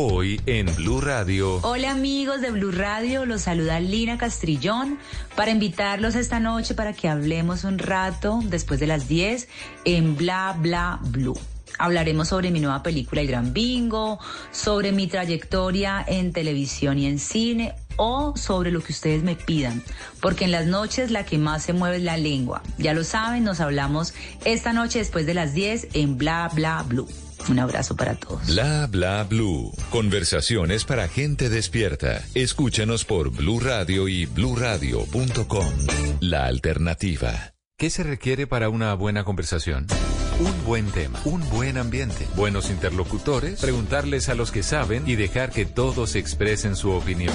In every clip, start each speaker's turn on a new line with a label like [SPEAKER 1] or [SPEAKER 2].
[SPEAKER 1] Hoy en Blue Radio.
[SPEAKER 2] Hola amigos de Blue Radio, los saluda Lina Castrillón para invitarlos esta noche para que hablemos un rato después de las 10 en Bla Bla Blue. Hablaremos sobre mi nueva película El Gran Bingo, sobre mi trayectoria en televisión y en cine o sobre lo que ustedes me pidan, porque en las noches la que más se mueve es la lengua. Ya lo saben, nos hablamos esta noche después de las 10 en Bla Bla Blue. Un abrazo para todos.
[SPEAKER 1] Bla bla blue. Conversaciones para gente despierta. Escúchanos por Blue Radio y bluradio.com. La alternativa.
[SPEAKER 3] ¿Qué se requiere para una buena conversación? Un buen tema, un buen ambiente, buenos interlocutores, preguntarles a los que saben y dejar que todos expresen su opinión.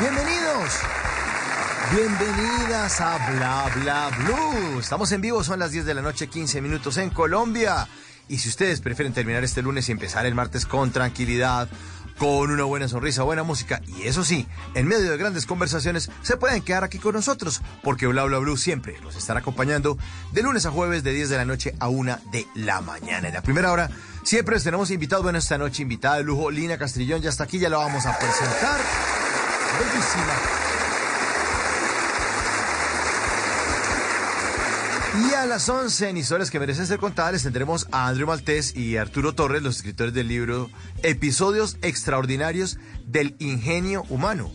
[SPEAKER 4] Bienvenidos. Bienvenidas a Bla Bla Blue. Estamos en vivo, son las 10 de la noche, 15 minutos en Colombia. Y si ustedes prefieren terminar este lunes y empezar el martes con tranquilidad, con una buena sonrisa, buena música y eso sí, en medio de grandes conversaciones, se pueden quedar aquí con nosotros, porque Bla Bla Blue siempre los estará acompañando de lunes a jueves de 10 de la noche a 1 de la mañana. En la primera hora siempre les tenemos invitados, bueno, esta noche invitada de lujo, Lina Castrillón, ya está aquí, ya la vamos a presentar. Y a las 11 en Historias que merecen ser contadas tendremos a Andrew Maltés y Arturo Torres, los escritores del libro Episodios Extraordinarios del Ingenio Humano.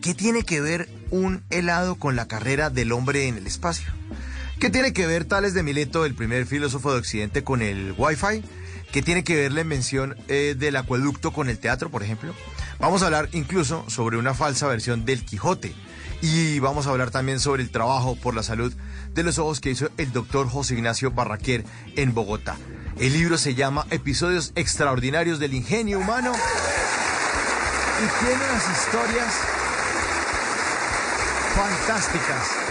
[SPEAKER 4] ¿Qué tiene que ver un helado con la carrera del hombre en el espacio? ¿Qué tiene que ver Tales de Mileto, el primer filósofo de Occidente, con el Wi-Fi? ¿Qué tiene que ver la invención eh, del acueducto con el teatro, por ejemplo? Vamos a hablar incluso sobre una falsa versión del Quijote. Y vamos a hablar también sobre el trabajo por la salud de los ojos que hizo el doctor José Ignacio Barraquer en Bogotá. El libro se llama Episodios Extraordinarios del Ingenio Humano y tiene unas historias fantásticas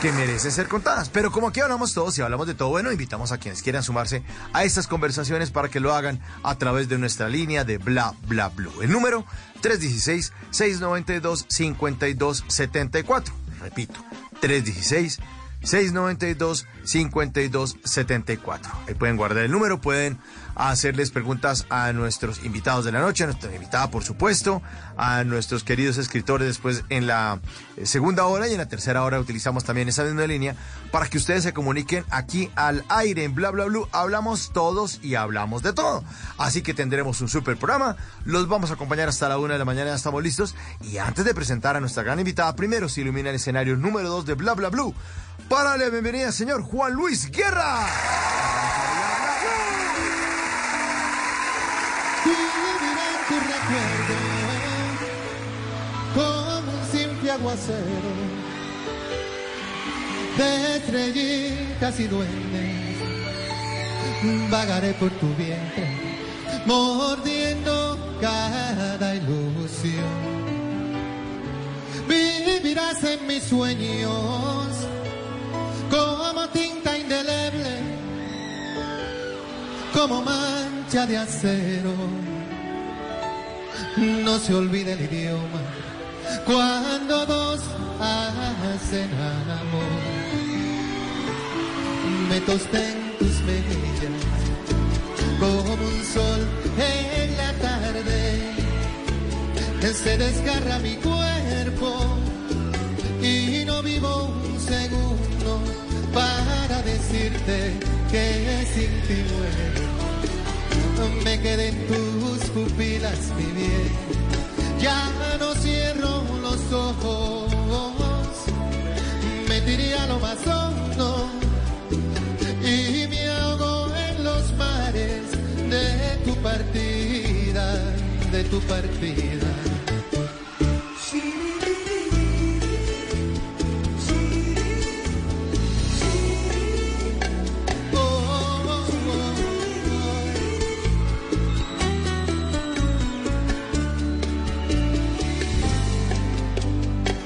[SPEAKER 4] que merecen ser contadas. Pero como aquí hablamos todos y hablamos de todo, bueno, invitamos a quienes quieran sumarse a estas conversaciones para que lo hagan a través de nuestra línea de bla bla blue. El número 316-692-5274. Repito, 316 692-5274. Ahí pueden guardar el número, pueden hacerles preguntas a nuestros invitados de la noche, a nuestra invitada, por supuesto, a nuestros queridos escritores después en la eh, segunda hora y en la tercera hora utilizamos también esa misma línea para que ustedes se comuniquen aquí al aire en Bla Bla Blue. Hablamos todos y hablamos de todo. Así que tendremos un super programa. Los vamos a acompañar hasta la una de la mañana, ya estamos listos. Y antes de presentar a nuestra gran invitada, primero se ilumina el escenario número 2 de Bla Bla Blue. Para la bienvenida, señor Juan Luis Guerra.
[SPEAKER 5] Aguacero de estrellitas y duendes. Vagaré por tu vientre, mordiendo cada ilusión. Vivirás en mis sueños como tinta indeleble, como mancha de acero. No se olvide el idioma cuando dos hacen amor. Me tosté en tus mejillas como un sol en la tarde. Se desgarra mi cuerpo y no vivo un segundo para decirte que sin ti muero. Me quedé en tus pupilas, mi bien. Ya no cierro los ojos. Me tiré a lo más hondo y me ahogo en los mares de tu partida, de tu partida.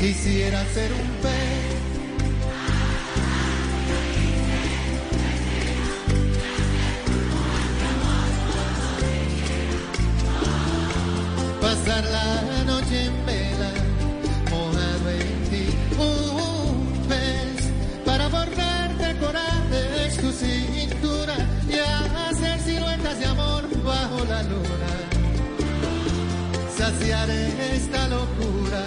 [SPEAKER 5] Quisiera ser un pez pasar la noche en vela, mojado en ti, un pez para bordarte corales tu cintura y hacer siluetas de amor bajo la luna. Saciar esta locura,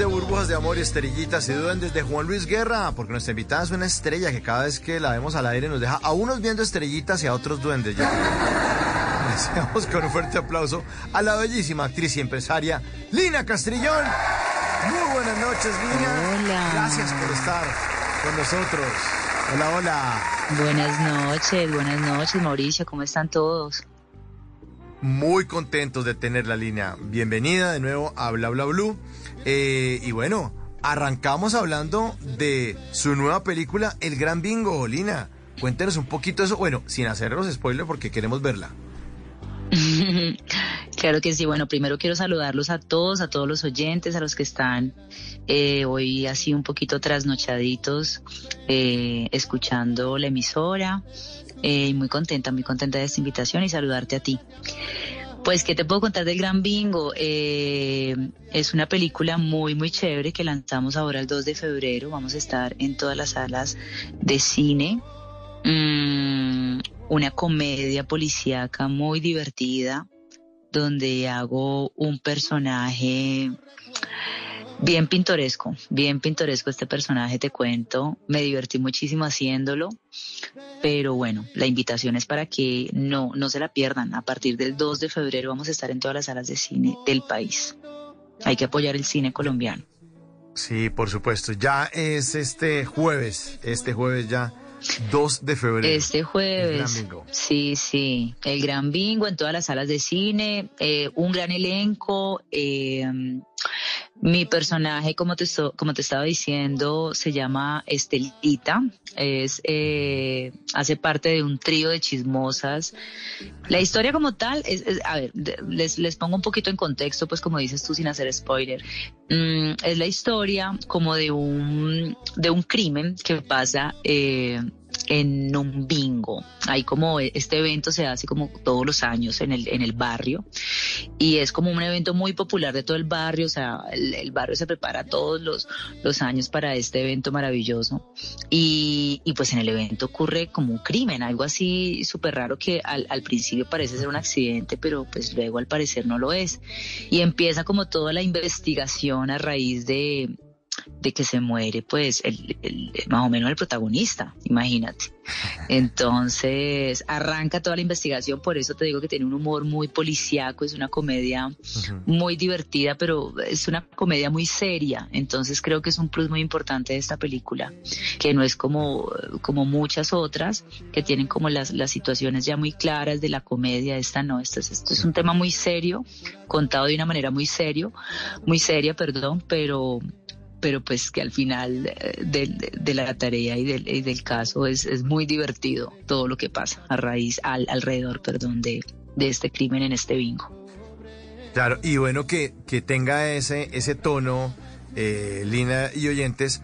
[SPEAKER 4] de burbujas de amor y estrellitas y duendes de Juan Luis Guerra, porque nuestra invitada es una estrella que cada vez que la vemos al aire nos deja a unos viendo estrellitas y a otros duendes. Deseamos con un fuerte aplauso a la bellísima actriz y empresaria Lina Castrillón. Muy buenas noches, Lina.
[SPEAKER 2] Hola.
[SPEAKER 4] Gracias por estar con nosotros. Hola, hola.
[SPEAKER 2] Buenas noches, buenas noches, Mauricio. ¿Cómo están todos?
[SPEAKER 4] Muy contentos de tener la línea. Bienvenida de nuevo a Bla Bla Blue. Eh, y bueno, arrancamos hablando de su nueva película, El Gran Bingo, Lina. Cuéntenos un poquito eso, bueno, sin hacernos spoiler porque queremos verla.
[SPEAKER 2] claro que sí. Bueno, primero quiero saludarlos a todos, a todos los oyentes, a los que están eh, hoy así un poquito trasnochaditos, eh, escuchando la emisora. Eh, muy contenta, muy contenta de esta invitación y saludarte a ti. Pues, ¿qué te puedo contar del Gran Bingo? Eh, es una película muy, muy chévere que lanzamos ahora el 2 de febrero. Vamos a estar en todas las salas de cine. Mm, una comedia policíaca muy divertida, donde hago un personaje bien pintoresco, bien pintoresco este personaje, te cuento. Me divertí muchísimo haciéndolo, pero bueno, la invitación es para que no, no se la pierdan. A partir del 2 de febrero vamos a estar en todas las salas de cine del país. Hay que apoyar el cine colombiano.
[SPEAKER 4] Sí, por supuesto. Ya es este jueves, este jueves ya, 2 de febrero.
[SPEAKER 2] Este
[SPEAKER 4] El
[SPEAKER 2] jueves.
[SPEAKER 4] Gran Bingo.
[SPEAKER 2] Sí, sí. El gran bingo en todas las salas de cine, eh, un gran elenco. eh, mi personaje, como te, como te estaba diciendo, se llama Estelita. Es, eh, hace parte de un trío de chismosas. La historia como tal, es, a ver, les, les pongo un poquito en contexto, pues como dices tú, sin hacer spoiler. Mm, es la historia como de un, de un crimen que pasa eh, en un bingo. Hay como este evento se hace como todos los años en el, en el barrio y es como un evento muy popular de todo el barrio, o sea, el, barrio se prepara todos los, los años para este evento maravilloso y, y pues en el evento ocurre como un crimen, algo así súper raro que al principio parece ser un accidente, pero pues luego al parecer no lo es. Y empieza como toda la investigación a raíz de, de que se muere pues el, el- más o menos el protagonista, imagínate. Entonces arranca toda la investigación, por eso te digo que tiene un humor muy policíaco, es una comedia muy divertida, pero es una comedia muy seria. Entonces creo que es un plus muy importante de esta película, que no es como, como muchas otras, que tienen como las, las situaciones ya muy claras de la comedia. Esta no, esto es, esto es un tema muy serio, contado de una manera muy serio, muy seria, perdón, pero pero pues que al final eh, de, de la tarea y del, caso es, es muy divertido todo lo que pasa a raíz, al, alrededor, perdón, de, de este crimen en este bingo.
[SPEAKER 4] Claro, y bueno que, que tenga ese, ese tono, eh, Lina y oyentes,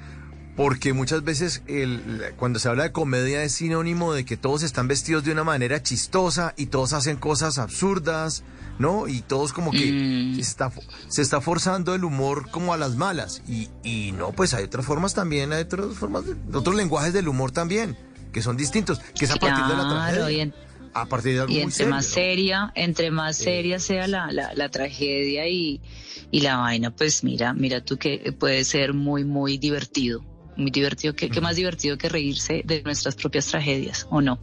[SPEAKER 4] porque muchas veces el, cuando se habla de comedia es sinónimo de que todos están vestidos de una manera chistosa y todos hacen cosas absurdas, ¿no? Y todos como que
[SPEAKER 2] Mm.
[SPEAKER 4] se, está, se está forzando el humor como a las malas. Y, y no, pues hay otras formas también, hay otras formas, de- otros lenguajes del humor también, que son distintos, que es a partir de la tragedia.
[SPEAKER 2] en-
[SPEAKER 4] a partir de algo
[SPEAKER 2] Y entre
[SPEAKER 4] serio,
[SPEAKER 2] más
[SPEAKER 4] ¿no?
[SPEAKER 2] seria, entre más seria sea la, la, la tragedia y, y la vaina, pues mira, mira tú que puede ser muy, muy divertido. Muy divertido, que, que más divertido que reírse de nuestras propias tragedias, ¿o no?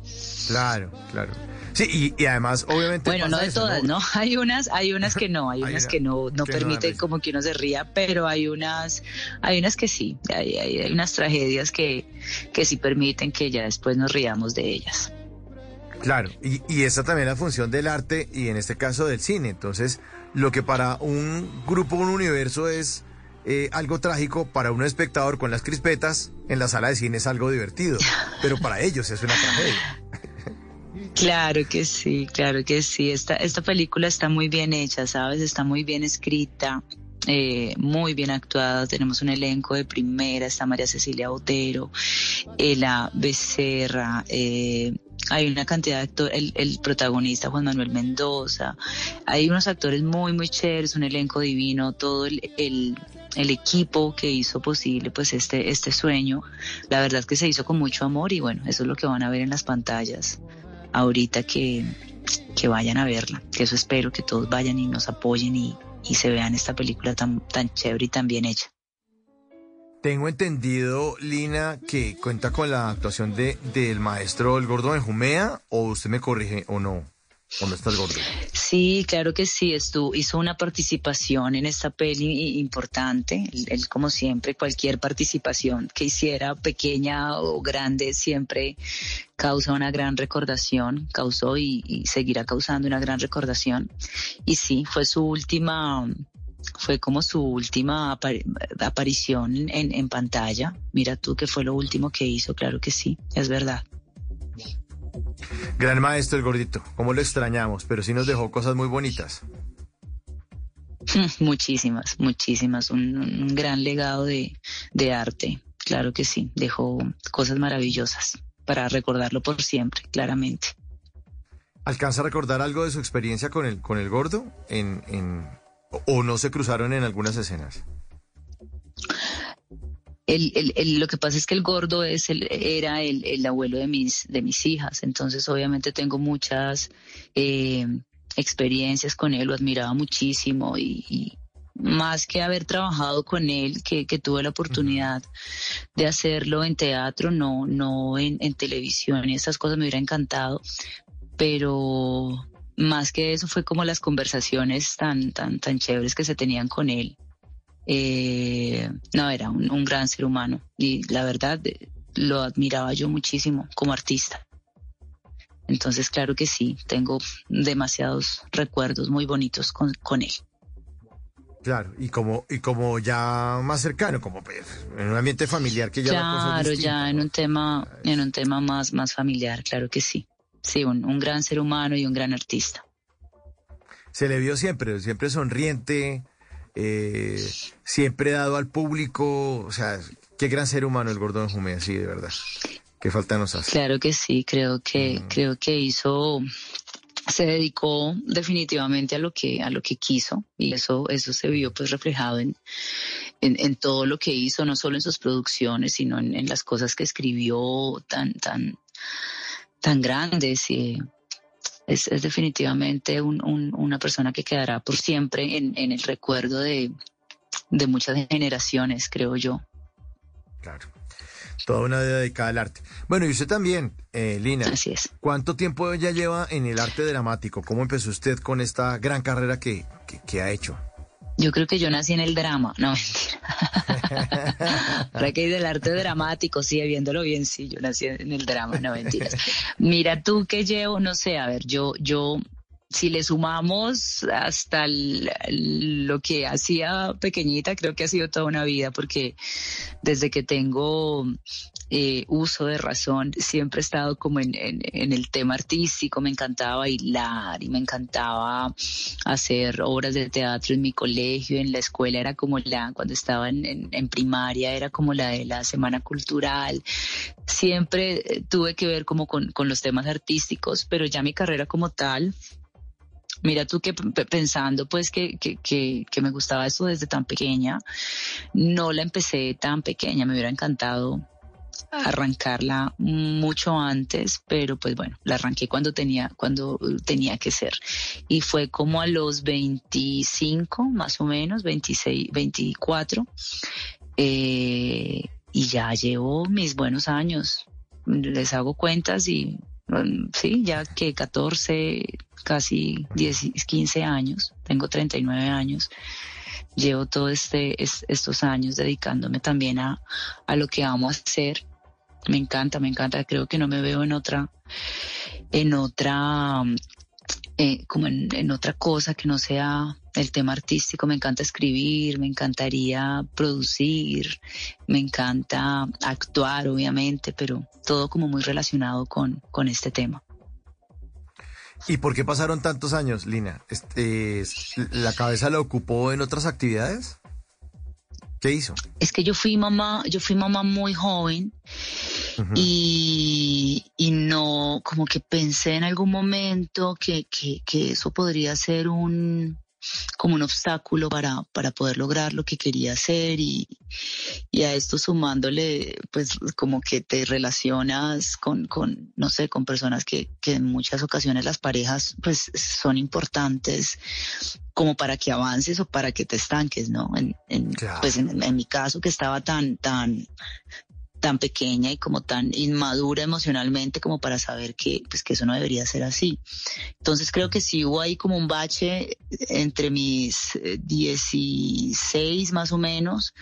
[SPEAKER 4] Claro, claro. Sí, y, además, obviamente.
[SPEAKER 2] Bueno, no de todas, ¿no? Hay unas, hay unas que no, hay, unas que no, no permiten como que uno se ría, pero hay unas, hay unas que sí, hay, hay, unas tragedias que, que sí permiten que ya después nos riamos de ellas.
[SPEAKER 4] Claro, y, y esa también es la función del arte y en este caso del cine. Entonces, lo que para un grupo, un universo es eh, algo trágico, para un espectador con las crispetas en la sala de cine es algo divertido, pero para ellos es una tragedia.
[SPEAKER 2] Claro que sí, claro que sí. Esta, esta película está muy bien hecha, ¿sabes? Está muy bien escrita, eh, muy bien actuada. Tenemos un elenco de primera, está María Cecilia Botero, Ela Becerra, eh, hay una cantidad de actores, el, protagonista Juan Manuel Mendoza, hay unos actores muy, muy chéveres, un elenco divino, todo el, el, equipo que hizo posible pues este, este sueño, la verdad es que se hizo con mucho amor y bueno, eso es lo que van a ver en las pantallas ahorita que, que vayan a verla, que eso espero que todos vayan y nos apoyen y, y se vean esta película tan, tan chévere y tan bien hecha.
[SPEAKER 4] Tengo entendido, Lina, que cuenta con la actuación de del maestro El Gordo de Jumea, o usted me corrige o no. ¿Dónde está el gordo?
[SPEAKER 2] Sí, claro que sí. Estuvo, hizo una participación en esta peli importante. Él, como siempre, cualquier participación que hiciera, pequeña o grande, siempre causa una gran recordación. Causó y, seguirá causando una gran recordación. Y sí, fue su última fue como su última aparición en, pantalla. Mira tú que fue lo último que hizo, claro que sí, es verdad.
[SPEAKER 4] Gran maestro el gordito, cómo lo extrañamos, pero sí nos dejó cosas muy bonitas.
[SPEAKER 2] muchísimas, muchísimas, un, gran legado de, de arte, claro que sí, dejó cosas maravillosas para recordarlo por siempre, claramente.
[SPEAKER 4] ¿Alcanza a recordar algo de su experiencia con el, con el gordo en, en, o no se cruzaron en algunas escenas?
[SPEAKER 2] Lo que pasa es que el gordo es el, era el, abuelo de mis, de mis hijas, entonces obviamente tengo muchas eh, experiencias con él, lo admiraba muchísimo y, más que haber trabajado con él, que, tuve la oportunidad de hacerlo en teatro, no, no en, en televisión y esas cosas me hubiera encantado, pero más que eso fue como las conversaciones tan, tan, tan chéveres que se tenían con él. Eh, no, era un, gran ser humano y la verdad eh, lo admiraba yo muchísimo como artista. Entonces, claro que sí, tengo demasiados recuerdos muy bonitos con, con él.
[SPEAKER 4] Claro, y como, y como ya más cercano, como pues, en un ambiente familiar que ya
[SPEAKER 2] Claro, ya en un tema, en un tema más, más familiar, claro que sí sí, un, gran ser humano y un gran artista.
[SPEAKER 4] Se le vio siempre, siempre sonriente, eh, siempre dado al público, o sea, qué gran ser humano el Gordón Jume, sí, de verdad. Qué falta nos hace.
[SPEAKER 2] Claro que sí, creo que, mm. creo que hizo, se dedicó definitivamente a lo que, a lo que quiso y eso, eso se vio pues reflejado en, en, todo lo que hizo, no solo en sus producciones, sino en, en las cosas que escribió tan, tan, tan grandes y es, definitivamente una persona que quedará por siempre en, el recuerdo de, muchas generaciones, creo yo.
[SPEAKER 4] Claro. Toda una vida dedicada al arte. Bueno, y usted también, eh, Lina.
[SPEAKER 2] Así es.
[SPEAKER 4] ¿Cuánto tiempo ya lleva en el arte dramático? ¿Cómo empezó usted con esta gran carrera que, que ha hecho?
[SPEAKER 2] Yo creo que yo nací en el drama, no mentira. Ahora que del arte dramático, sí, viéndolo bien, sí, yo nací en el drama, no mentiras. Mira tú que llevo, no sé, a ver, yo, yo si le sumamos hasta lo que hacía pequeñita, creo que ha sido toda una vida, porque desde que tengo eh, uso de razón, siempre he estado como en, el tema artístico, me encantaba bailar y me encantaba hacer obras de teatro en mi colegio, en la escuela era como la, cuando estaba en, primaria era como la de la semana cultural, siempre eh, tuve que ver como con, con los temas artísticos, pero ya mi carrera como tal, Mira tú que pensando pues que, que, que, me gustaba esto desde tan pequeña, no la empecé tan pequeña, me hubiera encantado arrancarla mucho antes, pero pues bueno, la arranqué cuando tenía, cuando tenía que ser. Y fue como a los 25, más o menos, 26, 24, eh, y ya llevo mis buenos años. Les hago cuentas y mm, sí, ya que 14, casi 10, 15 años, tengo 39 años. Llevo todos este, estos años dedicándome también a, a lo que amo hacer. Me encanta, me encanta. Creo que no me veo en otra, en otra, eh, como en, en otra cosa que no sea el tema artístico. Me encanta escribir, me encantaría producir, me encanta actuar, obviamente, pero todo como muy relacionado con, con este tema.
[SPEAKER 6] ¿Y por qué pasaron tantos años, Lina? Este, ¿La cabeza la ocupó en otras actividades? ¿Qué hizo?
[SPEAKER 2] Es que yo fui mamá, yo fui mamá muy joven y, y, no, como que pensé en algún momento que, que, que eso podría ser un, como un obstáculo para, para poder lograr lo que quería hacer y, y a esto sumándole, pues como que te relacionas con, con no sé, con personas que, que en muchas ocasiones las parejas pues son importantes como para que avances o para que te estanques, ¿no? En, en Pues en, en, mi caso que estaba tan, tan, tan pequeña y como tan inmadura emocionalmente como para saber que, pues, que eso no debería ser así. Entonces creo que sí hubo ahí como un bache entre mis 16 eh, más o menos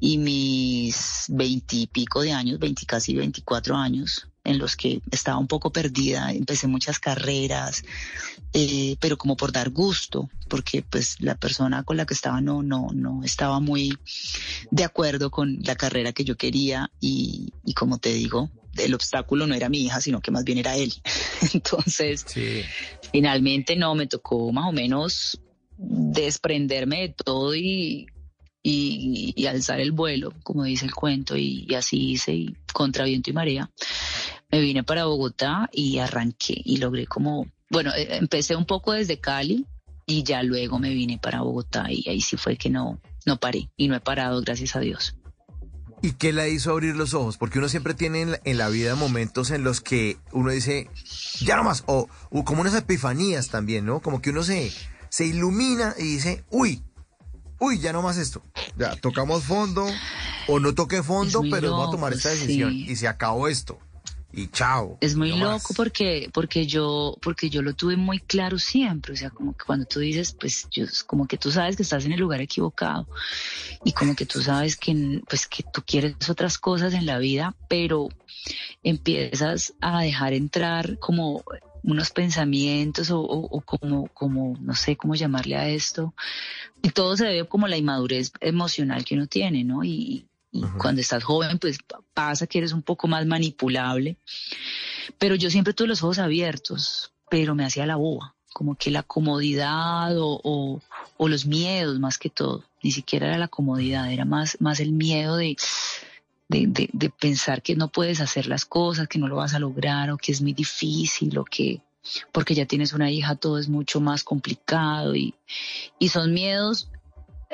[SPEAKER 2] y mis 20 y pico de años, 20 casi 24 años, en los que estaba un poco perdida, empecé muchas carreras, eh, pero como por dar gusto, porque pues la persona con la que estaba no, no, no estaba muy de acuerdo con la carrera que yo quería y, y como te digo, el obstáculo no era mi hija, sino que más bien era él. Entonces, finalmente no, me tocó más o menos desprenderme de todo y, y, alzar el vuelo, como dice el cuento, y, y así hice, y contra viento y marea. Me vine para Bogotá y arranqué y logré como bueno, eh, empecé un poco desde Cali y ya luego me vine para Bogotá y ahí sí fue que no, no paré y no he parado, gracias a Dios.
[SPEAKER 6] ¿Y qué la hizo abrir los ojos? Porque uno siempre tiene en la, vida momentos en los que uno dice, ya no más, o, como unas epifanías también, ¿no? Como que uno se, se ilumina y dice, uy, uy, ya no más esto. Ya, tocamos fondo, o no toqué fondo, pero voy a tomar esta decisión y se acabó esto y chao.
[SPEAKER 2] Es muy loco porque, porque yo, porque yo lo tuve muy claro siempre. O sea, como que cuando tú dices, pues yo, como que tú sabes que estás en el lugar equivocado y como que tú sabes que, pues que tú quieres otras cosas en la vida, pero empiezas a dejar entrar como unos pensamientos o, o, como, como, no sé cómo llamarle a esto. Y todo se debe como la inmadurez emocional que uno tiene, ¿no? Y, y cuando estás joven, pues pasa que eres un poco más manipulable. Pero yo siempre tuve los ojos abiertos, pero me hacía la boba, como que la comodidad o, o, los miedos más que todo. Ni siquiera era la comodidad, era más, más el miedo de, de, de, pensar que no puedes hacer las cosas, que no lo vas a lograr o que es muy difícil o que porque ya tienes una hija todo es mucho más complicado y, y son miedos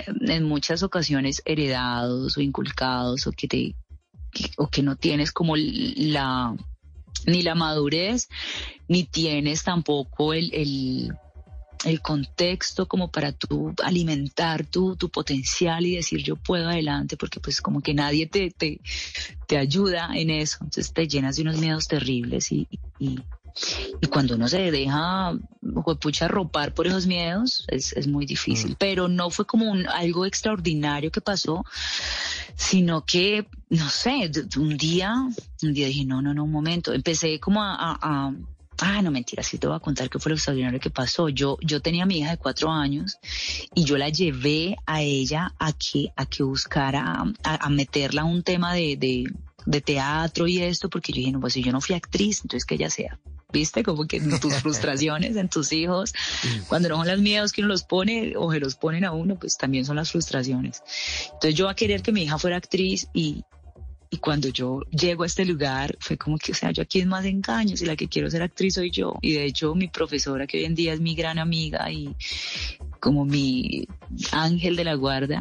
[SPEAKER 2] en muchas ocasiones heredados o inculcados o que te o que no tienes como la ni la madurez ni tienes tampoco el, el, el contexto como para tú alimentar tu, tu, potencial y decir yo puedo adelante porque pues como que nadie te, te, te ayuda en eso. Entonces te llenas de unos miedos terribles y, y, y cuando uno se deja pucha ropar por esos miedos, es, es muy difícil. Mm. Pero no fue como un, algo extraordinario que pasó, sino que, no sé, un día, un día dije, no, no, no, un momento. Empecé como a, a, Ah, no, mentira, sí te voy a contar qué fue lo extraordinario que pasó. Yo, yo tenía a mi hija de cuatro años y yo la llevé a ella a que, a que buscara, a, a meterla a un tema de, de, de, teatro y esto, porque yo dije, no, pues si yo no fui actriz, entonces que ella sea ¿viste? Como que tus frustraciones en tus hijos, cuando no son las miedos que uno los pone o se los ponen a uno, pues también son las frustraciones. Entonces yo a querer que mi hija fuera actriz y, y cuando yo llego a este lugar fue como que, o sea, yo aquí es más engaño, si la que quiero ser actriz soy yo. Y de hecho mi profesora, que hoy en día es mi gran amiga y como mi ángel de la guarda,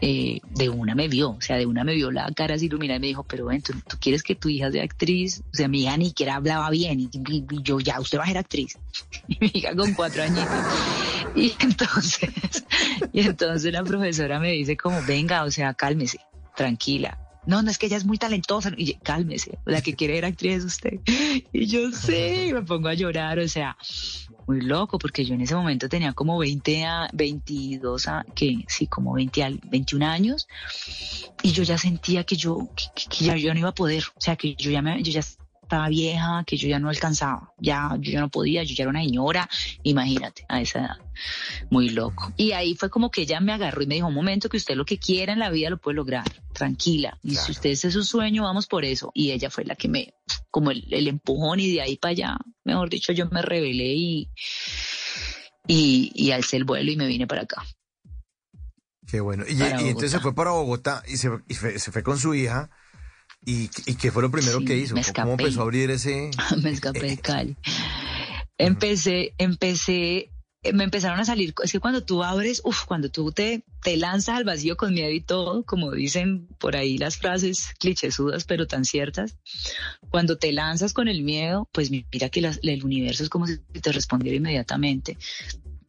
[SPEAKER 2] eh, de una me vio, o sea, de una me vio la cara así iluminada y me dijo, pero ven, ¿tú, quieres que tu hija sea actriz? O sea, mi hija ni hablaba bien y, yo, ya, usted va a ser actriz. Y mi hija con cuatro añitos. Y entonces, y entonces la profesora me dice como, venga, o sea, cálmese, tranquila, no, no es que ella es muy talentosa. Y cálmese, la que quiere ser actriz es usted. Y yo sí, me pongo a llorar, o sea, muy loco, porque yo en ese momento tenía como 20 a 22, a, que sí, como 20 al 21 años, y yo ya sentía que yo, que, ya yo no iba a poder, o sea, que yo ya me, yo ya estaba vieja, que yo ya no alcanzaba, ya yo ya no podía, yo ya era una señora, imagínate, a esa edad, muy loco. Y ahí fue como que ella me agarró y me dijo, un momento que usted lo que quiera en la vida lo puede lograr, tranquila, y si usted es su sueño, vamos por eso. Y ella fue la que me, como el, empujón y de ahí para allá, mejor dicho, yo me rebelé y, y, y alcé el vuelo y me vine para acá.
[SPEAKER 6] Qué bueno. Y, entonces se fue para Bogotá y se, se fue con su hija. ¿Y, qué fue lo primero que hizo? ¿Cómo empezó a abrir ese...?
[SPEAKER 2] me escapé de Cali. Empecé, empecé, eh, me empezaron a salir, es que cuando tú abres, uff, cuando tú te, te lanzas al vacío con miedo y todo, como dicen por ahí las frases clichésudas pero tan ciertas, cuando te lanzas con el miedo, pues mira que el universo es como si te respondiera inmediatamente.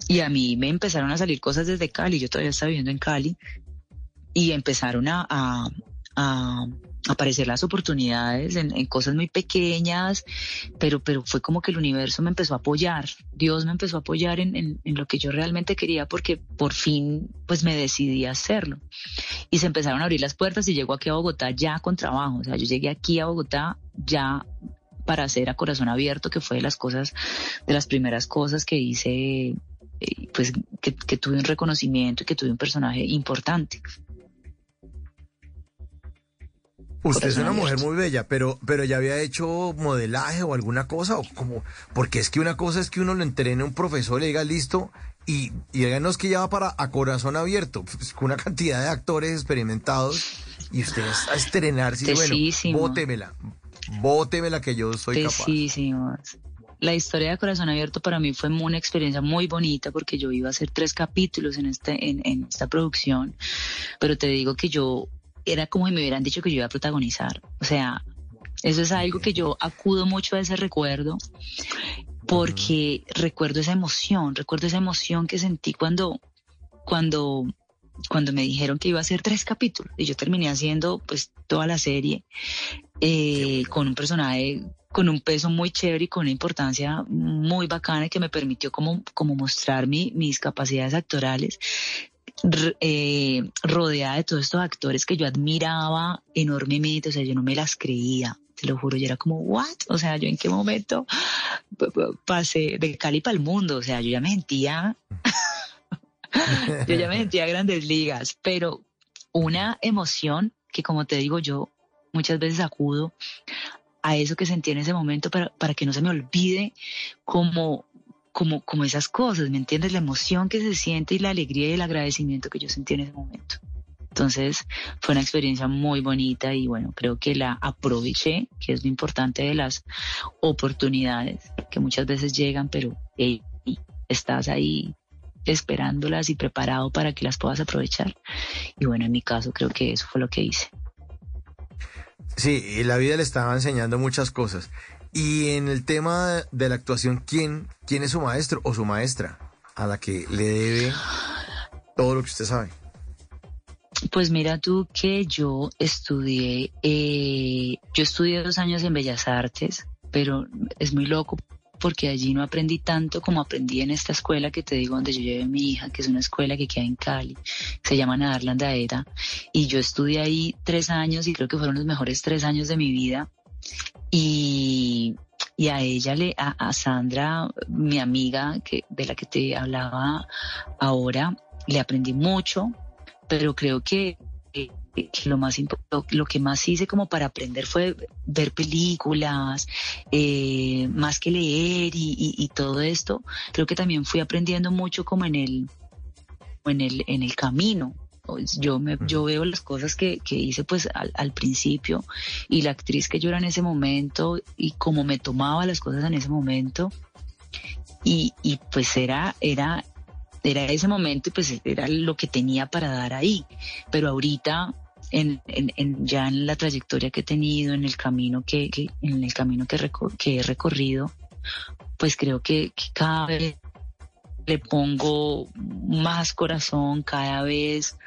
[SPEAKER 2] Y a mí me empezaron a salir cosas desde Cali, yo todavía estaba viviendo en Cali, y empezaron a, a aparecer las oportunidades en, cosas muy pequeñas, pero, pero fue como que el universo me empezó a apoyar, Dios me empezó a apoyar en, lo que yo realmente quería porque por fin pues me decidí a hacerlo. Y se empezaron a abrir las puertas y llego aquí a Bogotá ya con trabajo, o sea, yo llegué aquí a Bogotá ya para hacer a corazón abierto, que fue de las cosas, de las primeras cosas que hice, eh, pues que, que tuve un reconocimiento y que tuve un personaje importante.
[SPEAKER 6] Usted es una mujer muy bella, pero, pero ya había hecho modelaje o alguna cosa, o como, porque es que una cosa es que uno lo entrene a un profesor, le diga listo, y, y no es que ya va para a corazón abierto, pues, con una cantidad de actores experimentados, y usted a estrenarse, bueno, bótemela, bótemela que yo soy capaz.
[SPEAKER 2] La historia de Corazón Abierto para mí fue una experiencia muy bonita porque yo iba a hacer tres capítulos en, este, en, en esta producción, pero te digo que yo era como si me hubieran dicho que yo iba a protagonizar. O sea, eso es algo que yo acudo mucho a ese recuerdo porque recuerdo esa emoción, recuerdo esa emoción que sentí cuando, cuando, cuando me dijeron que iba a hacer tres capítulos y yo terminé haciendo pues toda la serie eh, con un personaje con un peso muy chévere y con una importancia muy bacana que me permitió como, como mostrar mis capacidades actorales eh, rodeada de todos estos actores que yo admiraba enormemente, o sea, yo no me las creía, te lo juro, yo era como, ¿what? O sea, yo en qué momento pasé de Cali para el mundo, o sea, yo ya me sentía, yo ya me sentía grandes ligas, pero una emoción que como te digo yo, muchas veces acudo a eso que sentí en ese momento para, para que no se me olvide como como, como esas cosas, ¿me entiendes? La emoción que se siente y la alegría y el agradecimiento que yo sentí en ese momento. Entonces fue una experiencia muy bonita y bueno, creo que la aproveché, que es lo importante de las oportunidades que muchas veces llegan, pero estás ahí esperándolas y preparado para que las puedas aprovechar. Y bueno, en mi caso creo que eso fue lo que hice.
[SPEAKER 6] Sí, y la vida le estaba enseñando muchas cosas. Y en el tema de la actuación, ¿quién, quién es su maestro o su maestra a la que le debe todo lo que usted sabe?
[SPEAKER 2] Pues mira tú que yo estudié, eh, yo estudié dos años en Bellas Artes, pero es muy loco porque allí no aprendí tanto como aprendí en esta escuela que te digo donde yo llevé a mi hija, que es una escuela que queda en Cali, se llama Nadarlandaera, y yo estudié ahí tres años y creo que fueron los mejores tres años de mi vida y, a ella, le, a, Sandra, mi amiga que, de la que te hablaba ahora, le aprendí mucho, pero creo que, lo, más, lo que más hice como para aprender fue ver películas, eh, más que leer y, todo esto. Creo que también fui aprendiendo mucho como en el, en el, en el camino yo, me, yo veo las cosas que, que hice pues al, principio y la actriz que yo era en ese momento y cómo me tomaba las cosas en ese momento y, y pues era, era, era ese momento y pues era lo que tenía para dar ahí. Pero ahorita en, en, ya en la trayectoria que he tenido, en el camino que, que en el camino que, que he recorrido, pues creo que, que, cada vez le pongo más corazón, cada vez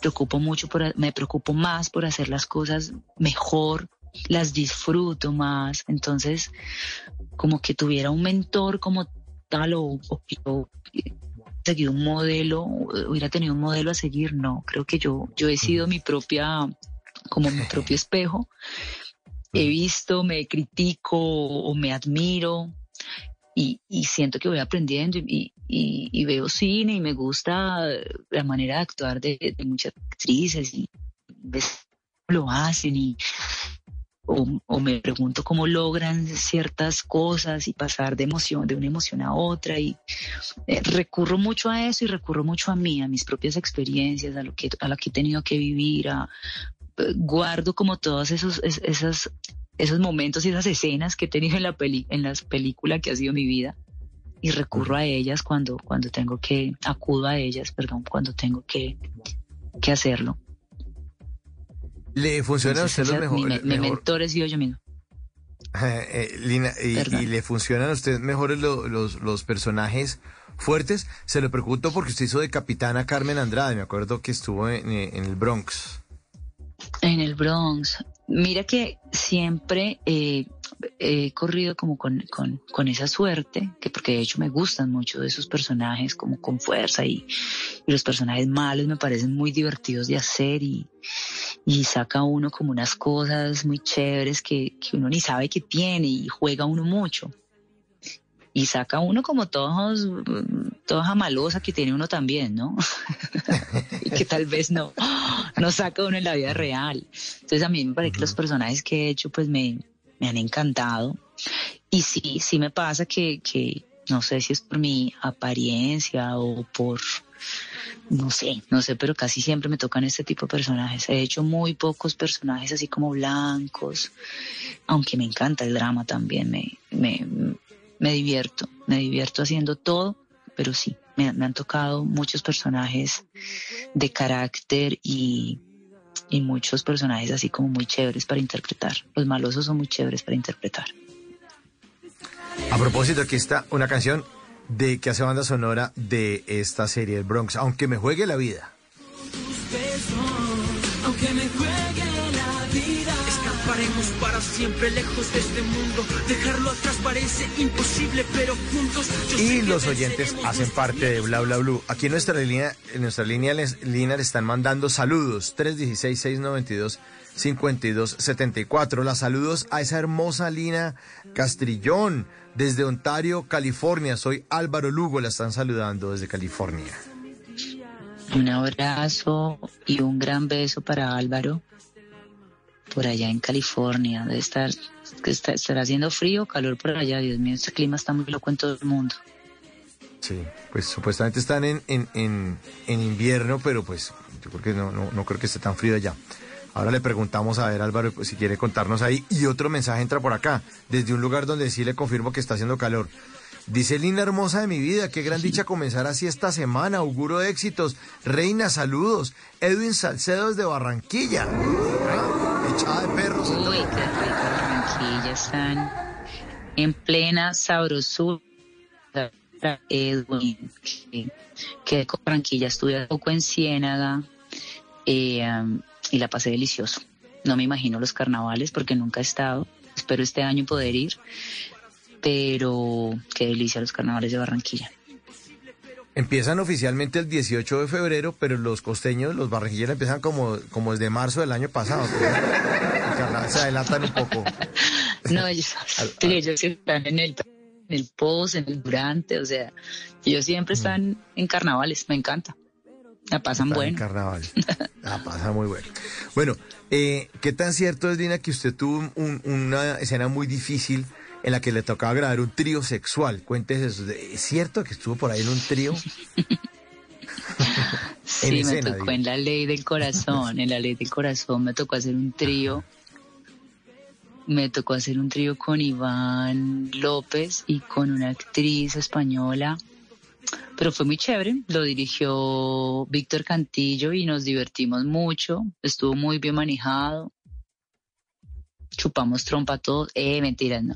[SPEAKER 2] preocupo mucho por, me preocupo más por hacer las cosas mejor, las disfruto más. Entonces, como que tuviera un mentor como tal o, o que yo seguido un modelo, hubiera tenido un modelo a seguir, no, creo que yo, yo he sido mi propia, como mi propio espejo. He visto, me critico o me admiro y, siento que voy aprendiendo y, veo cine y me gusta la manera de actuar de, muchas actrices y lo hacen y o, me pregunto cómo logran ciertas cosas y pasar de emoción, de una emoción a otra y eh, recurro mucho a eso y recurro mucho a mí, a mis propias experiencias, a lo que, a lo que he tenido que vivir, eh, guardo como todos esos, esos, esos momentos y esas escenas que he tenido en la peli, en las películas que ha sido mi vida y recurro a ellas cuando, cuando tengo que, acudo a ellas, perdón, cuando tengo que, que hacerlo.
[SPEAKER 4] ¿Le funcionan a usted los mejores?
[SPEAKER 2] Mi, mentor he sido yo mismo.
[SPEAKER 4] Eh, Lina, y, le funcionan a usted mejores los, los, personajes fuertes? Se lo pregunto porque usted hizo de capitana Carmen Andrade, me acuerdo que estuvo en, en el Bronx.
[SPEAKER 2] En el Bronx. Mira que siempre eh, he corrido como con, esa suerte, que porque de hecho me gustan mucho de esos personajes como con fuerza y, los personajes malos me parecen muy divertidos de hacer y, saca uno como unas cosas muy chéveres que, que uno ni sabe que tiene y juega uno mucho y saca uno como todos, toda malosa que tiene uno también, ¿no? y que tal vez no, no saca uno en la vida real. Entonces a mí me parece que los personajes que he hecho pues me, me han encantado. Y sí, sí me pasa que, que no sé si es por mi apariencia o por, no sé, no sé, pero casi siempre me tocan este tipo de personajes. He hecho muy pocos personajes así como blancos, aunque me encanta el drama también, me, me, me divierto, me divierto haciendo todo, pero sí, me, han tocado muchos personajes de carácter y, y muchos personajes así como muy chéveres para interpretar. Los malosos son muy chéveres para interpretar.
[SPEAKER 4] A propósito, aquí está una canción de que hace banda sonora de esta serie, el Bronx, aunque me juegue la vida. Aunque me para siempre lejos de este mundo. Dejarlo atrás parece imposible, pero juntos. y los oyentes hacen parte de Bla Bla Blue. Aquí en nuestra línea, en nuestra línea, línea le están mandando saludos. 316-692-5274. Las saludos a esa hermosa Lina Castrillón desde Ontario, California. Soy Álvaro Lugo, la están saludando desde California.
[SPEAKER 2] Un abrazo y un gran beso para Álvaro por allá en California. Debe estar, estará haciendo frío, calor por allá. Dios mío, este clima está muy loco en todo el mundo.
[SPEAKER 4] Sí, pues supuestamente están en, en, en, invierno, pero pues yo creo que no, no, no, creo que esté tan frío allá. Ahora le preguntamos a ver Álvaro si quiere contarnos ahí. Y otro mensaje entra por acá, desde un lugar donde sí le confirmo que está haciendo calor. Dice Lina hermosa de mi vida, qué gran dicha comenzar así esta semana, auguro éxitos. Reina, saludos. Edwin Salcedo desde Barranquilla echada de perros.
[SPEAKER 2] Uy, qué Barranquilla. Están en plena sabrosura. Edwin, que, que con Barranquilla estuve poco en Ciénaga eh, y la pasé delicioso. No me imagino los carnavales porque nunca he estado. Espero este año poder ir, pero qué delicia los carnavales de Barranquilla.
[SPEAKER 4] Empiezan oficialmente el 18 de febrero, pero los costeños, los barranquilleros empiezan como, como desde marzo del año pasado. se adelantan un poco.
[SPEAKER 2] No, ellos, están en el, en el post, en el durante, o sea, ellos siempre están en carnavales, me encanta. La pasan bueno. En
[SPEAKER 4] carnaval. La pasan muy bueno. Bueno, eh, ¿qué tan cierto es, Dina, que usted tuvo una escena muy difícil en la que le tocaba grabar un trío sexual. Cuéntese eso. ¿Es cierto que estuvo por ahí en un trío?
[SPEAKER 2] sí, me tocó en la ley del corazón. En la ley del corazón me tocó hacer un trío. Me tocó hacer un trío con Iván López y con una actriz española. Pero fue muy chévere. Lo dirigió Víctor Cantillo y nos divertimos mucho. Estuvo muy bien manejado chupamos trompa todos. Eh, mentiras, no.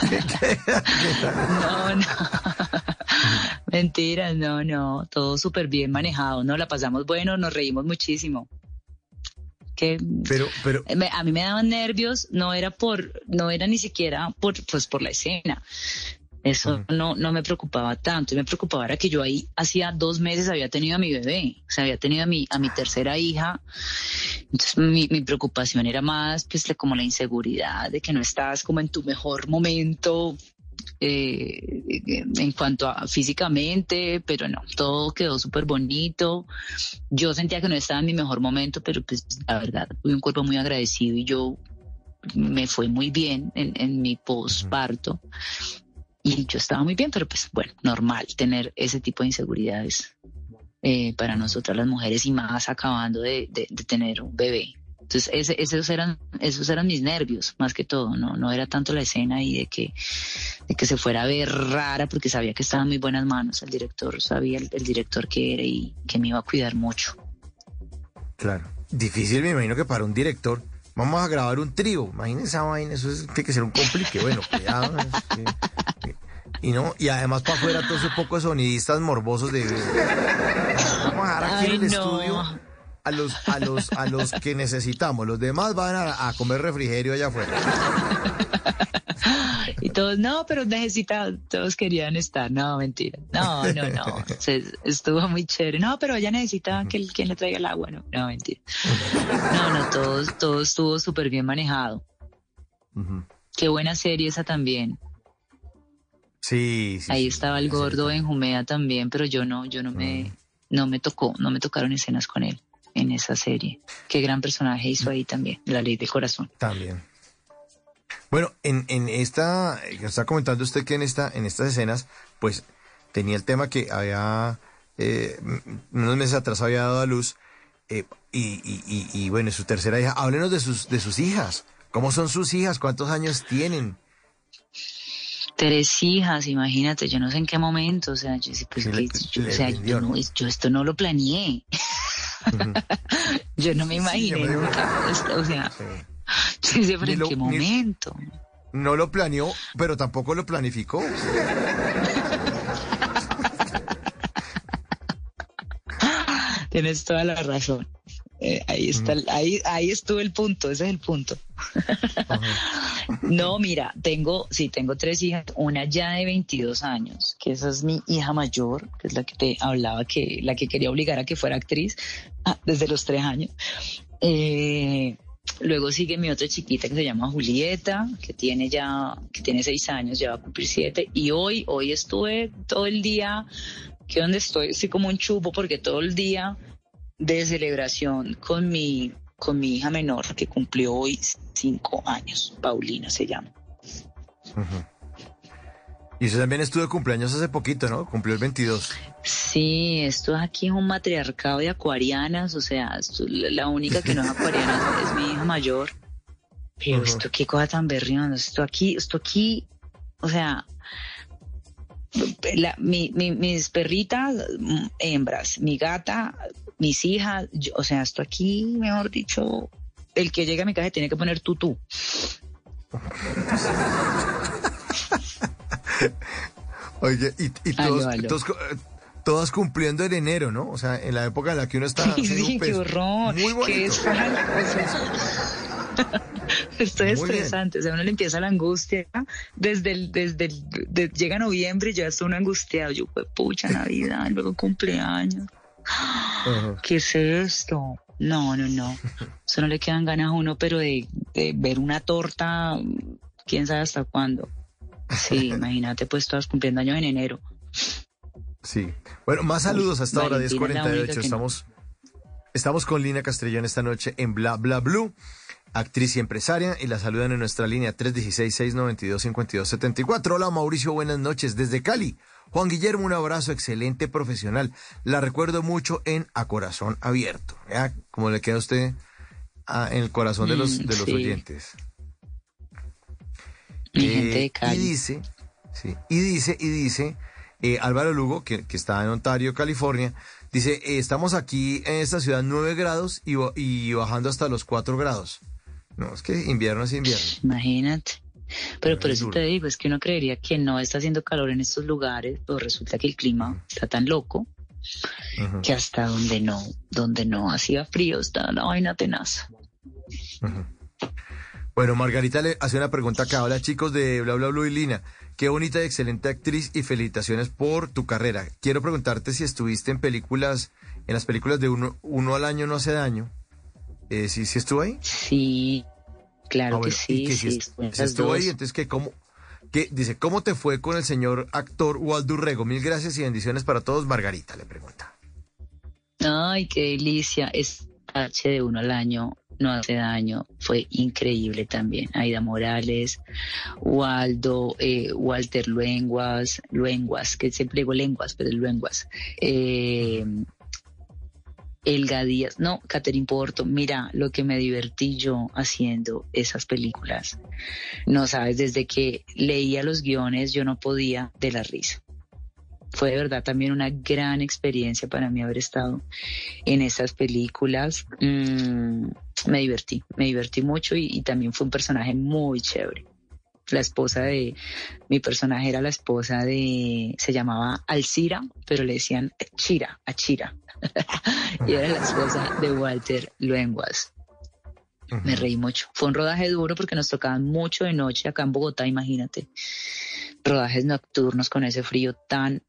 [SPEAKER 2] no, no. Mentiras, no, no, todo súper bien manejado, ¿no? La pasamos bueno, nos reímos muchísimo. Que
[SPEAKER 4] Pero, pero,
[SPEAKER 2] a mí me daban nervios, no era por, no era ni siquiera por, pues por la escena. Eso no, no me preocupaba tanto, me preocupaba era que yo ahí hacía dos meses había tenido a mi bebé, o sea, había tenido a mi, a mi tercera hija. Entonces mi, mi preocupación era más pues como la inseguridad de que no estás como en tu mejor momento eh, en cuanto a físicamente, pero no, todo quedó súper bonito. Yo sentía que no estaba en mi mejor momento, pero pues la verdad, tuve un cuerpo muy agradecido y yo me fue muy bien en, en mi posparto. Y yo estaba muy bien, pero pues bueno, normal tener ese tipo de inseguridades eh, para nosotras las mujeres y más acabando de, de- tener un bebé. Entonces, esos, eran, esos eran mis nervios, más que todo, no, no era tanto la escena y de que, de que se fuera a ver rara, porque sabía que estaba en muy buenas manos. El director sabía el director que era y que me iba a cuidar mucho.
[SPEAKER 4] claro, difícil me imagino que para un director, vamos a grabar un trío, imagínense esa vaina, eso es- tiene que ser un complique, bueno, cuidado. y no, y además para afuera todos esos pocos sonidistas morbosos de... Vamos a dejar aquí en el
[SPEAKER 2] no.
[SPEAKER 4] estudio a los, a los, a los que necesitamos, los demás van a, a comer refrigerio allá afuera.
[SPEAKER 2] Y todos, no, pero necesita, todos querían estar. No, mentira. No, no, no. Se- estuvo muy chévere. No, pero ella necesita que el- quien le traiga el agua. No, no, mentira. No, no, todo, todo estuvo súper bien manejado. Qué buena serie esa también.
[SPEAKER 4] Sí, sí.
[SPEAKER 2] Ahí
[SPEAKER 4] sí,
[SPEAKER 2] estaba el gordo en Jumea también, pero yo no, yo no me, no me tocó, no me tocaron escenas con él en esa serie. Qué gran personaje hizo ahí también, La Ley del Corazón.
[SPEAKER 4] También. Bueno, en, en esta, que está comentando usted que en esta, en estas escenas, pues tenía el tema que había eh, unos meses atrás había dado a luz eh, y, y, y, y, bueno, su tercera hija. Háblenos de sus, de sus hijas. ¿Cómo son sus hijas? ¿Cuántos años tienen?
[SPEAKER 2] Tres hijas, imagínate, yo no sé en qué momento, o sea, yo, sí, pues,
[SPEAKER 4] Sí,
[SPEAKER 2] que-
[SPEAKER 4] le-
[SPEAKER 2] yo,
[SPEAKER 4] le
[SPEAKER 2] o sea, yo, ¿no? yo esto no lo planeé. yo no me
[SPEAKER 4] Sí,
[SPEAKER 2] imaginé
[SPEAKER 4] digo-
[SPEAKER 2] nunca, esto, o sea,
[SPEAKER 4] Sí.
[SPEAKER 2] ¿en
[SPEAKER 4] lo-
[SPEAKER 2] qué
[SPEAKER 4] ni-
[SPEAKER 2] momento?
[SPEAKER 4] No lo planeó, pero tampoco lo planificó.
[SPEAKER 2] Tienes toda la razón. Eh, ahí está, el- ahí, ahí estuvo el punto, ese es el punto. No, mira, tengo, sí, tengo tres hijas, una ya de 22 años, que esa es mi hija mayor, que es la que te hablaba, que la que quería obligar a que fuera actriz ah, desde los tres años. Eh, luego sigue mi otra chiquita que se llama Julieta, que tiene ya, que tiene seis años, ya va a cumplir siete. Y hoy, hoy estuve todo el día, que donde estoy, estoy como un chupo porque todo el día de celebración con mi, con mi hija menor que cumplió hoy cinco años, Paulina se llama.
[SPEAKER 4] Y usted también estuvo de cumpleaños hace poquito, ¿no? Cumplió el 22.
[SPEAKER 2] Sí, esto aquí es un matriarcado de acuarianas, o sea, esto- la única que no es acuariana es mi hija mayor. Pero esto qué cosa tan berrión, esto aquí, esto aquí, o sea, la- mi- mi- mis perritas, hembras, mi gata, mis hijas, yo- o sea, esto aquí, mejor dicho, el que llega a mi casa tiene que poner tutú.
[SPEAKER 4] Oye, y, todos,
[SPEAKER 2] aló.
[SPEAKER 4] todos, eh, todas cumpliendo en enero, ¿no? O sea, en la época en la que uno está...
[SPEAKER 2] Sí,
[SPEAKER 4] un
[SPEAKER 2] qué horror.
[SPEAKER 4] Muy bonito.
[SPEAKER 2] Qué Esto es
[SPEAKER 4] Muy bien.
[SPEAKER 2] estresante, o sea, uno le empieza la angustia desde el, desde el, de- llega noviembre y ya estoy uno angustiado, yo pues pucha Navidad, luego cumpleaños. ¿qué es esto? No, no, no, eso no le quedan ganas a uno, pero de, de ver una torta, quién sabe hasta cuándo. Sí, imagínate pues todas cumpliendo años en enero.
[SPEAKER 4] Sí. Bueno, más saludos hasta ahora,
[SPEAKER 2] Valentina es la única
[SPEAKER 4] 10.48.
[SPEAKER 2] que no.
[SPEAKER 4] Estamos, estamos con Lina Castrellón esta noche en Bla Bla Blue, actriz y empresaria, y la saludan en nuestra línea 316-692-5274. Hola Mauricio, buenas noches desde Cali. Juan Guillermo, un abrazo, excelente profesional. La recuerdo mucho en A Corazón Abierto. ¿Ya? Como le queda a usted ah, en el corazón de los,
[SPEAKER 2] Mm,
[SPEAKER 4] de los oyentes.
[SPEAKER 2] Mi
[SPEAKER 4] Eh,
[SPEAKER 2] gente de
[SPEAKER 4] Y dice, sí, y dice, y dice, eh, Álvaro Lugo, que, que está en Ontario, California, dice, eh, estamos aquí en esta ciudad 9 grados y, y bajando hasta los 4 grados. No, es que invierno es invierno.
[SPEAKER 2] Imagínate. Pero por eso te digo, es que uno creería que no está haciendo calor en estos lugares, pero resulta que el clima está tan loco que hasta donde no, donde no hacía frío está la vaina tenaz.
[SPEAKER 4] Bueno, Margarita le hace una pregunta acá. Hola chicos de Bla Bla Bla y Lina. Qué bonita y excelente actriz y felicitaciones por tu carrera. Quiero preguntarte si estuviste en películas, en las películas de uno, uno al año no hace daño. Eh, ¿sí, ¿Sí estuvo ahí?
[SPEAKER 2] Sí, claro ah, que sí.
[SPEAKER 4] que sí, estuvo ahí, entonces que cómo, que dice, ¿cómo te fue con el señor actor Waldo Rego? Mil gracias y bendiciones para todos. Margarita le pregunta.
[SPEAKER 2] Ay, qué delicia. Es H de uno al año no hace daño, fue increíble también. Aida Morales, Waldo, eh, Walter Luenguas, Luenguas, que siempre digo lenguas, pero es Luenguas. Eh, Elga Díaz, no, Catherine Porto, mira lo que me divertí yo haciendo esas películas. No sabes, desde que leía los guiones yo no podía de la risa fue de verdad también una gran experiencia para mí haber estado en esas películas. Mm, me divertí, me divertí mucho y, también fue un personaje muy chévere. La esposa de, mi personaje era la esposa de, se llamaba Alcira, pero le decían Chira, Achira. y era la esposa de Walter Luenguas. Me reí mucho. Fue un rodaje duro porque nos tocaban mucho de noche acá en Bogotá, imagínate. Rodajes nocturnos con ese frío tan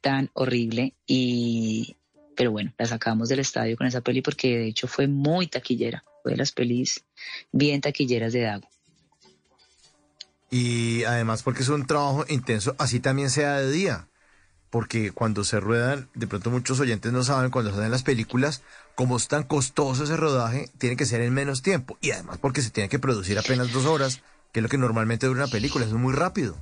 [SPEAKER 2] tan horrible y pero bueno, la sacamos del estadio con esa peli porque de hecho fue muy taquillera, fue de las pelis bien taquilleras de Dago.
[SPEAKER 4] Y además porque es un trabajo intenso, así también sea de día, porque cuando se ruedan, de pronto muchos oyentes no saben, cuando se hacen las películas, como es tan costoso ese rodaje, tiene que ser en menos tiempo, y además porque se tiene que producir apenas dos horas, que es lo que normalmente dura una película, es muy rápido.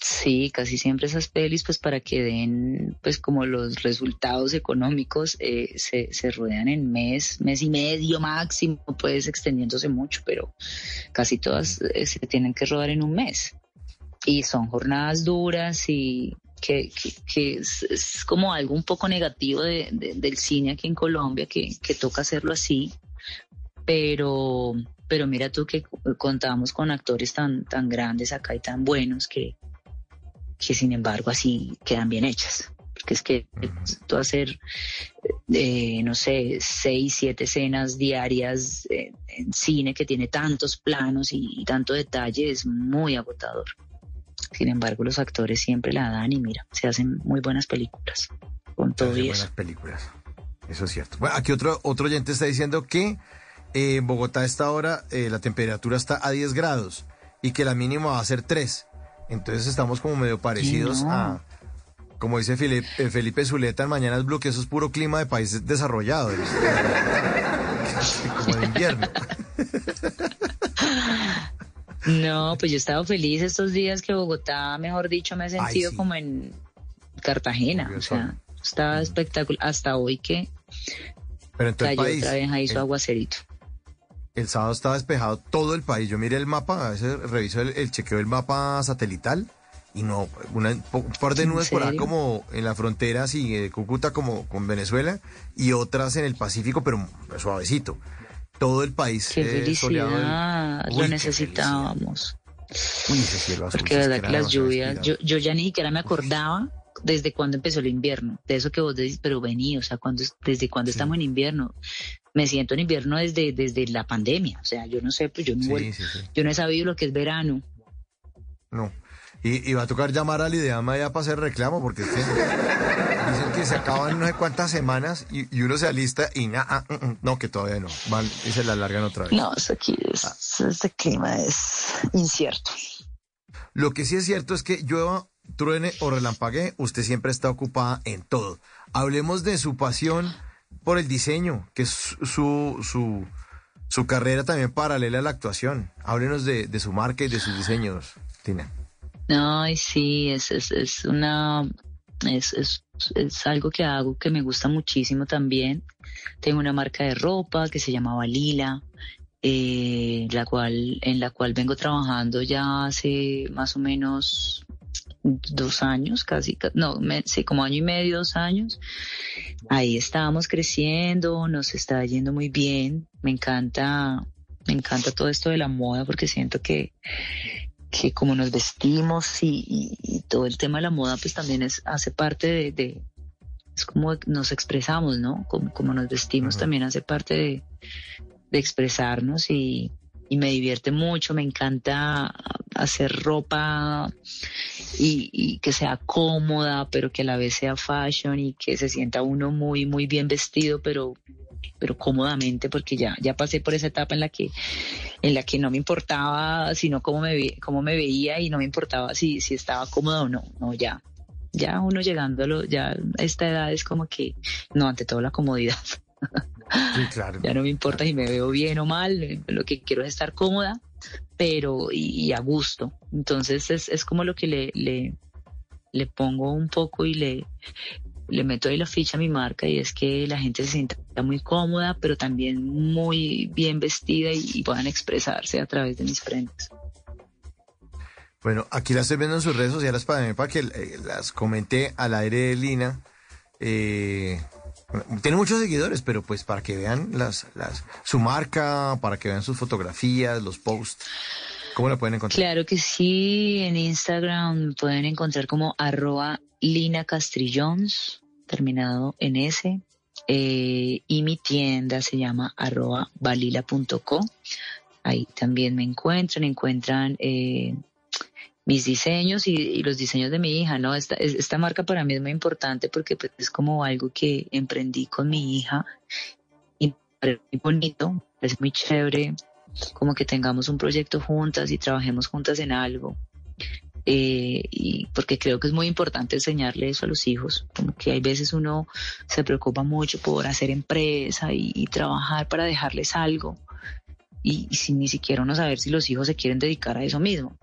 [SPEAKER 2] Sí, casi siempre esas pelis, pues para que den, pues como los resultados económicos, eh, se, se rodean en mes, mes y medio máximo, pues extendiéndose mucho, pero casi todas eh, se tienen que rodar en un mes. Y son jornadas duras y que, que, es, como algo un poco negativo de, del cine aquí en Colombia, que, que toca hacerlo así, pero, pero mira tú que contamos con actores tan, tan grandes acá y tan buenos que, que sin embargo así quedan bien hechas. Porque es que tú hacer, eh, no sé, seis, siete escenas diarias en cine que tiene tantos planos y, tanto detalle es muy agotador. Sin embargo, los actores siempre la dan y mira, se hacen muy buenas películas. Con todo eso.
[SPEAKER 4] Buenas películas. Eso es cierto. Bueno, aquí otro, otro oyente está diciendo que eh, en Bogotá a esta hora eh, la temperatura está a 10 grados y que la mínima va a ser 3. Entonces estamos como medio parecidos a, como dice Felipe, eh, Felipe Zuleta en Mañanas Blue, que eso es puro clima de países desarrollados. como de invierno.
[SPEAKER 2] No, pues yo he estado feliz estos días que Bogotá, mejor dicho, me he sentido como en Cartagena. O sea, estaba espectacular. Hasta hoy que
[SPEAKER 4] Pero en todo
[SPEAKER 2] cayó
[SPEAKER 4] país,
[SPEAKER 2] otra vez ahí su aguacerito.
[SPEAKER 4] El sábado estaba despejado todo el país. Yo miré el mapa, a veces reviso el, chequeo del mapa satelital y no, una, un par de nubes por ahí como en la frontera, así, de Cúcuta como con Venezuela y otras en el Pacífico, pero suavecito. Todo el país.
[SPEAKER 2] Qué felicidad, lo necesitábamos. Porque de verdad que las lluvias, yo, yo ya ni siquiera me acordaba desde cuando empezó el invierno, de eso que vos decís, pero vení, o sea, cuando, desde cuando estamos en invierno, me siento en invierno desde, desde la pandemia. O sea, yo no sé, pues yo no, yo no he sabido lo que es verano.
[SPEAKER 4] No. Y, va a tocar llamar al IDEAMA ya para hacer reclamo, porque dicen que se acaban no sé cuántas semanas y, uno se alista y nada, ah, mm, mm, no, que todavía no. Van y se la alargan otra vez.
[SPEAKER 2] No, eso aquí es, ah. este clima es incierto.
[SPEAKER 4] Lo que sí es cierto es que llueva, truene o relampague, usted siempre está ocupada en todo. Hablemos de su pasión por el diseño, que es su, su, su carrera también paralela a la actuación. Háblenos de, de su marca y de sus diseños, Tina.
[SPEAKER 2] Ay, sí, es, es, es una... Es, es, es, algo que hago que me gusta muchísimo también. Tengo una marca de ropa que se llama Lila, eh, la cual, en la cual vengo trabajando ya hace más o menos dos años, casi, no, sí, como año y medio, dos años. Ahí estábamos creciendo, nos está yendo muy bien. Me encanta Me encanta todo esto de la moda porque siento que, que como nos vestimos y, todo el tema de la moda pues también es, hace parte de, es como nos expresamos, ¿no? Como, como nos vestimos también hace parte de, de expresarnos y, y me divierte mucho, me encanta hacer ropa y, que sea cómoda, pero que a la vez sea fashion y que se sienta uno muy, muy bien vestido, pero pero cómodamente porque ya ya pasé por esa etapa en la que en la que no me importaba sino cómo me cómo me veía y no me importaba si si estaba cómoda o no no ya ya uno llegándolo ya a esta edad es como que no ante todo la comodidad
[SPEAKER 6] claro.
[SPEAKER 2] ya no me importa si me veo bien o mal lo que quiero es estar cómoda pero y, a gusto. Entonces es, es como lo que le, le, le, pongo un poco y le, le meto ahí la ficha a mi marca y es que la gente se sienta muy cómoda, pero también muy bien vestida y, puedan expresarse a través de mis prendas.
[SPEAKER 6] Bueno, aquí las estoy viendo en sus redes sociales para, para que eh, las comenté al aire de Lina. Eh, tiene muchos seguidores, pero pues para que vean las, las, su marca, para que vean sus fotografías, los posts. ¿Cómo la pueden encontrar?
[SPEAKER 2] Claro que sí, en Instagram pueden encontrar como arroba Lina Castrillons, terminado en S. Eh, y mi tienda se llama arroba valila.co. Ahí también me encuentran, encuentran eh, mis diseños y, los diseños de mi hija, ¿no? Esta, esta marca para mí es muy importante porque pues, es como algo que emprendí con mi hija y es muy bonito, es muy chévere, como que tengamos un proyecto juntas y trabajemos juntas en algo. Eh, y porque creo que es muy importante enseñarle eso a los hijos, como que hay veces uno se preocupa mucho por hacer empresa y trabajar para dejarles algo, y, sin ni siquiera uno saber si los hijos se quieren dedicar a eso mismo.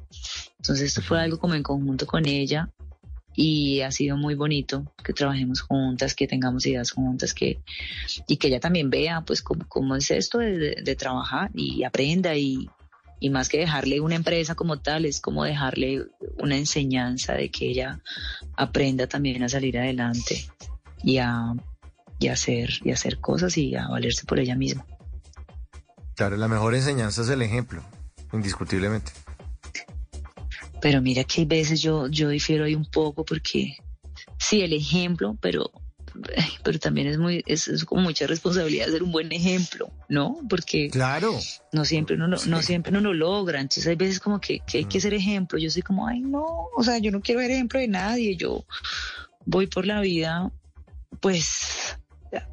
[SPEAKER 2] Entonces esto fue algo como en conjunto con ella y ha sido muy bonito que trabajemos juntas, que tengamos ideas juntas, que y que ella también vea pues cómo, es esto de, trabajar y aprenda y, y más que dejarle una empresa como tal, es como dejarle una enseñanza de que ella aprenda también a salir adelante y a, y a hacer, y a hacer cosas y a valerse por ella misma.
[SPEAKER 6] Claro, la mejor enseñanza es el ejemplo, indiscutiblemente.
[SPEAKER 2] Pero mira que hay veces yo, yo difiero ahí un poco porque sí, el ejemplo, pero, pero también es muy, es, como mucha responsabilidad ser un buen ejemplo, ¿no? Porque
[SPEAKER 6] claro.
[SPEAKER 2] no siempre uno, no, siempre uno lo logra. Entonces hay veces como que, que hay que ser ejemplo. Yo soy como, ay no, o sea, yo no quiero ser ejemplo de nadie. Yo voy por la vida, pues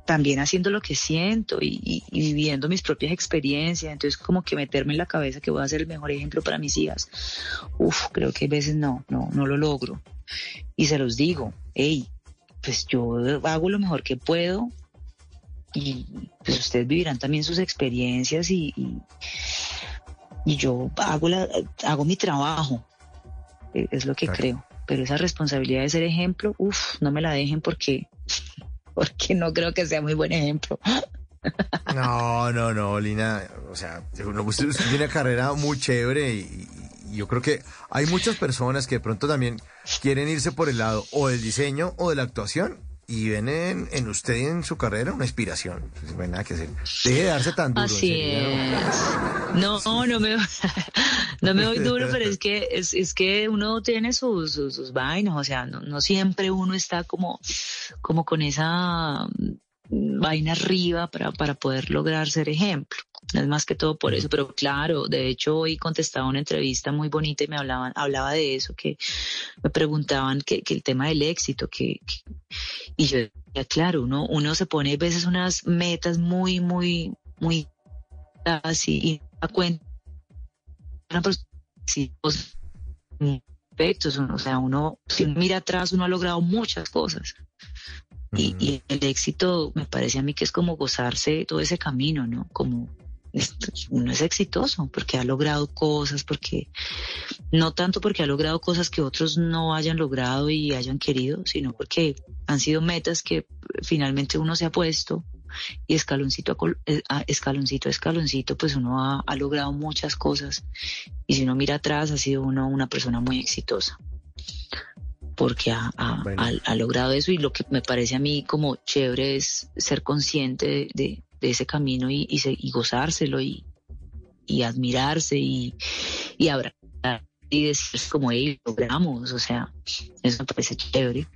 [SPEAKER 2] también haciendo lo que siento y, viviendo mis propias experiencias. Entonces, como que meterme en la cabeza que voy a ser el mejor ejemplo para mis hijas. Uf, creo que a veces no, no, no lo logro. Y se los digo, hey, pues yo hago lo mejor que puedo y pues ustedes vivirán también sus experiencias y, y, yo hago, la, hago mi trabajo. E, es lo que creo. Pero esa responsabilidad de ser ejemplo, uf, no me la dejen porque porque no creo que sea muy buen ejemplo.
[SPEAKER 6] No, no, no, Lina, o sea, usted tiene una carrera muy chévere y, yo creo que hay muchas personas que de pronto también quieren irse por el lado o del diseño o de la actuación y ven en, usted y en su carrera una inspiración. Pues, no hay nada que hacer. Deje de darse tan duro.
[SPEAKER 2] Así es. No, no me, no me doy duro, pero es que es, es que uno tiene sus, sus, vainas, o sea, no, no, siempre uno está como, como con esa vaina arriba para, para poder lograr ser ejemplo. Es más que todo por eso, pero claro, de hecho hoy contestaba una entrevista muy bonita y me hablaban, hablaba de eso, que me preguntaban que, que el tema del éxito, que, y yo decía, claro, uno, uno se pone a veces unas metas muy, muy, muy así y da cuenta sí, perfectos, o sea, uno si mira atrás uno ha logrado muchas cosas. Y, y, el éxito me parece a mí que es como gozarse todo ese camino, ¿no? Como uno es exitoso porque ha logrado cosas, porque no tanto porque ha logrado cosas que otros no hayan logrado y hayan querido, sino porque han sido metas que finalmente uno se ha puesto y escaloncito eh, a, escaloncito a escaloncito, pues uno ha, logrado muchas cosas. Y si uno mira atrás ha sido uno una persona muy exitosa porque ha, ha, logrado eso y lo que me parece a mí como chévere es ser consciente de, de ese camino y, y, y gozárselo y, y admirarse y, y abrazar y decir como, hey, logramos, o sea, eso me parece chévere.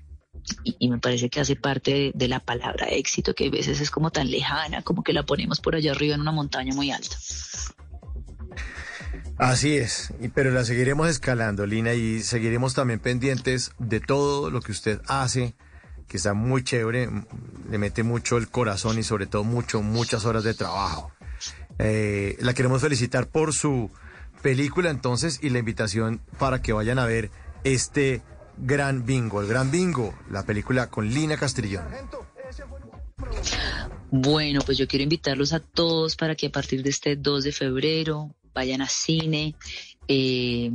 [SPEAKER 2] Y, y me parece que hace parte de, de la palabra éxito, que a veces es como tan lejana, como que la ponemos por allá arriba en una montaña muy alta.
[SPEAKER 4] Así es, pero la seguiremos escalando, Lina, y seguiremos también pendientes de todo lo que usted hace, que está muy chévere, le mete mucho el corazón y sobre todo mucho, muchas horas de trabajo. Eh, la queremos felicitar por su película entonces y la invitación para que vayan a ver este gran bingo, el gran bingo, la película con Lina Castrillón.
[SPEAKER 2] Bueno, pues yo quiero invitarlos a todos para que a partir de este 2 de febrero vayan a cine, eh,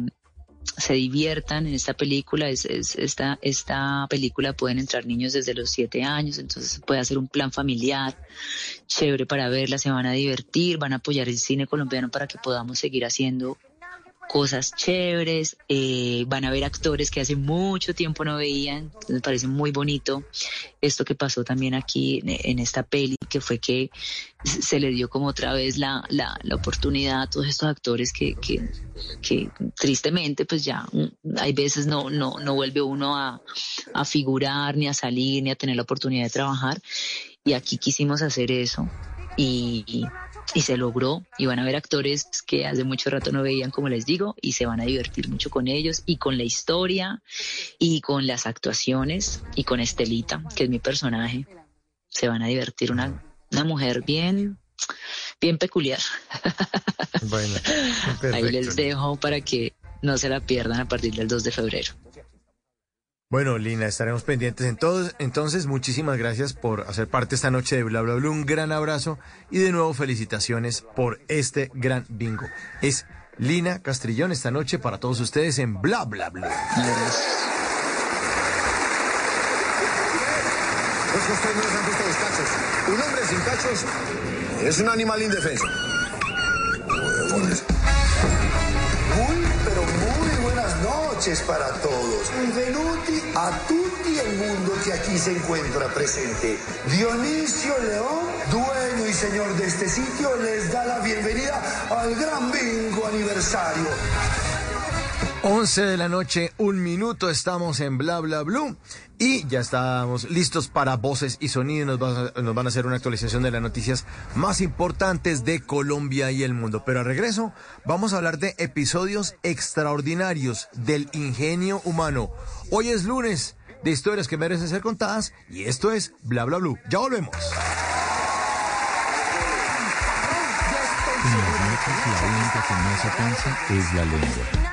[SPEAKER 2] se diviertan en esta película. Es, es- esta, esta película pueden entrar niños desde los 7 años, entonces puede hacer un plan familiar chévere para verla, se van a divertir, van a apoyar el cine colombiano para que podamos seguir haciendo cosas chéveres, eh, van a ver actores que hace mucho tiempo no veían, me parece muy bonito esto que pasó también aquí en, en esta peli, que fue que se le dio como otra vez la, la, la oportunidad a todos estos actores que, que, que tristemente pues ya mm, hay veces no, no, no vuelve uno a, a figurar, ni a salir, ni a tener la oportunidad de trabajar. Y aquí quisimos hacer eso y, y- se logró. Y van a ver actores que hace mucho rato no veían, como les digo, y se van a divertir mucho con ellos y con la historia y con las actuaciones y con Estelita, que es mi personaje. Se van a divertir una, una mujer bien, bien peculiar.
[SPEAKER 4] Bueno,
[SPEAKER 2] Ahí les dejo para que no se la pierdan a partir del 2 de febrero.
[SPEAKER 4] Bueno, Lina, estaremos pendientes. Entonces, entonces, muchísimas gracias por hacer parte esta noche de Bla Bla Bla. Un gran abrazo y de nuevo felicitaciones por este gran bingo. Es Lina Castrillón esta noche para todos ustedes en Bla Bla Bla.
[SPEAKER 7] Un hombre sin cachos es un animal indefenso. Noches para todos. Benvenuti a tutti el mundo que aquí se encuentra presente. Dionisio León, dueño y señor de este sitio, les da la bienvenida al gran bingo aniversario.
[SPEAKER 4] 11 de la noche, un minuto, estamos en Bla Bla Blue y ya estamos listos para voces y sonidos. Nos, nos van a hacer una actualización de las noticias más importantes de Colombia y el mundo. Pero a regreso, vamos a hablar de episodios extraordinarios del ingenio humano. Hoy es lunes de historias que merecen ser contadas y esto es Bla Bla Blue. Ya volvemos.
[SPEAKER 3] La que no se es la.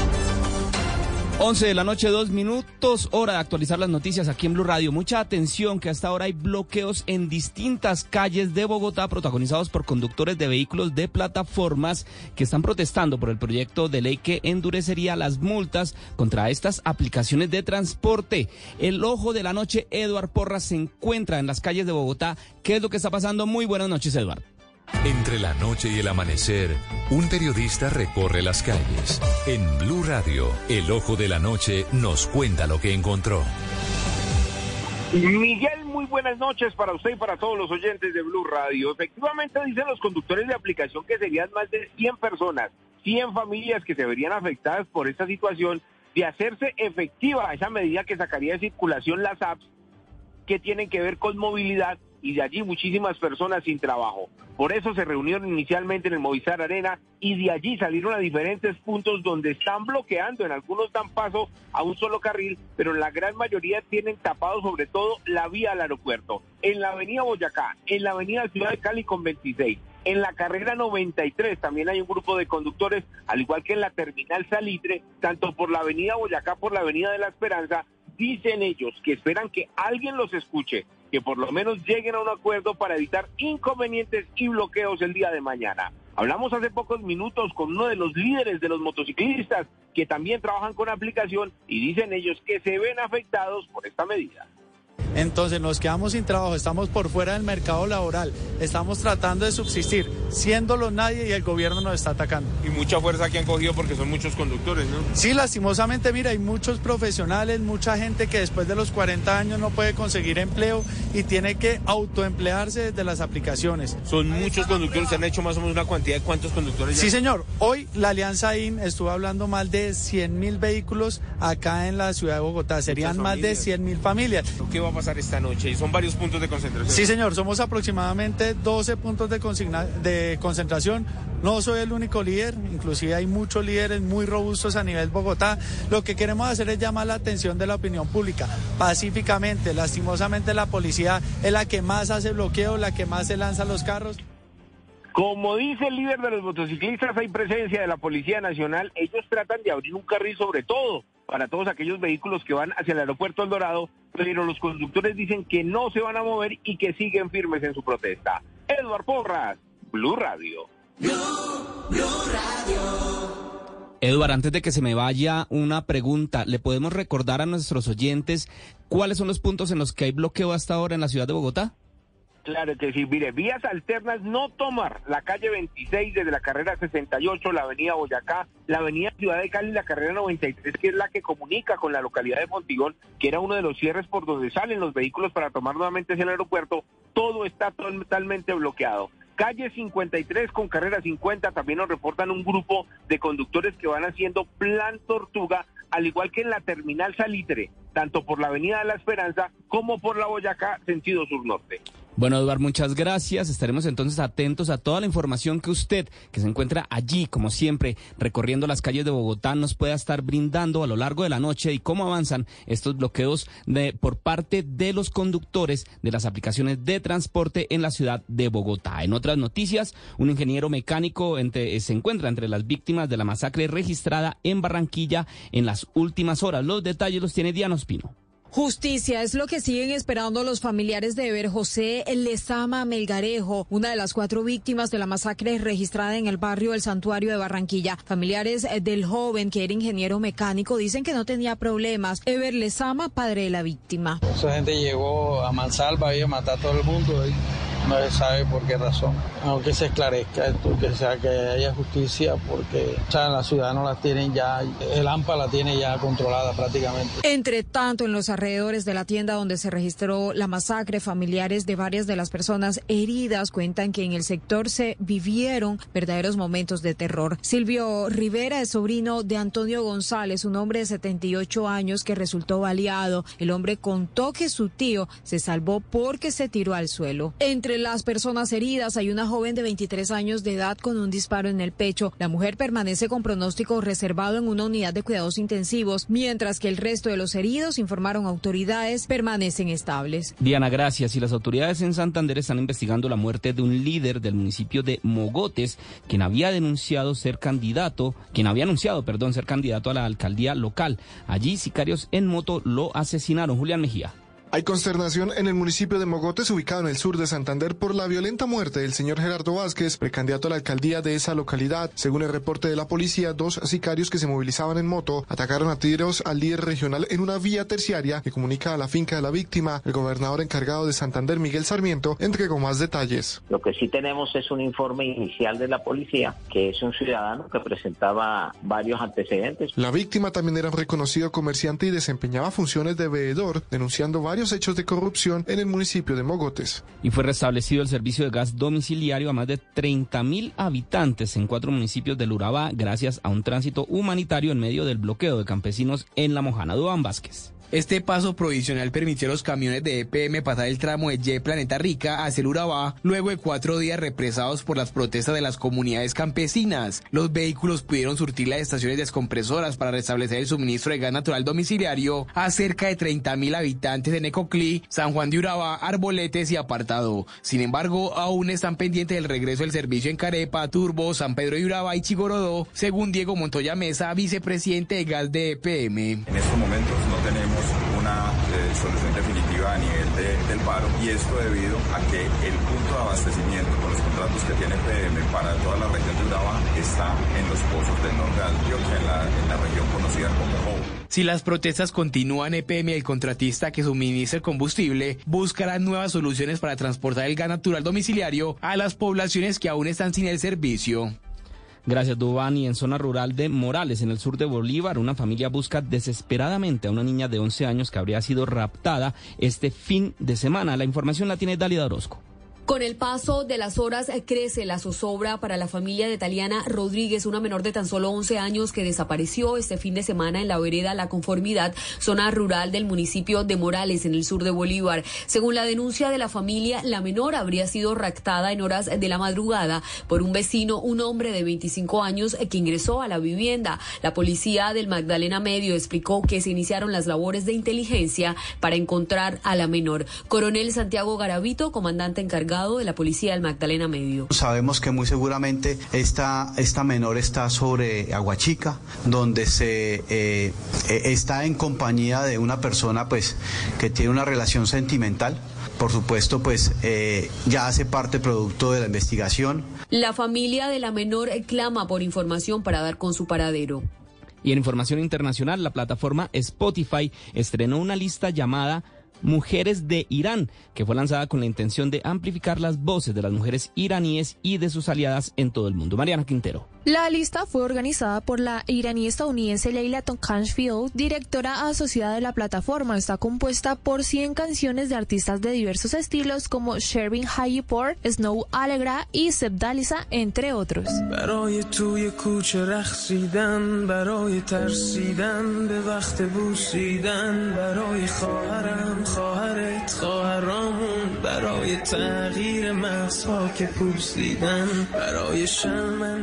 [SPEAKER 8] 11 de la noche, dos minutos, hora de actualizar las noticias aquí en Blue Radio. Mucha atención que hasta ahora hay bloqueos en distintas calles de Bogotá protagonizados por conductores de vehículos de plataformas que están protestando por el proyecto de ley que endurecería las multas contra estas aplicaciones de transporte. El ojo de la noche, Eduard Porras, se encuentra en las calles de Bogotá. ¿Qué es lo que está pasando? Muy buenas noches, Eduard.
[SPEAKER 3] Entre la noche y el amanecer, un periodista recorre las calles. En Blue Radio, el ojo de la noche nos cuenta lo que encontró.
[SPEAKER 9] Miguel, muy buenas noches para usted y para todos los oyentes de Blue Radio. Efectivamente dicen los conductores de aplicación que serían más de 100 personas, 100 familias que se verían afectadas por esta situación de hacerse efectiva esa medida que sacaría de circulación las apps que tienen que ver con movilidad y de allí muchísimas personas sin trabajo. Por eso se reunieron inicialmente en el Movistar Arena y de allí salieron a diferentes puntos donde están bloqueando, en algunos dan paso a un solo carril, pero la gran mayoría tienen tapado sobre todo la vía al aeropuerto. En la avenida Boyacá, en la avenida Ciudad de Cali con 26, en la carrera 93 también hay un grupo de conductores, al igual que en la terminal Salitre, tanto por la avenida Boyacá, por la avenida de la Esperanza, dicen ellos que esperan que alguien los escuche, que por lo menos lleguen a un acuerdo para evitar inconvenientes y bloqueos el día de mañana. Hablamos hace pocos minutos con uno de los líderes de los motociclistas que también trabajan con aplicación y dicen ellos que se ven afectados por esta medida.
[SPEAKER 10] Entonces nos quedamos sin trabajo, estamos por fuera del mercado laboral, estamos tratando de subsistir, siéndolo nadie y el gobierno nos está atacando.
[SPEAKER 11] Y mucha fuerza que han cogido porque son muchos conductores, ¿no?
[SPEAKER 10] Sí, lastimosamente, mira, hay muchos profesionales, mucha gente que después de los 40 años no puede conseguir empleo y tiene que autoemplearse desde las aplicaciones.
[SPEAKER 11] Son muchos conductores, se han hecho más o menos una cantidad de cuántos conductores.
[SPEAKER 10] Sí, señor. Hoy la Alianza IN estuvo hablando más de 100 mil vehículos acá en la ciudad de Bogotá. Serían más de 100 mil familias.
[SPEAKER 11] ¿Qué va a pasar esta noche? Y son varios puntos de concentración.
[SPEAKER 10] Sí, señor. Somos aproximadamente 12 puntos de, consigna de concentración. No soy el único líder, inclusive hay muchos líderes muy robustos a nivel Bogotá. Lo que queremos hacer es llamar la atención de la opinión pública pacíficamente. Lastimosamente la policía es la que más hace bloqueo, la que más se lanza los carros.
[SPEAKER 9] Como dice el líder de los motociclistas, hay presencia de la Policía Nacional. Ellos tratan de abrir un carril sobre todo para todos aquellos vehículos que van hacia el aeropuerto El Dorado, pero los conductores dicen que no se van a mover y que siguen firmes en su protesta. Eduard Porras, Blue Radio.
[SPEAKER 8] Eduard, antes de que se me vaya una pregunta, ¿le podemos recordar a nuestros oyentes cuáles son los puntos en los que hay bloqueo hasta ahora en la ciudad de Bogotá?
[SPEAKER 9] Claro que sí, mire, vías alternas, no tomar la calle 26 desde la carrera 68, la avenida Boyacá, la avenida Ciudad de Cali, la carrera 93, que es la que comunica con la localidad de Montigón, que era uno de los cierres por donde salen los vehículos para tomar nuevamente hacia el aeropuerto, todo está totalmente bloqueado. Calle 53 con carrera 50 también nos reportan un grupo de conductores que van haciendo plan tortuga, al igual que en la terminal Salitre, tanto por la avenida de la Esperanza como por la Boyacá, sentido sur-norte.
[SPEAKER 8] Bueno, Eduardo, muchas gracias. Estaremos entonces atentos a toda la información que usted, que se encuentra allí, como siempre, recorriendo las calles de Bogotá, nos pueda estar brindando a lo largo de la noche y cómo avanzan estos bloqueos por parte de los conductores de las aplicaciones de transporte en la ciudad de Bogotá. En otras noticias, un ingeniero mecánico entre, se encuentra entre las víctimas de la masacre registrada en Barranquilla en las últimas horas. Los detalles los tiene Diana Ospino.
[SPEAKER 12] Justicia es lo que siguen esperando los familiares de Eber José Lezama Melgarejo, una de las cuatro víctimas de la masacre registrada en el barrio El Santuario de Barranquilla. Familiares eh, del joven que era ingeniero mecánico dicen que no tenía problemas. Eber Lezama, padre de la víctima.
[SPEAKER 13] Esa gente llegó a mansalva y a matar a todo el mundo. No se sabe por qué razón. Aunque se esclarezca esto, que sea que haya justicia, porque o sea, la ciudad no la tienen ya, el AMPA la tiene ya controlada prácticamente.
[SPEAKER 12] Entre tanto, en los alrededores de la tienda donde se registró la masacre, familiares de varias de las personas heridas cuentan que en el sector se vivieron verdaderos momentos de terror. Silvio Rivera es sobrino de Antonio González, un hombre de 78 años que resultó baleado. El hombre contó que su tío se salvó porque se tiró al suelo. Entre las personas heridas hay una joven de 23 años de edad con un disparo en el pecho. La mujer permanece con pronóstico reservado en una unidad de cuidados intensivos, mientras que el resto de los heridos, informaron autoridades, permanecen estables.
[SPEAKER 8] Diana, gracias. Y las autoridades en Santander están investigando la muerte de un líder del municipio de Mogotes, quien había denunciado ser candidato, quien había anunciado, perdón, ser candidato a la alcaldía local. Allí sicarios en moto lo asesinaron. Julián Mejía.
[SPEAKER 14] Hay consternación en el municipio de Mogotes, ubicado en el sur de Santander, por la violenta muerte del señor Gerardo Vázquez, precandidato a la alcaldía de esa localidad. Según el reporte de la policía, dos sicarios que se movilizaban en moto atacaron a tiros al líder regional en una vía terciaria que comunica a la finca de la víctima. El gobernador encargado de Santander, Miguel Sarmiento, entregó más detalles.
[SPEAKER 15] Lo que sí tenemos es un informe inicial de la policía, que es un ciudadano que presentaba varios antecedentes.
[SPEAKER 14] La víctima también era un reconocido comerciante y desempeñaba funciones de veedor, denunciando varios hechos de corrupción en el municipio de Mogotes.
[SPEAKER 8] Y fue restablecido el servicio de gas domiciliario a más de 30 mil habitantes en cuatro municipios del Urabá gracias a un tránsito humanitario en medio del bloqueo de campesinos en La Mojana. Duan Vázquez.
[SPEAKER 16] Este paso provisional permitió a los camiones de EPM pasar el tramo de Y Planeta Rica hacia el Urabá luego de cuatro días represados por las protestas de las comunidades campesinas. Los vehículos pudieron surtir las estaciones descompresoras para restablecer el suministro de gas natural domiciliario a cerca de 30 mil habitantes de Necoclí, San Juan de Urabá, Arboletes y Apartado. Sin embargo, aún están pendientes del regreso del servicio en Carepa, Turbo, San Pedro de Urabá y Chigorodó, según Diego Montoya Mesa, vicepresidente de gas de EPM.
[SPEAKER 17] En estos momentos no tenemos una eh, solución definitiva a nivel del paro y esto debido a que el punto de abastecimiento con los contratos que tiene PM para toda la región de Urabá está en los pozos del norte Antioquia, en la, en la región conocida como Hobo.
[SPEAKER 16] Si las protestas continúan, EPM y el contratista que suministra el combustible buscarán nuevas soluciones para transportar el gas natural domiciliario a las poblaciones que aún están sin el servicio.
[SPEAKER 8] Gracias, Dubani. En zona rural de Morales, en el sur de Bolívar, una familia busca desesperadamente a una niña de 11 años que habría sido raptada este fin de semana. La información la tiene Dalida Orozco.
[SPEAKER 18] Con el paso de las horas eh, crece la zozobra para la familia de Taliana Rodríguez, una menor de tan solo 11 años que desapareció este fin de semana en la vereda La Conformidad, zona rural del municipio de Morales, en el sur de Bolívar. Según la denuncia de la familia, la menor habría sido raptada en horas de la madrugada por un vecino, un hombre de 25 años eh, que ingresó a la vivienda. La policía del Magdalena Medio explicó que se iniciaron las labores de inteligencia para encontrar a la menor. Coronel Santiago Garavito, comandante encargado de la policía del Magdalena Medio.
[SPEAKER 19] Sabemos que muy seguramente esta, esta menor está sobre Aguachica, donde se eh, eh, está en compañía de una persona pues que tiene una relación sentimental por supuesto, pues eh, ya hace parte producto de la investigación.
[SPEAKER 18] La familia de la menor clama por información para dar con su paradero.
[SPEAKER 8] Y en información internacional, la plataforma Spotify estrenó una lista llamada Mujeres de Irán, que fue lanzada con la intención de amplificar las voces de las mujeres iraníes y de sus aliadas en todo el mundo. Mariana Quintero.
[SPEAKER 20] La lista fue organizada por la iraní estadounidense Leila Tonkanshfield, directora asociada de la plataforma. Está compuesta por 100 canciones de artistas de diversos estilos como Shervin Hayipur, Snow Allegra y Sebdalisa, entre otros.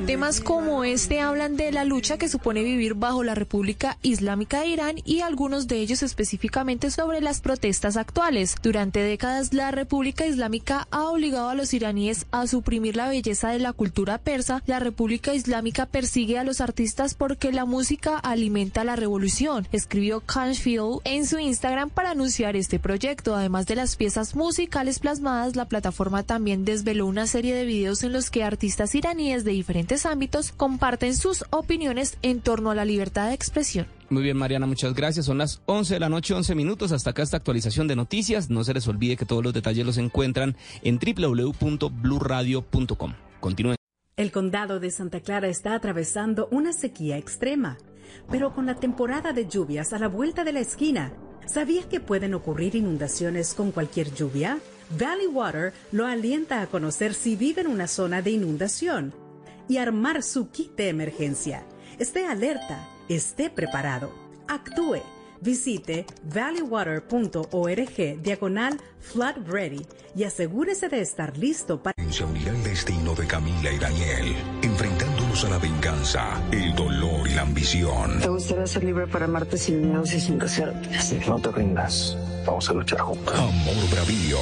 [SPEAKER 20] Temas como este hablan de la lucha que supone vivir bajo la República Islámica de Irán y algunos de ellos específicamente sobre las protestas actuales. Durante décadas la República Islámica ha obligado a los iraníes a suprimir la belleza de la cultura persa. La República Islámica persigue a los artistas porque la música alimenta la revolución, escribió Canfield en su Instagram para anunciar este proyecto. Además de las piezas musicales plasmadas, la plataforma también desveló una serie de videos en los que artistas iraníes de diferentes ámbitos comparten sus opiniones en torno a la libertad de expresión.
[SPEAKER 8] Muy bien, Mariana, muchas gracias. Son las 11 de la noche, 11 minutos. Hasta acá esta actualización de noticias. No se les olvide que todos los detalles los encuentran en www.bluradio.com. Continúen.
[SPEAKER 21] El condado de Santa Clara está atravesando una sequía extrema, pero con la temporada de lluvias a la vuelta de la esquina, ¿sabía que pueden ocurrir inundaciones con cualquier lluvia? Valley Water lo alienta a conocer si vive en una zona de inundación y armar su kit de emergencia. Esté alerta, esté preparado, actúe. Visite valleywater.org diagonal flood ready y asegúrese de estar listo para...
[SPEAKER 22] Se unirá el destino de Camila y Daniel, enfrentándonos a la venganza, el dolor y la ambición.
[SPEAKER 23] ¿Te gustaría ser libre para amarte sin miedos y sin casarte?
[SPEAKER 24] No te rindas. Vamos a luchar juntos.
[SPEAKER 22] Amor Bravío.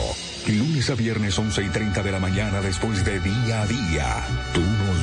[SPEAKER 22] Lunes a viernes 11 y 30 de la mañana después de día a día. Tú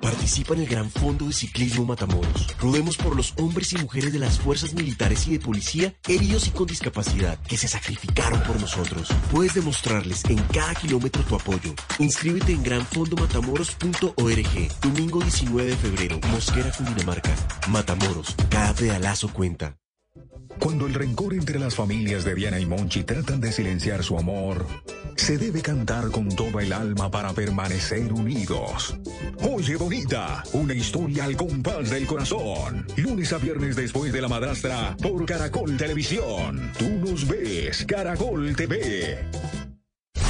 [SPEAKER 7] Participa en el Gran Fondo de Ciclismo Matamoros. Rodemos por los hombres y mujeres de las fuerzas militares y de policía heridos y con discapacidad que se sacrificaron por nosotros. Puedes demostrarles en cada kilómetro tu apoyo. Inscríbete en granfondomatamoros.org. Domingo 19 de febrero, Mosquera, Cundinamarca. Matamoros, cada pedalazo cuenta.
[SPEAKER 22] Cuando el rencor entre las familias de Diana y Monchi tratan de silenciar su amor, se debe cantar con toda el alma para permanecer unidos. Oye Bonita, una historia al compás del corazón. Lunes a viernes después de la madrastra por Caracol Televisión. Tú nos ves, Caracol TV.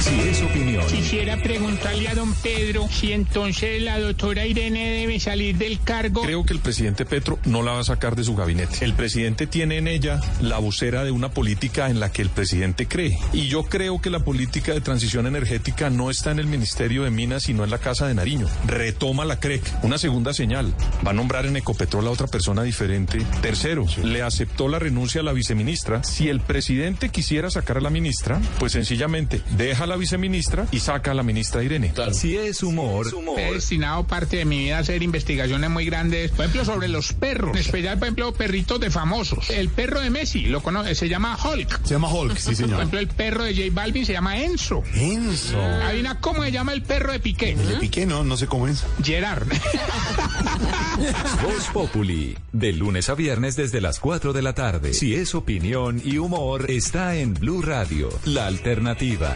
[SPEAKER 22] Si es opinión.
[SPEAKER 25] Quisiera preguntarle a don Pedro si entonces la doctora Irene debe salir del cargo.
[SPEAKER 26] Creo que el presidente Petro no la va a sacar de su gabinete. El presidente tiene en ella la vocera de una política en la que el presidente cree. Y yo creo que la política de transición energética no está en el Ministerio de Minas, sino en la Casa de Nariño. Retoma la CREC. Una segunda señal. Va a nombrar en Ecopetrol a otra persona diferente. Tercero, le aceptó la renuncia a la viceministra. Si el presidente quisiera sacar a la ministra, pues sencillamente deja la viceministra y saca a la ministra Irene.
[SPEAKER 3] Si es humor,
[SPEAKER 25] He destinado parte de mi vida a hacer investigaciones muy grandes, por ejemplo, sobre los perros, en especial, por ejemplo, perritos de famosos. El perro de Messi, lo conoce, se llama Hulk.
[SPEAKER 26] Se llama Hulk, sí
[SPEAKER 25] Por
[SPEAKER 26] señor.
[SPEAKER 25] ejemplo, el perro de J Balvin se llama Enzo.
[SPEAKER 26] Enzo.
[SPEAKER 25] Adivina cómo se llama el perro de Piqué.
[SPEAKER 26] Le piqué, no, no sé cómo es.
[SPEAKER 25] Gerard.
[SPEAKER 3] Voz Populi, de lunes a viernes desde las 4 de la tarde. Si es opinión y humor, está en Blue Radio, la alternativa.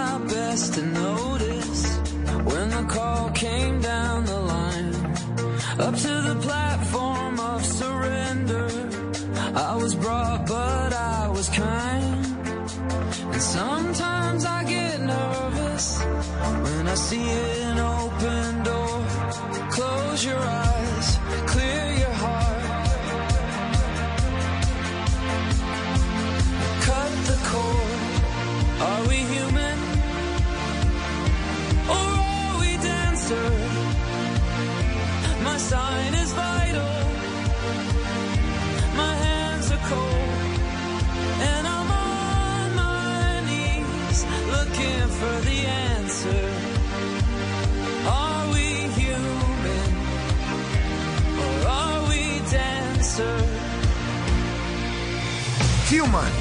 [SPEAKER 27] see you. Human.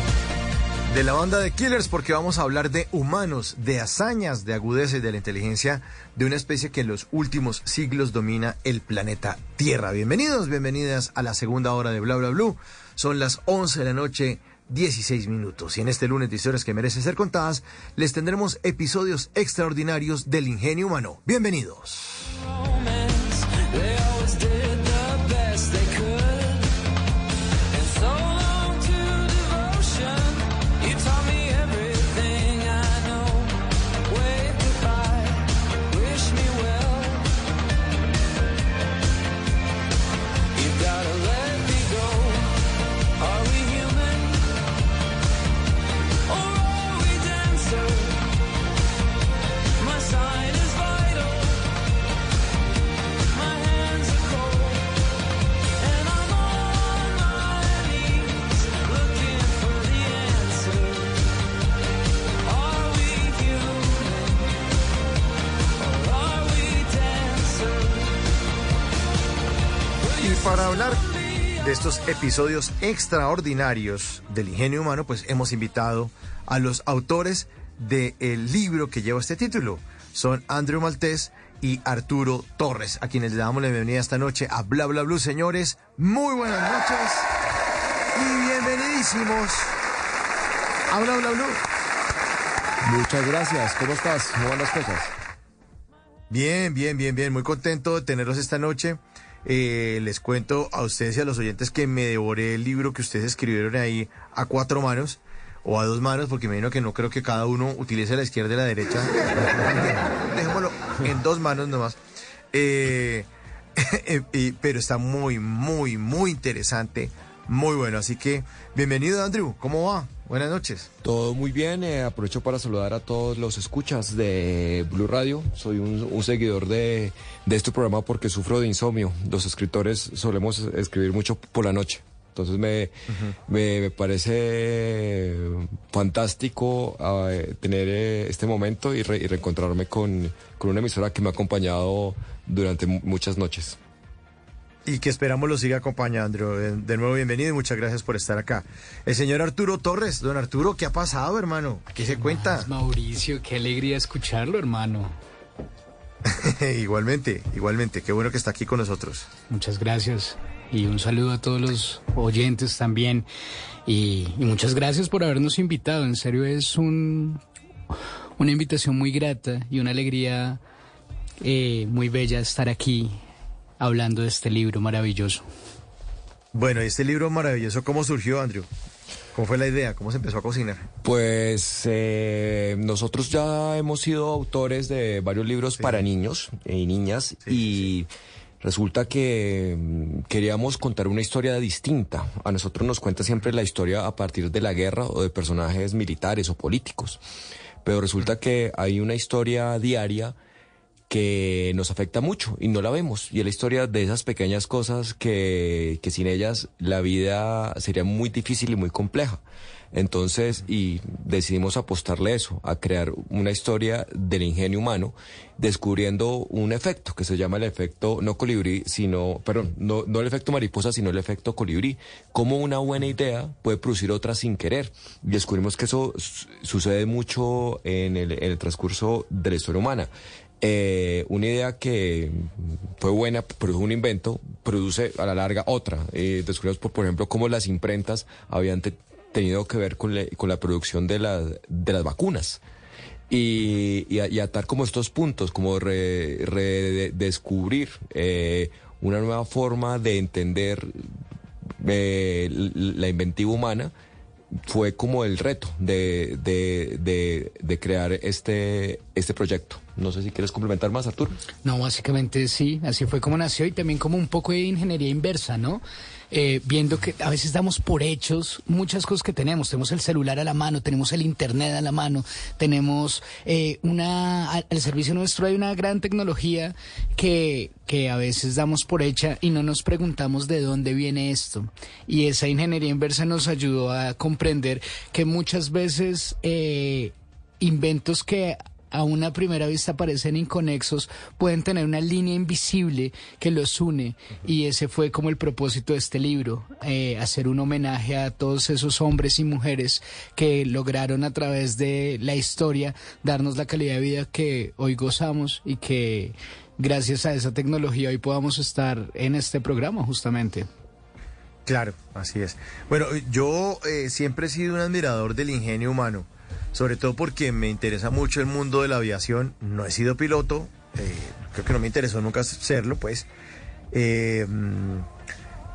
[SPEAKER 4] De la banda de Killers, porque vamos a hablar de humanos, de hazañas, de agudeces de la inteligencia de una especie que en los últimos siglos domina el planeta Tierra. Bienvenidos, bienvenidas a la segunda hora de Bla Bla Blue. Son las 11 de la noche, 16 minutos. Y en este lunes de historias que merecen ser contadas, les tendremos episodios extraordinarios del ingenio humano. Bienvenidos. De estos episodios extraordinarios del ingenio humano, pues hemos invitado a los autores del libro que lleva este título. Son Andrew Maltés y Arturo Torres, a quienes le damos la bienvenida esta noche a Bla Bla Blue. Señores, muy buenas noches y bienvenidísimos a Bla Bla Blue.
[SPEAKER 28] Muchas gracias. ¿Cómo estás? ¿Cómo van las cosas?
[SPEAKER 4] Bien, bien, bien, bien. Muy contento de tenerlos esta noche. Eh, les cuento a ustedes y a los oyentes que me devoré el libro que ustedes escribieron ahí a cuatro manos o a dos manos, porque me imagino que no creo que cada uno utilice la izquierda y la derecha. Dejémoslo en dos manos nomás. Eh, eh, pero está muy, muy, muy interesante, muy bueno. Así que, bienvenido Andrew, ¿cómo va? Buenas noches.
[SPEAKER 28] Todo muy bien, eh, aprovecho para saludar a todos los escuchas de Blue Radio. Soy un, seguidor de, de este programa porque sufro de insomnio. Los escritores solemos escribir mucho por la noche. Entonces me, me, parece fantástico eh, tener eh, este momento y, reencontrarme con, con, una emisora que me ha acompañado durante muchas noches.
[SPEAKER 4] Y que esperamos lo siga acompañando. De nuevo, bienvenido y muchas gracias por estar acá. El señor Arturo Torres, don Arturo, ¿qué ha pasado, hermano? ¿Qué se cuenta?
[SPEAKER 29] Mauricio, qué alegría escucharlo, hermano.
[SPEAKER 4] igualmente, igualmente, qué bueno que está aquí con nosotros.
[SPEAKER 29] Muchas gracias y un saludo a todos los oyentes también. Y, muchas gracias por habernos invitado. En serio es un, una invitación muy grata y una alegría eh, muy bella estar aquí hablando de este libro maravilloso.
[SPEAKER 4] Bueno, este libro maravilloso, ¿cómo surgió, Andrew? ¿Cómo fue la idea? ¿Cómo se empezó a cocinar?
[SPEAKER 28] Pues eh, nosotros ya hemos sido autores de varios libros para niños y niñas y Resulta que mm, queríamos contar una historia distinta. A nosotros nos cuenta siempre la historia a partir de la guerra o de personajes militares o políticos. Pero resulta que hay una historia diaria que nos afecta mucho y no la vemos. Y es la historia de esas pequeñas cosas que, que sin ellas la vida sería muy difícil y muy compleja. Entonces, y decidimos apostarle eso, a crear una historia del ingenio humano, descubriendo un efecto que se llama el efecto no colibrí, sino, perdón, no, no el efecto mariposa, sino el efecto colibrí. Cómo una buena idea puede producir otra sin querer. Y descubrimos que eso sucede mucho en el, en el transcurso de la historia humana. Eh, una idea que fue buena, es un invento, produce a la larga otra. Eh, descubrimos, por, por ejemplo, cómo las imprentas habían tenido que ver con, con la producción de, de las vacunas. Y, y, atar como estos puntos, como redescubrir eh, una nueva forma de entender eh, la inventiva humana fue como el reto de, de, de, crear este, este proyecto. No sé si quieres complementar más, Arturo.
[SPEAKER 29] No, básicamente sí, así fue como nació y también como un poco de ingeniería inversa, ¿no? Eh, viendo que a veces damos por hechos muchas cosas que tenemos. Tenemos el celular a la mano, tenemos el internet a la mano, tenemos eh, una, al servicio nuestro hay una gran tecnología que, que a veces damos por hecha y no nos preguntamos de dónde viene esto. Y esa ingeniería inversa nos ayudó a comprender que muchas veces eh, inventos que a una primera vista parecen inconexos, pueden tener una línea invisible que los une. Y ese fue como el propósito de este libro, eh, hacer un homenaje a todos esos hombres y mujeres que lograron a través de la historia darnos la calidad de vida que hoy gozamos y que gracias a esa tecnología hoy podamos estar en este programa justamente.
[SPEAKER 4] Claro, así es. Bueno, yo eh, siempre he sido un admirador del ingenio humano sobre todo porque me interesa mucho el mundo de la aviación. No he sido piloto, eh, creo que no me interesó nunca serlo, pues. Eh,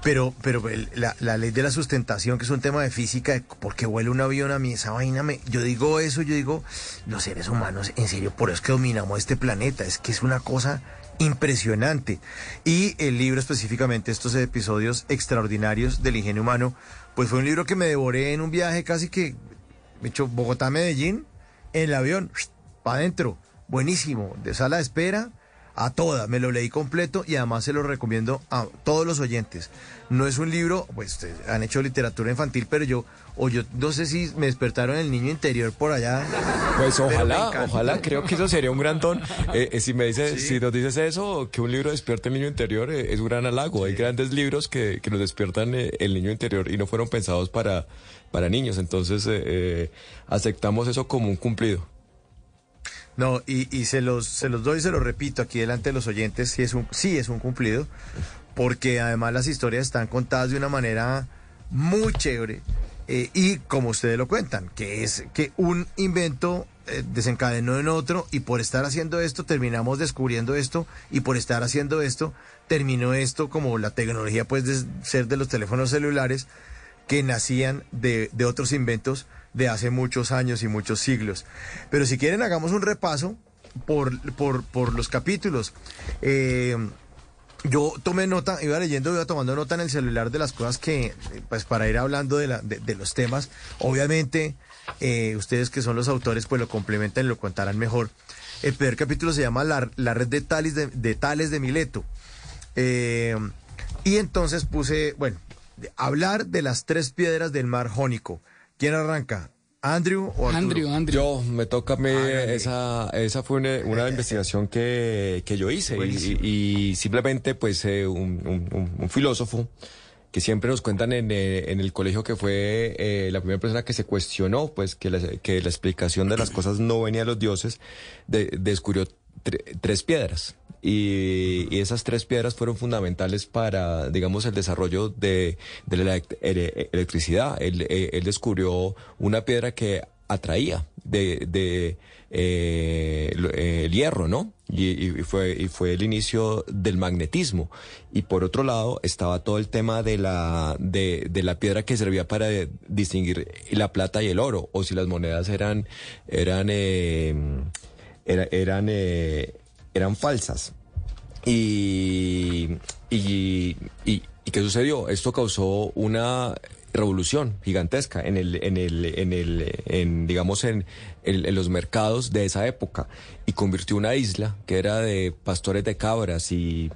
[SPEAKER 4] pero pero la, ley de la sustentación, que es un tema de física, porque vuela un avión a mí, esa vaina, me, yo digo eso, yo digo, los seres humanos, en serio, por eso es que dominamos este planeta, es que es una cosa impresionante. Y el libro específicamente, estos episodios extraordinarios del ingenio humano, pues fue un libro que me devoré en un viaje casi que me hecho Bogotá-Medellín, en el avión, para adentro. Buenísimo, de sala de espera a toda. Me lo leí completo y además se lo recomiendo a todos los oyentes. No es un libro, pues han hecho literatura infantil, pero yo, o yo no sé si me despertaron el niño interior por allá.
[SPEAKER 28] Pues ojalá, ojalá, creo que eso sería un gran ton. Eh, eh, si me dices, si nos dices eso, que un libro despierte el niño interior, eh, es un gran halago. Hay grandes libros que, que nos despiertan el niño interior y no fueron pensados para para niños. Entonces, eh, eh, aceptamos eso como un cumplido.
[SPEAKER 4] No, y, y, se, los, se los doy y se los repito aquí delante de los oyentes, sí es un, sí es un cumplido, porque además las historias están contadas de una manera muy chévere. Eh, y como ustedes lo cuentan, que es que un invento eh, desencadenó en otro y por estar haciendo esto terminamos descubriendo esto y por estar haciendo esto terminó esto como la tecnología pues de ser de los teléfonos celulares que nacían de, otros inventos de hace muchos años y muchos siglos. Pero si quieren hagamos un repaso por, por, por los capítulos. Eh, yo tomé nota, iba leyendo, iba tomando nota en el celular de las cosas que, pues para ir hablando de, la, de, los temas, obviamente eh, ustedes que son los autores pues lo complementan y lo contarán mejor. El primer capítulo se llama La, red de tales de, tales de Mileto. Eh, y entonces puse, bueno, hablar de las tres piedras del mar Jónico. ¿Quién arranca? Andrew o
[SPEAKER 29] Andrew, Andrew.
[SPEAKER 28] Yo, me toca a mí, esa, esa fue una, investigación que, que, yo hice y, simplemente pues eh, un, filósofo que siempre nos cuentan en, eh, en el colegio que fue eh, la primera persona que se cuestionó pues que la, que la explicación de las cosas no venía de los dioses, descubrió tres piedras. Y, esas tres piedras fueron fundamentales para, digamos, el desarrollo de, la electricidad. Él, eh, él, descubrió una piedra que atraía de, de eh, el hierro, ¿no? Y, fue, y fue el inicio del magnetismo. Y por otro lado estaba todo el tema de la, de, de la piedra que servía para distinguir la plata y el oro, o si las monedas eran, eran, eh, eran, eran falsas. Y, y, y, ¿qué sucedió? Esto causó una revolución gigantesca en el, en el, en el, en, digamos, en, los mercados de esa época y convirtió una isla que era de pastores de cabras y,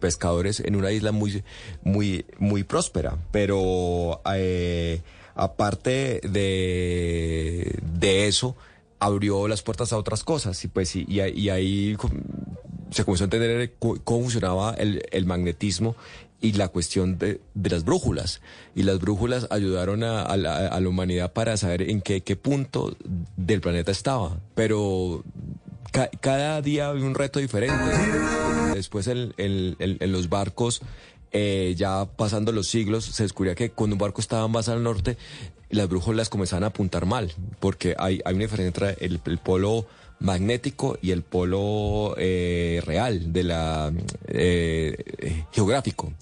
[SPEAKER 28] pescadores en una isla muy, muy, muy próspera. Pero eh, aparte de, de eso, abrió las puertas a otras cosas y pues y, ahí se comenzó a entender cómo funcionaba el, magnetismo y la cuestión de, las brújulas. Y las brújulas ayudaron a, la, humanidad para saber en qué, qué punto del planeta estaba. Pero cada día había un reto diferente. Después en, los barcos, eh, ya pasando los siglos, se descubría que cuando un barco estaba más al norte, las brújulas comenzaban a apuntar mal, porque hay, hay una diferencia entre el, polo magnético y el polo eh, real de la eh, geográfico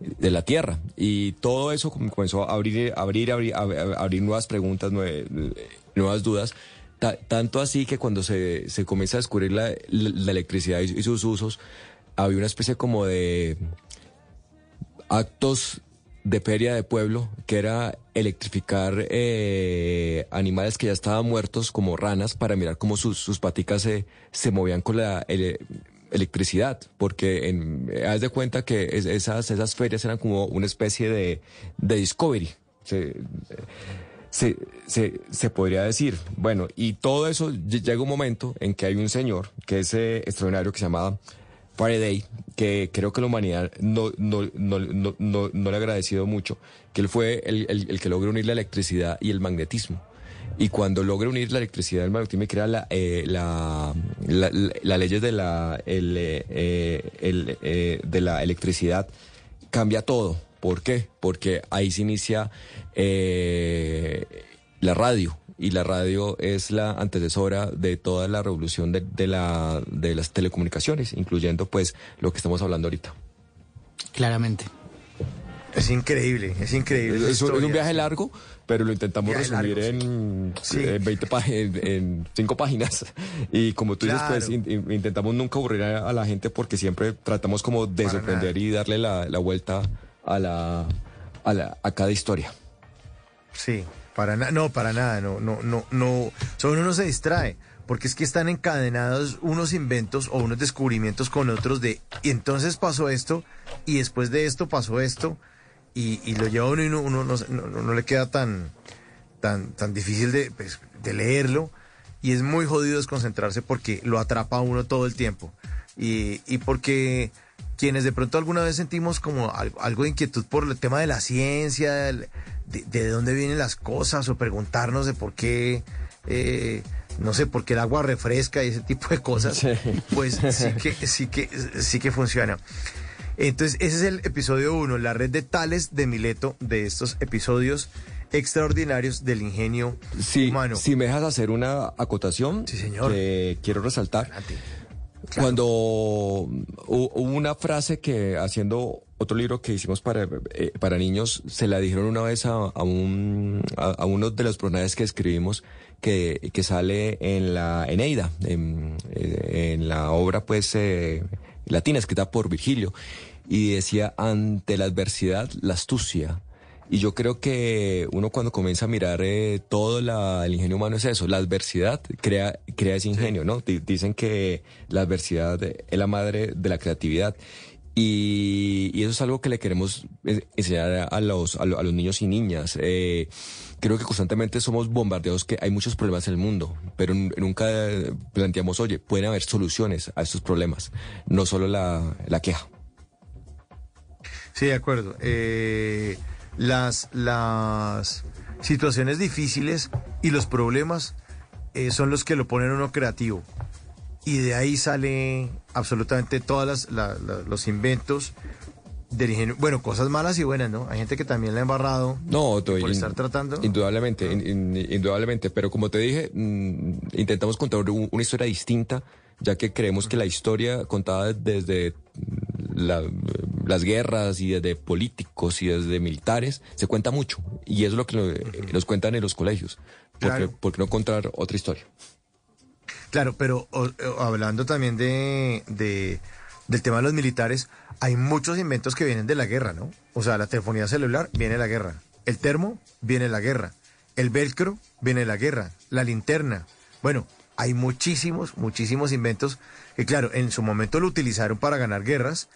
[SPEAKER 28] de la Tierra. Y todo eso comenzó a abrir abrir abrir, nuevas preguntas nuevas dudas tanto así que cuando se, se comienza a descubrir la, electricidad y, sus usos había una especie como de actos de feria de pueblo, que era electrificar eh, animales que ya estaban muertos, como ranas, para mirar cómo sus, sus paticas se, se movían con la electricidad, porque en, haz de cuenta que esas, esas ferias eran como una especie de, de discovery. Se, se, se, podría decir. Bueno, y todo eso llega un momento en que hay un señor, que es eh, extraordinario, que se llamaba Faraday, que creo que la humanidad no, no, no, no, le ha agradecido mucho, que él fue el, el, que logró unir la electricidad y el magnetismo. Y cuando logra unir la electricidad y el magnetismo y crea la, eh, la, la, leyes de la, el, eh, el, eh, de la electricidad, cambia todo. ¿Por qué? Porque ahí se inicia la radio y la radio es la antecesora de toda la revolución de, la, de las telecomunicaciones, incluyendo pues lo que estamos hablando ahorita.
[SPEAKER 29] Claramente.
[SPEAKER 4] Es increíble, es increíble.
[SPEAKER 28] Es, un viaje largo, pero lo intentamos resumir en, 20 en, 5 páginas. Y como tú dices, pues intentamos nunca aburrir a, la gente porque siempre tratamos como de sorprender y darle la, vuelta a, la, a, la, a cada historia.
[SPEAKER 4] Sí, para nada, no, para nada, no, no, no, no, solo uno se distrae, porque es que están encadenados unos inventos o unos descubrimientos con otros de, y entonces pasó esto, y después de esto pasó esto, y, lo lleva uno y uno, no, le queda tan, tan, tan difícil de, pues, de leerlo, y es muy jodido desconcentrarse porque lo atrapa a uno todo el tiempo, y, y porque quienes de pronto alguna vez sentimos como algo, de inquietud por el tema de la ciencia, de, de, dónde vienen las cosas o preguntarnos de por qué, eh, no sé, por qué el agua refresca y ese tipo de cosas, pues sí que, sí, que, sí que funciona. Entonces, ese es el episodio 1, la red de tales de Mileto de estos episodios. extraordinarios del ingenio
[SPEAKER 28] Sí,
[SPEAKER 4] humano.
[SPEAKER 28] si me dejas hacer una acotación,
[SPEAKER 4] señor.
[SPEAKER 28] que quiero resaltar. Cuando hu- hubo una frase que haciendo otro libro que hicimos para, eh, para niños, se la dijeron una vez a, a un, a, a uno de los personajes que escribimos que, que sale en la Eneida, en, eh, en la obra pues eh, latina escrita por Virgilio, y decía, ante la adversidad, la astucia. Y yo creo que uno cuando comienza a mirar eh, todo la- el ingenio humano es eso, la adversidad crea, crea ese ingenio, ¿no? Di- Dicen que la adversidad es la madre de la creatividad. Y, eso es algo que le queremos eh, enseñar a los, a, lo- a los niños y niñas. Eh, creo que constantemente somos bombardeados que hay muchos problemas en el mundo, pero nunca eh, planteamos, oye, pueden haber soluciones a estos problemas, no solo la, la queja.
[SPEAKER 4] Sí, de acuerdo. Las, las situaciones difíciles y los problemas son los que lo ponen uno creativo. Y de ahí sale absolutamente todos los inventos del ingenio. Bueno, cosas malas y buenas, ¿no? Hay gente que también la ha embarrado
[SPEAKER 28] No,
[SPEAKER 4] por
[SPEAKER 28] in-
[SPEAKER 4] estar tratando.
[SPEAKER 28] Indudablemente, in- in- indudablemente. Pero como te dije, mm, intentamos contar un- una historia distinta, ya que creemos que la historia contada desde la- las guerras y desde políticos y desde militares se cuenta mucho. Y eso es lo que nos cuentan en los colegios. Porque,
[SPEAKER 4] Claro.
[SPEAKER 28] ¿Por qué no contar otra historia?
[SPEAKER 4] Claro, pero o- o- hablando también de, de- del tema de los militares, hay muchos inventos que vienen de la guerra, ¿no? O sea, la telefonía celular viene de la guerra, el termo viene de la guerra, el velcro viene de la guerra, la linterna. Bueno, hay muchísimos, muchísimos inventos que, claro, en su momento lo utilizaron para ganar guerras,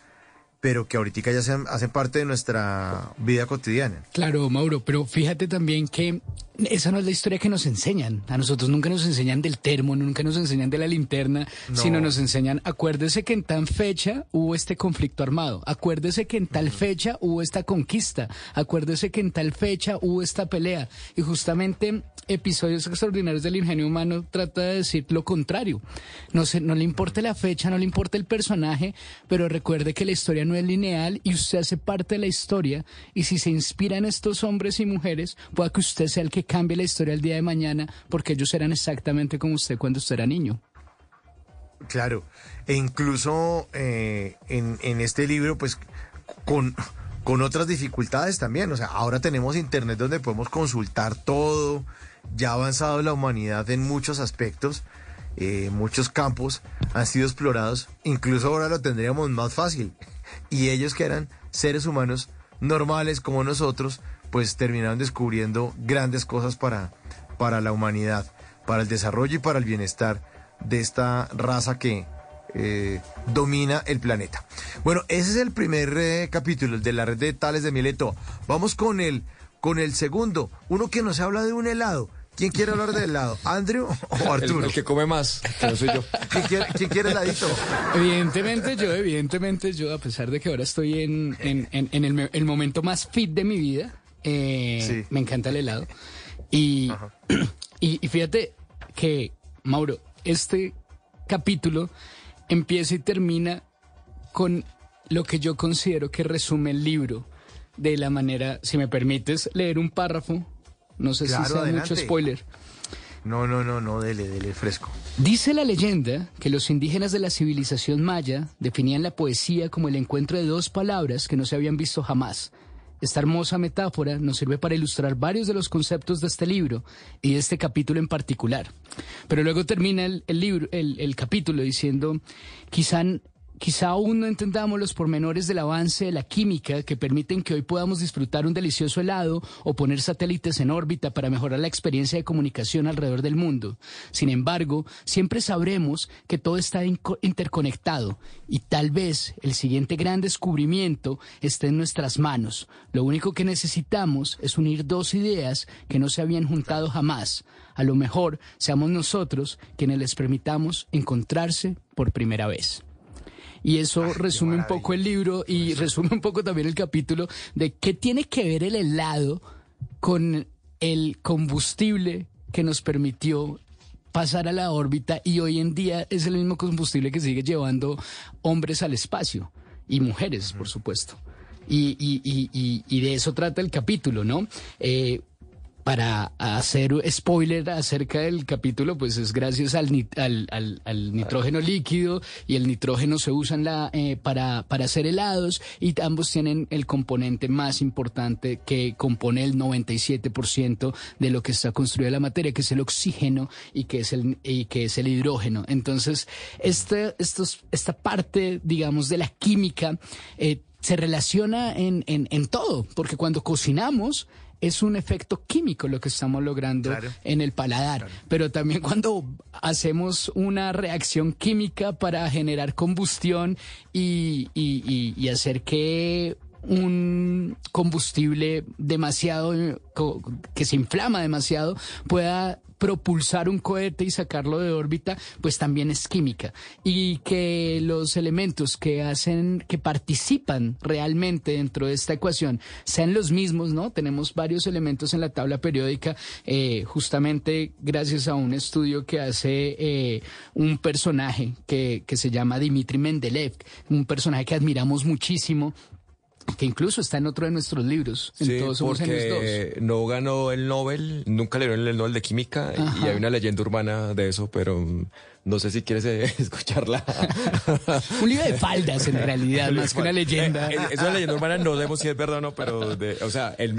[SPEAKER 4] pero que ahorita ya sean- hacen parte de nuestra vida cotidiana.
[SPEAKER 29] Claro, Mauro, pero fíjate también que esa no es la historia que nos enseñan. A nosotros nunca nos enseñan del termo, nunca nos enseñan de la linterna,
[SPEAKER 4] No.
[SPEAKER 29] sino nos enseñan, acuérdese que en tal fecha hubo este conflicto armado, acuérdese que en tal fecha hubo esta conquista, acuérdese que en tal fecha hubo esta pelea. Y justamente episodios extraordinarios del ingenio humano trata de decir lo contrario. No, se, no le importa la fecha, no le importa el personaje, pero recuerde que la historia no es lineal y usted hace parte de la historia y si se inspira en estos hombres y mujeres, pueda que usted sea el que cambie la historia el día de mañana porque ellos eran exactamente como usted cuando usted era niño.
[SPEAKER 4] Claro, e incluso eh, en, este libro, pues con, con otras dificultades también. O sea, ahora tenemos internet donde podemos consultar todo. Ya ha avanzado la humanidad en muchos aspectos, eh, muchos campos han sido explorados. Incluso ahora lo tendríamos más fácil. Y ellos que eran seres humanos normales como nosotros, pues terminaron descubriendo grandes cosas para, para la humanidad, para el desarrollo y para el bienestar de esta raza que eh, domina el planeta. Bueno, ese es el primer eh, capítulo, de la red de Tales de Mileto. Vamos con el, con el segundo, uno que nos habla de un helado. ¿Quién quiere hablar de helado? ¿Andrew o Arturo?
[SPEAKER 28] El, el que come más, que no soy yo.
[SPEAKER 4] ¿Quién quiere, quién quiere heladito?
[SPEAKER 29] Evidentemente yo, evidentemente yo, a pesar de que ahora estoy en, en- en- en el, me- el momento más fit de mi vida, eh,
[SPEAKER 4] Sí.
[SPEAKER 29] me encanta el helado. Y, y, y fíjate que, Mauro, este capítulo empieza y termina con lo que yo considero que resume el libro de la manera, si me permites leer un párrafo, no sé
[SPEAKER 4] Claro,
[SPEAKER 29] si sea
[SPEAKER 4] adelante.
[SPEAKER 29] mucho spoiler.
[SPEAKER 4] No, no, no, no, dele, dele fresco.
[SPEAKER 29] Dice la leyenda que los indígenas de la civilización maya definían la poesía como el encuentro de dos palabras que no se habían visto jamás. Esta hermosa metáfora nos sirve para ilustrar varios de los conceptos de este libro y de este capítulo en particular. Pero luego termina el, el libro, el, el capítulo diciendo, quizá, quizá aún no entendamos los pormenores del avance de la química que permiten que hoy podamos disfrutar un delicioso helado o poner satélites en órbita para mejorar la experiencia de comunicación alrededor del mundo. Sin embargo, siempre sabremos que todo está interconectado y tal vez el siguiente gran descubrimiento esté en nuestras manos. Lo único que necesitamos es unir dos ideas que no se habían juntado jamás. A lo mejor seamos nosotros quienes les permitamos encontrarse por primera vez. Y eso resume un poco el libro y resume un poco también el capítulo de qué tiene que ver el helado con el combustible que nos permitió pasar a la órbita y hoy en día es el mismo combustible que sigue llevando hombres al espacio y mujeres, por supuesto. Y, y- y- y- y de eso trata el capítulo, ¿no? Eh, para hacer spoiler acerca del capítulo, pues es gracias al, al, nitrógeno líquido y el nitrógeno se usa la, eh, para, para hacer helados y ambos tienen el componente más importante que compone el 97% de lo que está construida la materia, que es el oxígeno y que es el, y que es el hidrógeno. Entonces, este, estos, esta parte, digamos, de la química eh, se relaciona en, en, en todo, porque cuando cocinamos, es un efecto químico lo que estamos logrando en el paladar. Pero también cuando hacemos una reacción química para generar combustión y, y hacer que un combustible demasiado que se inflama demasiado pueda propulsar un cohete y sacarlo de órbita, pues también es química. Y que los elementos que hacen, que participan realmente dentro de esta ecuación sean los mismos, ¿no? Tenemos varios elementos en la tabla periódica, eh, justamente gracias a un estudio que hace eh, un personaje que, que se llama Dimitri Mendeleev, un personaje que admiramos muchísimo que incluso está en otro de nuestros libros. En
[SPEAKER 28] sí,
[SPEAKER 29] todos
[SPEAKER 28] somos porque no ganó el Nobel, nunca le dieron el Nobel de Química y hay una leyenda urbana de eso, pero no sé si quieres eh, escucharla.
[SPEAKER 29] un libro de faldas, en realidad, más que una leyenda.
[SPEAKER 28] Eh, eh, es una leyenda urbana, no sabemos si es verdad o no, pero, o sea, el,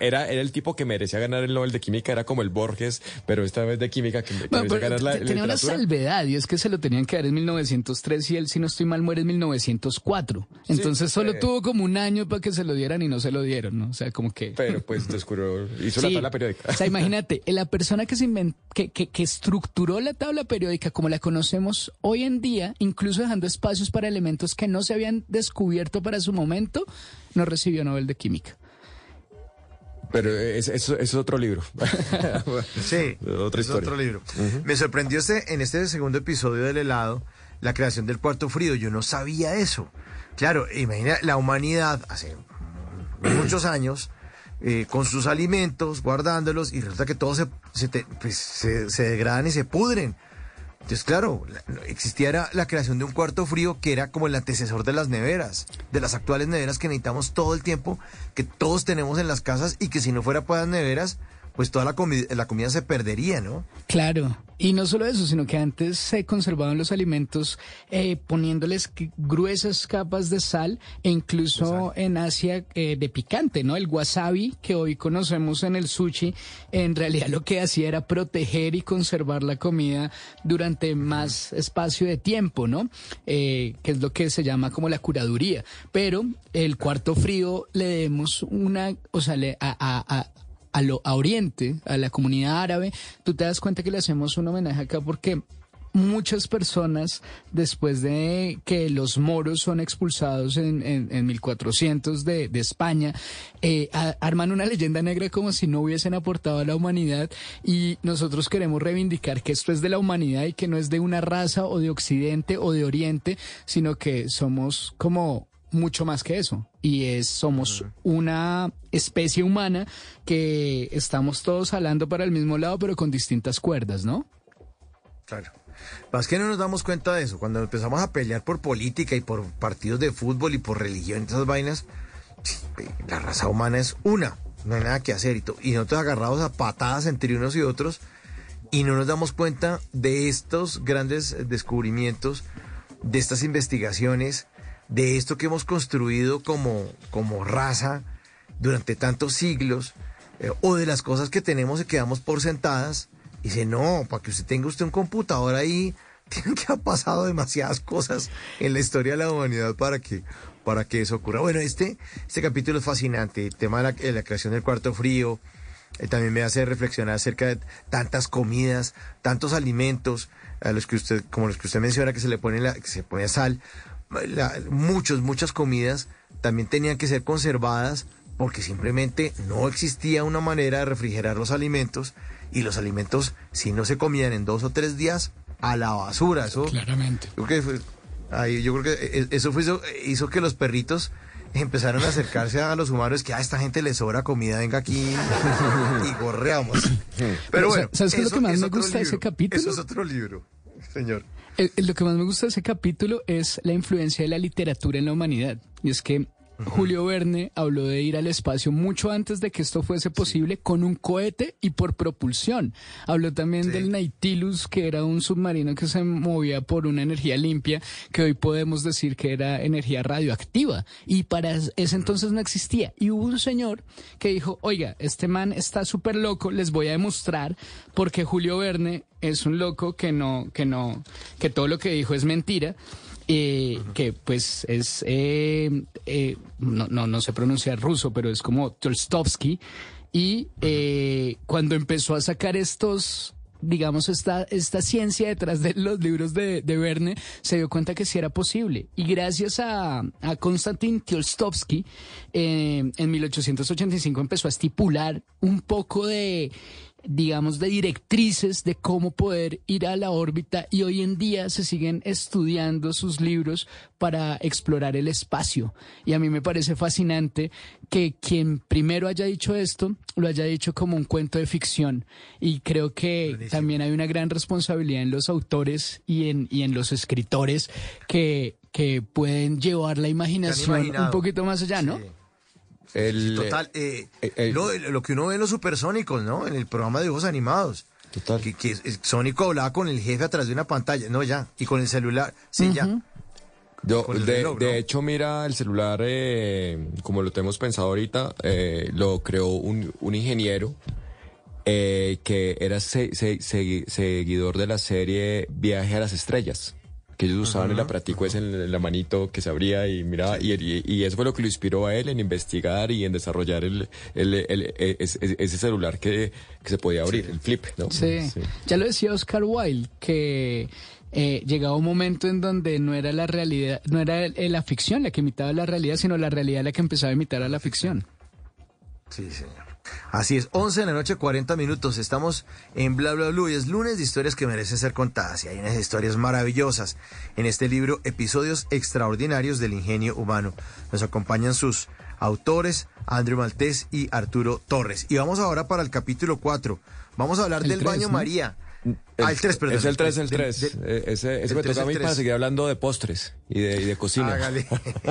[SPEAKER 28] era, era el tipo que merecía ganar el Nobel de Química, era como el Borges, pero esta vez de Química que, merecía ganar la
[SPEAKER 29] Tenía una salvedad, y es que se lo tenían que dar en 1903 y él, si no estoy mal, muere en 1904. Entonces solo tuvo como un año para que se lo dieran y no se lo dieron, ¿no? O sea, como que...
[SPEAKER 28] Pero pues descubrió, hizo la tabla periódica.
[SPEAKER 29] O sea, imagínate, la persona que, se que, que, que estructuró la tabla periódica como la conocemos hoy en día, incluso dejando espacios para elementos que no se habían descubierto para su momento, no recibió Nobel de Química.
[SPEAKER 28] Pero es, es, otro libro.
[SPEAKER 4] sí, otra es otro libro. Me sorprendió este, en este segundo episodio del helado la creación del cuarto frío. Yo no sabía eso. Claro, imagina la humanidad hace muchos años eh, con sus alimentos, guardándolos, y resulta que todos se, pues, se, se degradan y se pudren. Entonces, claro, existía la creación de un cuarto frío que era como el antecesor de las neveras, de las actuales neveras que necesitamos todo el tiempo, que todos tenemos en las casas y que si no fuera para las neveras, pues toda la, la comida se perdería, ¿no?
[SPEAKER 29] Claro. Y no solo eso, sino que antes se conservaban los alimentos eh, poniéndoles gruesas capas de sal e incluso en Asia eh, de picante, ¿no? El wasabi que hoy conocemos en el sushi, en realidad lo que hacía era proteger y conservar la comida durante más espacio de tiempo, ¿no? Eh, que es lo que se llama como la curaduría. Pero el cuarto frío le demos una, o sea, le, a, a a, lo, a Oriente, a la comunidad árabe, tú te das cuenta que le hacemos un homenaje acá porque muchas personas, después de que los moros son expulsados en, en, 1400 de, de España, eh, arman una leyenda negra como si no hubiesen aportado a la humanidad y nosotros queremos reivindicar que esto es de la humanidad y que no es de una raza o de Occidente o de Oriente, sino que somos como mucho más que eso. Y es, somos una especie humana que estamos todos jalando para el mismo lado, pero con distintas cuerdas, ¿no?
[SPEAKER 4] Claro. Más que no nos damos cuenta de eso. Cuando empezamos a pelear por política y por partidos de fútbol y por religión y esas vainas, la raza humana es una. No hay nada que hacer. Y, y nosotros agarrados a patadas entre unos y otros y no nos damos cuenta de estos grandes descubrimientos, de estas investigaciones de esto que hemos construido como, como raza durante tantos siglos, eh, o de las cosas que tenemos y quedamos por sentadas, y dice, no, para que usted tenga usted un computador ahí, tiene que ha pasado demasiadas cosas en la historia de la humanidad para que, para que eso ocurra. Bueno, este, este capítulo es fascinante, el tema de la, creación del cuarto frío, eh, también me hace reflexionar acerca de tantas comidas, tantos alimentos, a los que usted, como los que usted menciona, que se le pone la, que se pone sal, muchos, muchas comidas también tenían que ser conservadas porque simplemente no existía una manera de refrigerar los alimentos y los alimentos si no se comían en dos o tres días a la basura. Eso,
[SPEAKER 29] Claramente.
[SPEAKER 4] Yo creo que, ahí, yo creo que e, eso fue, hizo que los perritos empezaron a acercarse a los humanos que a esta gente le sobra comida, venga aquí y gorreamos. Pero bueno,
[SPEAKER 29] ¿sabes qué es lo que más me gusta de ese capítulo?
[SPEAKER 4] Eso es otro libro, señor
[SPEAKER 29] lo que más me gusta de ese capítulo es la influencia de la literatura en la humanidad. Y es que Julio Verne habló de ir al espacio mucho antes de que esto fuese posible con un cohete y por propulsión. Habló también del Nautilus, que era un submarino que se movía por una energía limpia, que hoy podemos decir que era energía radioactiva. Y para ese entonces no existía. Y hubo un señor que dijo, oiga, este man está súper loco, les voy a demostrar porque Julio Verne es un loco que no, que no, que todo lo que dijo es mentira eh, que pues es, eh, eh, no, no, no sé pronunciar ruso, pero es como Tolstovsky. Y cuando empezó a sacar estos digamos, esta, esta ciencia detrás de los libros de, de Verne, se dio cuenta que sí era posible. Y gracias a, a Konstantin Tolstovsky, en 1885 empezó a estipular un poco de digamos, de directrices de cómo poder ir a la órbita y hoy en día se siguen estudiando sus libros para explorar el espacio. Y a mí me parece fascinante que quien primero haya dicho esto lo haya dicho como un cuento de ficción. Y creo que también hay una gran responsabilidad en los autores y en, y en los escritores que, que pueden llevar la imaginación un poquito más allá, ¿no?
[SPEAKER 27] El, total, eh, eh, lo, que uno ve en los supersónicos, ¿no? En el programa de dibujos animados. Total. Que, que Sónico hablaba con el jefe a través de una pantalla, no ya, y con el celular, sí, ya.
[SPEAKER 28] Yo, de, hecho, mira, el celular, eh, como lo tenemos pensado ahorita, lo creó un, un ingeniero que era seguidor de la serie Viaje a las Estrellas que ellos usaban el aparatico ese en la manito que se abría y miraba, y, y, eso fue lo que lo inspiró a él en investigar y en desarrollar el, el, e, ese celular que, que, se podía abrir, el flip, ¿no?
[SPEAKER 29] Sí. ya lo decía Oscar Wilde, que eh, llegaba un momento en donde no era la realidad, no era la ficción la que imitaba la realidad, sino la realidad la que empezaba a imitar a la ficción.
[SPEAKER 27] Sí, señor. Así es, 11 de la noche, 40 minutos. Estamos en Bla Bla Blue y es lunes de historias que merecen ser contadas. Y hay unas historias maravillosas en este libro, Episodios Extraordinarios del Ingenio Humano. Nos acompañan sus autores, Andrew Maltés y Arturo Torres. Y vamos ahora para el capítulo 4. Vamos a hablar del baño María.
[SPEAKER 28] El, ah, el 3, perdón. Es el 3, el 3. ese ese me toca a mí para seguir hablando de postres y de, y de cocina. Hágale.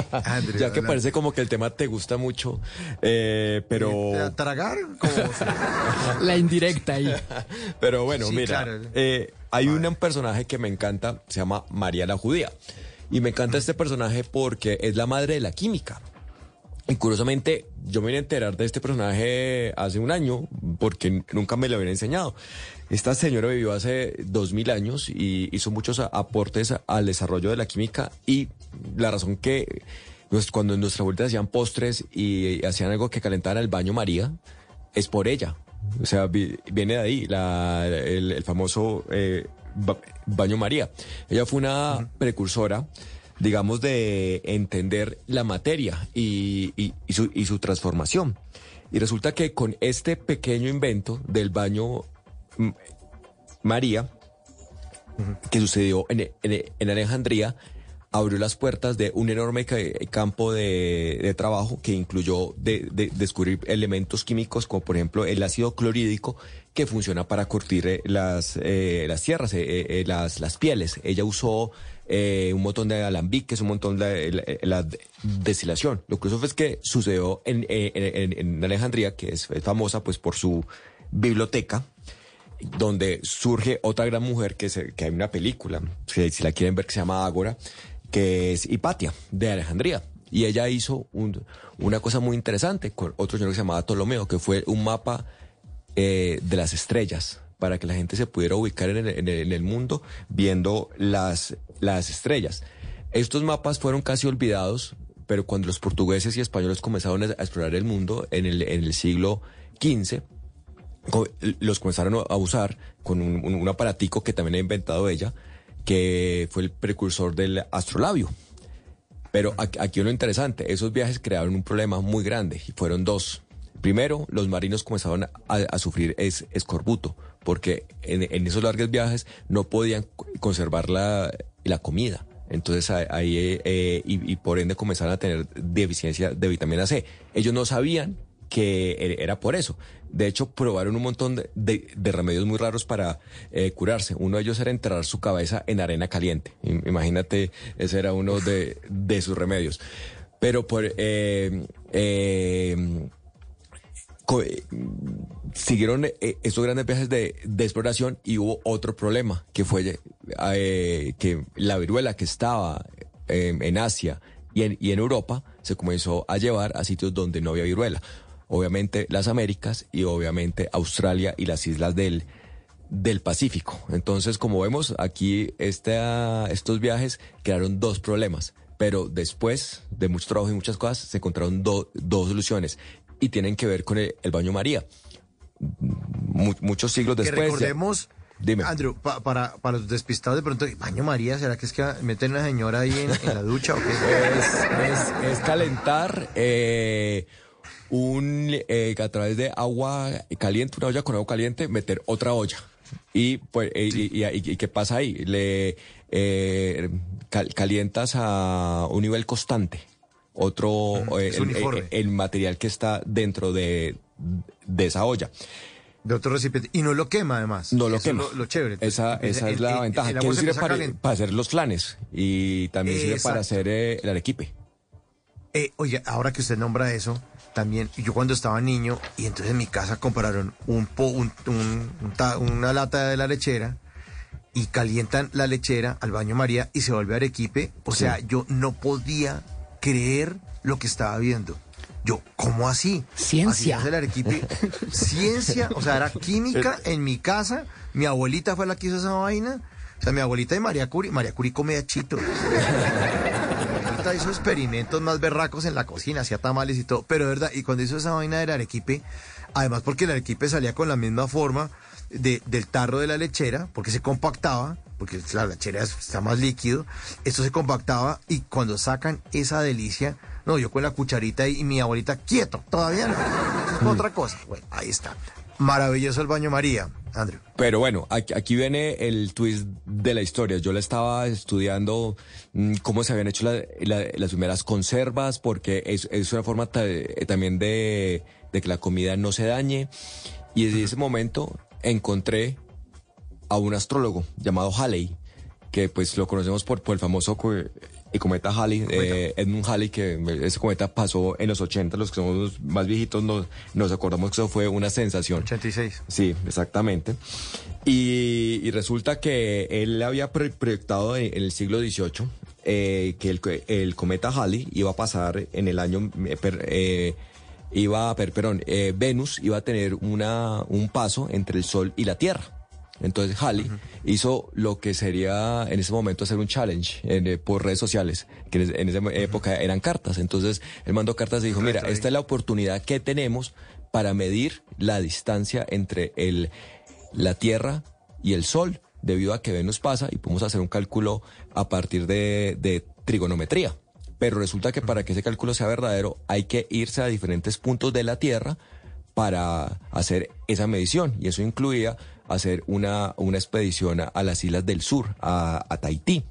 [SPEAKER 28] ya que parece como que el tema te gusta mucho, eh, pero...
[SPEAKER 27] ¿Tragar?
[SPEAKER 29] La indirecta ahí.
[SPEAKER 28] pero bueno, mira, eh, hay un personaje que me encanta, se llama María la Judía. Y me encanta este personaje porque es la madre de la química. Y curiosamente, yo me vine a enterar de este personaje hace un año porque nunca me lo habían enseñado. Esta señora vivió hace dos mil años y hizo muchos aportes al desarrollo de la química y la razón que pues, cuando en nuestra vuelta hacían postres y hacían algo que calentara el baño María, es por ella. O sea, viene de ahí el, famoso eh, baño María. Ella fue una precursora digamos, de entender la materia y, su, y su transformación. Y resulta que con este pequeño invento del baño María, que sucedió en, Alejandría, abrió las puertas de un enorme campo de, trabajo que incluyó de, descubrir elementos químicos como por ejemplo el ácido clorhídrico que funciona para curtir eh, las, eh, las tierras, eh, las, las pieles. Ella usó eh, un montón de alambiques, un montón de la, destilación. Lo curioso es que sucedió en, en, Alejandría, que es, famosa pues por su biblioteca, donde surge otra gran mujer que, se, que hay una película, si, si, la quieren ver, que se llama Ágora, que es Hipatia, de Alejandría. Y ella hizo una cosa muy interesante con otro señor que se llamaba Ptolomeo, que fue un mapa eh, de las estrellas para que la gente se pudiera ubicar en el, mundo viendo las, las estrellas. Estos mapas fueron casi olvidados, pero cuando los portugueses y españoles comenzaron a explorar el mundo en el, en el siglo XV, los comenzaron a usar con un, aparatico que también ha inventado ella, que fue el precursor del astrolabio. Pero aquí lo interesante, esos viajes crearon un problema muy grande y fueron dos. Primero, los marinos comenzaron a, sufrir escorbuto, porque en, esos largos viajes no podían conservar la, comida. Entonces ahí, eh, y, por ende comenzaron a tener deficiencia de vitamina C. Ellos no sabían que e, era por eso. De hecho, probaron un montón de, remedios muy raros para eh, curarse. Uno de ellos era enterrar su cabeza en arena caliente. Imagínate, ese era uno de, de sus remedios. Pero por... eh, eh, eh, siguieron eh, estos grandes viajes de, de exploración y hubo otro problema, que fue que la viruela que estaba en Asia y en, y en Europa se comenzó a llevar a sitios donde no había viruela. Obviamente las Américas y obviamente Australia y las islas del, del Pacífico. Entonces, como vemos, aquí esta- estos viajes crearon dos problemas, pero después de mucho trabajo y muchas cosas, se encontraron do- dos soluciones y tienen que ver con el, el baño María. Mu- muchos siglos
[SPEAKER 4] Que
[SPEAKER 28] después. ya-
[SPEAKER 4] recordemos,
[SPEAKER 28] Dime.
[SPEAKER 4] Andrew, pa- para, para los despistados de pronto, baño María, ¿será que es que meten a una señora ahí en, en la ducha o qué?
[SPEAKER 28] es, es- es calentar eh, un eh, a través de agua caliente, una olla con agua caliente, meter otra olla. Y pues eh, y, y- y- y qué pasa ahí? Le eh, cal- calientas a un nivel constante. Otro eh, el,
[SPEAKER 4] uniforme.
[SPEAKER 28] el- el material que está dentro de, de esa olla.
[SPEAKER 4] De otro recipiente. Y no lo quema, además.
[SPEAKER 28] No lo
[SPEAKER 4] Eso
[SPEAKER 28] quema.
[SPEAKER 4] Lo, lo chévere.
[SPEAKER 28] Esa,
[SPEAKER 4] Entonces,
[SPEAKER 28] esa
[SPEAKER 4] el-
[SPEAKER 28] es la ventaja. que sirve para, hacer los flanes y también sirve para hacer eh, el arequipe.
[SPEAKER 4] Oye, ahora que usted nombra eso, también yo cuando estaba niño y entonces en mi casa compraron un, po- un- un- un ta- una lata de la lechera y calientan la lechera al baño María y se vuelve arequipe. O sea, yo no podía creer lo que estaba viendo. Yo, ¿cómo así?
[SPEAKER 29] Ciencia.
[SPEAKER 4] Así el arequipe. Ciencia, o sea, era química en mi casa. Mi abuelita fue la que hizo esa vaina. O sea, mi abuelita y María Curi. María Curi come achito. Hizo experimentos más berracos en la cocina, hacía tamales y todo. Pero de verdad, y cuando hizo esa vaina del arequipe, además porque el arequipe salía con la misma forma de- del tarro de la lechera, porque se compactaba, porque la lechera es- está más líquido, esto se compactaba y cuando sacan esa delicia, no, yo con la cucharita y mi abuelita, quieto, todavía no. Eso es otra cosa. Bueno, ahí está. Maravilloso el baño María, Andrew.
[SPEAKER 28] Pero bueno, aquí, aquí viene el twist de la historia. Yo le estaba estudiando mm, cómo se habían hecho la- la- las primeras conservas, porque es, es una forma eh, también de, de que la comida no se dañe. Y desde ese momento encontré a un astrólogo llamado Halley, que pues lo conocemos por, por el famoso el cometa Halley, eh, Edmund Halley, que ese cometa pasó en los 80, los que somos más viejitos nos, nos acordamos que eso fue una sensación.
[SPEAKER 4] 86.
[SPEAKER 28] Sí, exactamente. Y, y resulta que él había proyectado en, en el siglo XVIII eh, que el, el cometa Halley iba a pasar en el año... eh, eh, iba perdón, eh, Venus iba a tener una, un paso entre el Sol y la Tierra. Entonces Halley hizo lo que sería en ese momento hacer un challenge en, eh, por redes sociales, que en, en esa época eran cartas. Entonces él mandó cartas y dijo, mira, esta es la oportunidad que tenemos para medir la distancia entre el, la Tierra y el Sol, debido a que Venus pasa y podemos hacer un cálculo a partir de, de trigonometría. Pero resulta que para que ese cálculo sea verdadero hay que irse a diferentes puntos de la Tierra para hacer esa medición. Y eso incluía hacer una, una expedición a, las islas del sur, a, Tahití.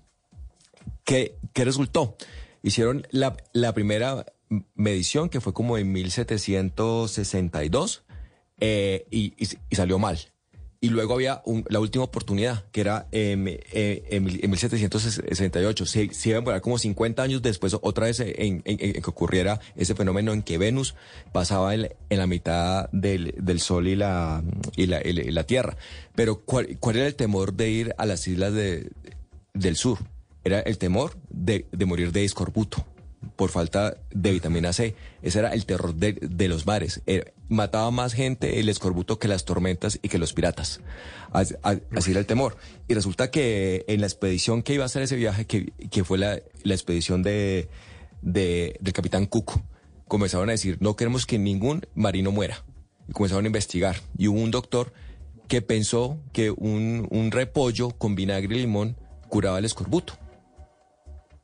[SPEAKER 28] ¿Qué, qué resultó? Hicieron la, la primera medición, que fue como en 1762, eh, y, y- y salió mal. Y luego había un- la última oportunidad, que era em, eh, en, en 1768. Se, se iba a demorar como 50 años después, otra vez en, que ocurriera ese fenómeno en que Venus pasaba en, la mitad del, del Sol y la, y la, la- Tierra. Pero ¿cuál, ¿cuál era el temor de ir a las islas de, del sur? Era el temor de, de morir de escorbuto por falta de vitamina C. Ese era el terror de, los mares. Era- mataba más gente el escorbuto que las tormentas y que los piratas. Así, era el temor. Y resulta que en la expedición que iba a hacer ese viaje, que, fue la, expedición de, de- del capitán Cook, comenzaron a decir, no queremos que ningún marino muera. Y comenzaron a investigar. Y hubo un doctor que pensó que un repollo con vinagre y limón curaba el escorbuto.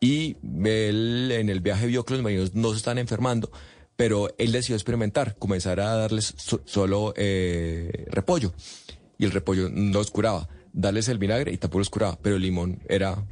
[SPEAKER 28] Y él en el viaje vio que los marinos no se están enfermando, pero él decidió experimentar, comenzar a darles so- solo eh, repollo. Y el repollo no los curaba. Darles el vinagre y tampoco los curaba, pero el limón era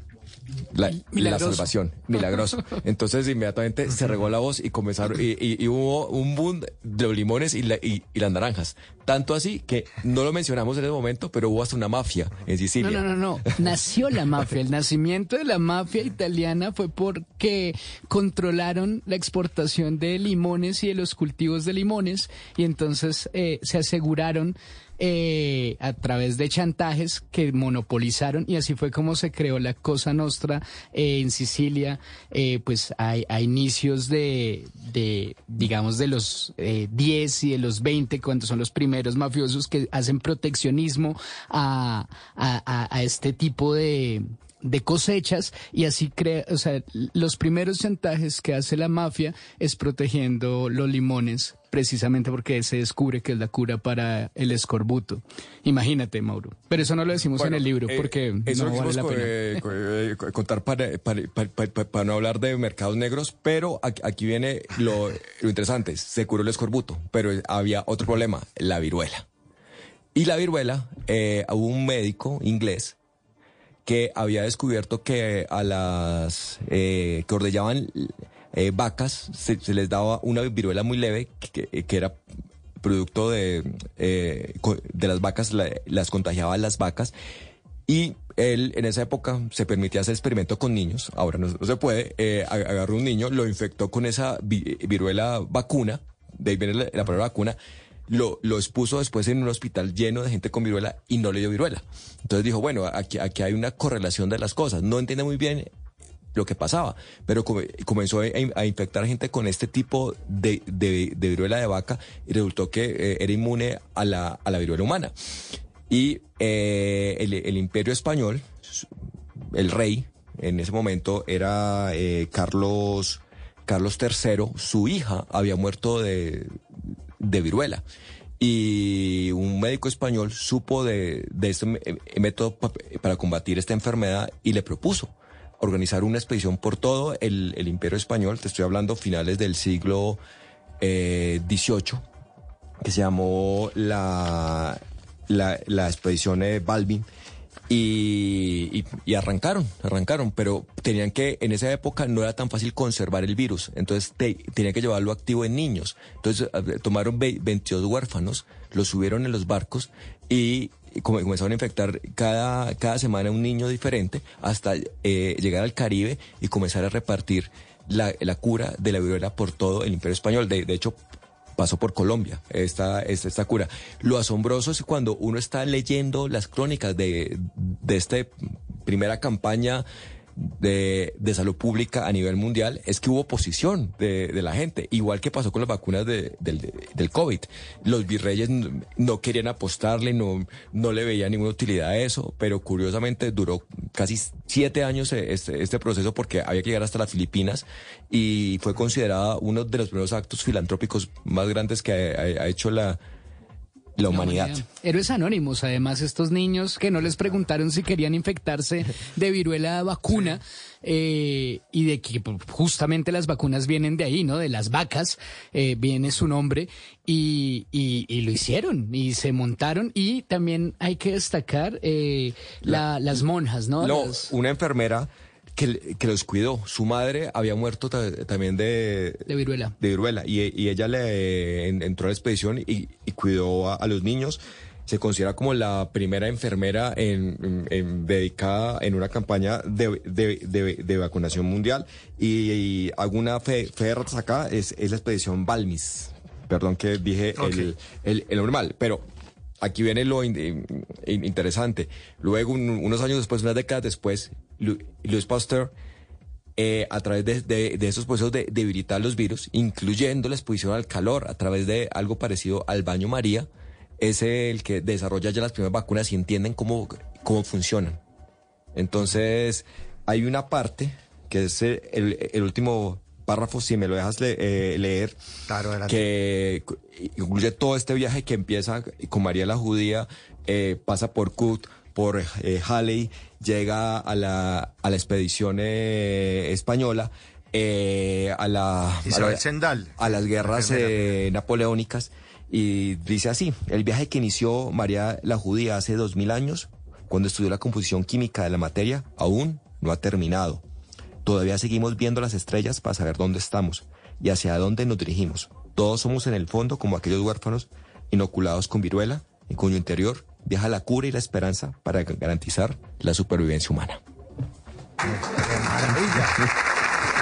[SPEAKER 28] la, la salvación, milagroso. Entonces inmediatamente se regó la voz y comenzaron, y, y- y hubo un boom de los limones y, la- y- las naranjas. Tanto así que no lo mencionamos en el momento, pero hubo hasta una mafia en Sicilia.
[SPEAKER 29] No, no, no, no. Nació la mafia. El nacimiento de la mafia italiana fue porque controlaron la exportación de limones y de los cultivos de limones y entonces eh, se aseguraron eh, a través de chantajes que monopolizaron y así fue como se creó la Cosa Nostra eh, en Sicilia, eh, pues a, inicios de, de, digamos, de los eh, 10 y de los 20, cuando son los primeros mafiosos que hacen proteccionismo a, a- a este tipo de de cosechas y así crea, o sea, los primeros chantajes que hace la mafia es protegiendo los limones precisamente porque se descubre que es la cura para el escorbuto. Imagínate, Mauro. Pero eso no lo decimos en el libro
[SPEAKER 28] eh,
[SPEAKER 29] porque
[SPEAKER 28] eso
[SPEAKER 29] no
[SPEAKER 28] lo
[SPEAKER 29] vale la pena.
[SPEAKER 28] eh, eh, co- contar para, para- para- para- para no hablar de mercados negros, pero aquí, aquí viene lo, lo interesante. Se curó el escorbuto, pero había otro problema, la viruela. Y la viruela, eh, hubo un médico inglés que había descubierto que a las eh, que ordellaban eh, vacas se, les daba una viruela muy leve que, era producto de, eh, de las vacas, la- las contagiaba las vacas. Y él en esa época se permitía hacer experimento con niños, ahora no, se puede, eh, ag- agarró un niño, lo infectó con esa vi- viruela vacuna, de ahí viene la, la palabra vacuna, lo, lo expuso después en un hospital lleno de gente con viruela y no le dio viruela. Entonces dijo, bueno, aquí, aquí hay una correlación de las cosas, no entiende muy bien lo que pasaba, pero come- comenzó a, infectar gente con este tipo de, de- viruela de vaca y resultó que eh, era inmune a la, a la viruela humana. Y eh, el, imperio español, el rey, en ese momento era eh, Carlos, Carlos III, su hija había muerto de, de viruela. Y un médico español supo de, de este eh, método pa- para combatir esta enfermedad y le propuso organizar una expedición por todo el, el imperio español, te estoy hablando finales del siglo eh, XVIII, que se llamó la, la, la expedición de Balvin. Y, y- arrancaron, arrancaron, pero tenían que, en esa época no era tan fácil conservar el virus, entonces te- tenían que llevarlo activo en niños. Entonces eh, tomaron ve- 22 huérfanos, los subieron en los barcos y y come- comenzaron a infectar cada, cada semana un niño diferente hasta eh, llegar al Caribe y comenzar a repartir la, la cura de la viruela por todo el imperio español. De, de hecho, pasó por Colombia esta, esta, esta cura. Lo asombroso es cuando uno está leyendo las crónicas de, de esta primera campaña de, de salud pública a nivel mundial, es que hubo oposición de, de la gente, igual que pasó con las vacunas de- del, COVID. Los virreyes no querían apostarle, no, no le veían ninguna utilidad a eso, pero curiosamente duró casi siete años eh, este, este proceso porque había que llegar hasta las Filipinas y fue considerada uno de los primeros actos filantrópicos más grandes que ha hecho la, la humanidad.
[SPEAKER 29] Héroes anónimos, además, estos niños que no les preguntaron si querían infectarse de viruela vacuna eh, y de que justamente las vacunas vienen de ahí, ¿no? De las vacas, eh, viene su nombre y, y- y lo hicieron y se montaron y también hay que destacar eh, la- las monjas, ¿no?
[SPEAKER 28] No,
[SPEAKER 29] Las-
[SPEAKER 28] una enfermera que, que los cuidó. Su madre había muerto ta- también de,
[SPEAKER 29] de viruela.
[SPEAKER 28] de viruela y, y ella le en- entró a la expedición y, y cuidó a, a los niños. Se considera como la primera enfermera en, en- en- dedicada en una campaña de, de- de- de vacunación mundial. Y, y hago una fe, fe de ratas acá, es, es la expedición Balmis. Perdón que dije el, el, el normal, pero aquí viene lo in- in- interesante. Luego, un- unos años después, unas décadas después, Lu- Louis Pasteur, eh, a través de, de- de esos procesos de debilitar los virus, incluyendo la exposición al calor, a través de algo parecido al baño María, es el que desarrolla ya las primeras vacunas y entienden cómo, cómo funcionan. Entonces, hay una parte, que es el, último párrafo, si me lo dejas le- eh, leer, que incluye todo este viaje que empieza con María la Judía, eh, pasa por Kut, por eh, Halley, llega a la, a la expedición eh, española, eh, a la... a la- las guerras
[SPEAKER 27] La
[SPEAKER 28] eh, napoleónicas y dice así, el viaje que inició María la Judía hace dos mil años, cuando estudió la composición química de la materia, aún no ha terminado. Todavía seguimos viendo las estrellas para saber dónde estamos y hacia dónde nos dirigimos. Todos somos en el fondo como aquellos huérfanos inoculados con viruela, en cuyo interior viaja la cura y la esperanza para garantizar la supervivencia humana.
[SPEAKER 4] Maravilla.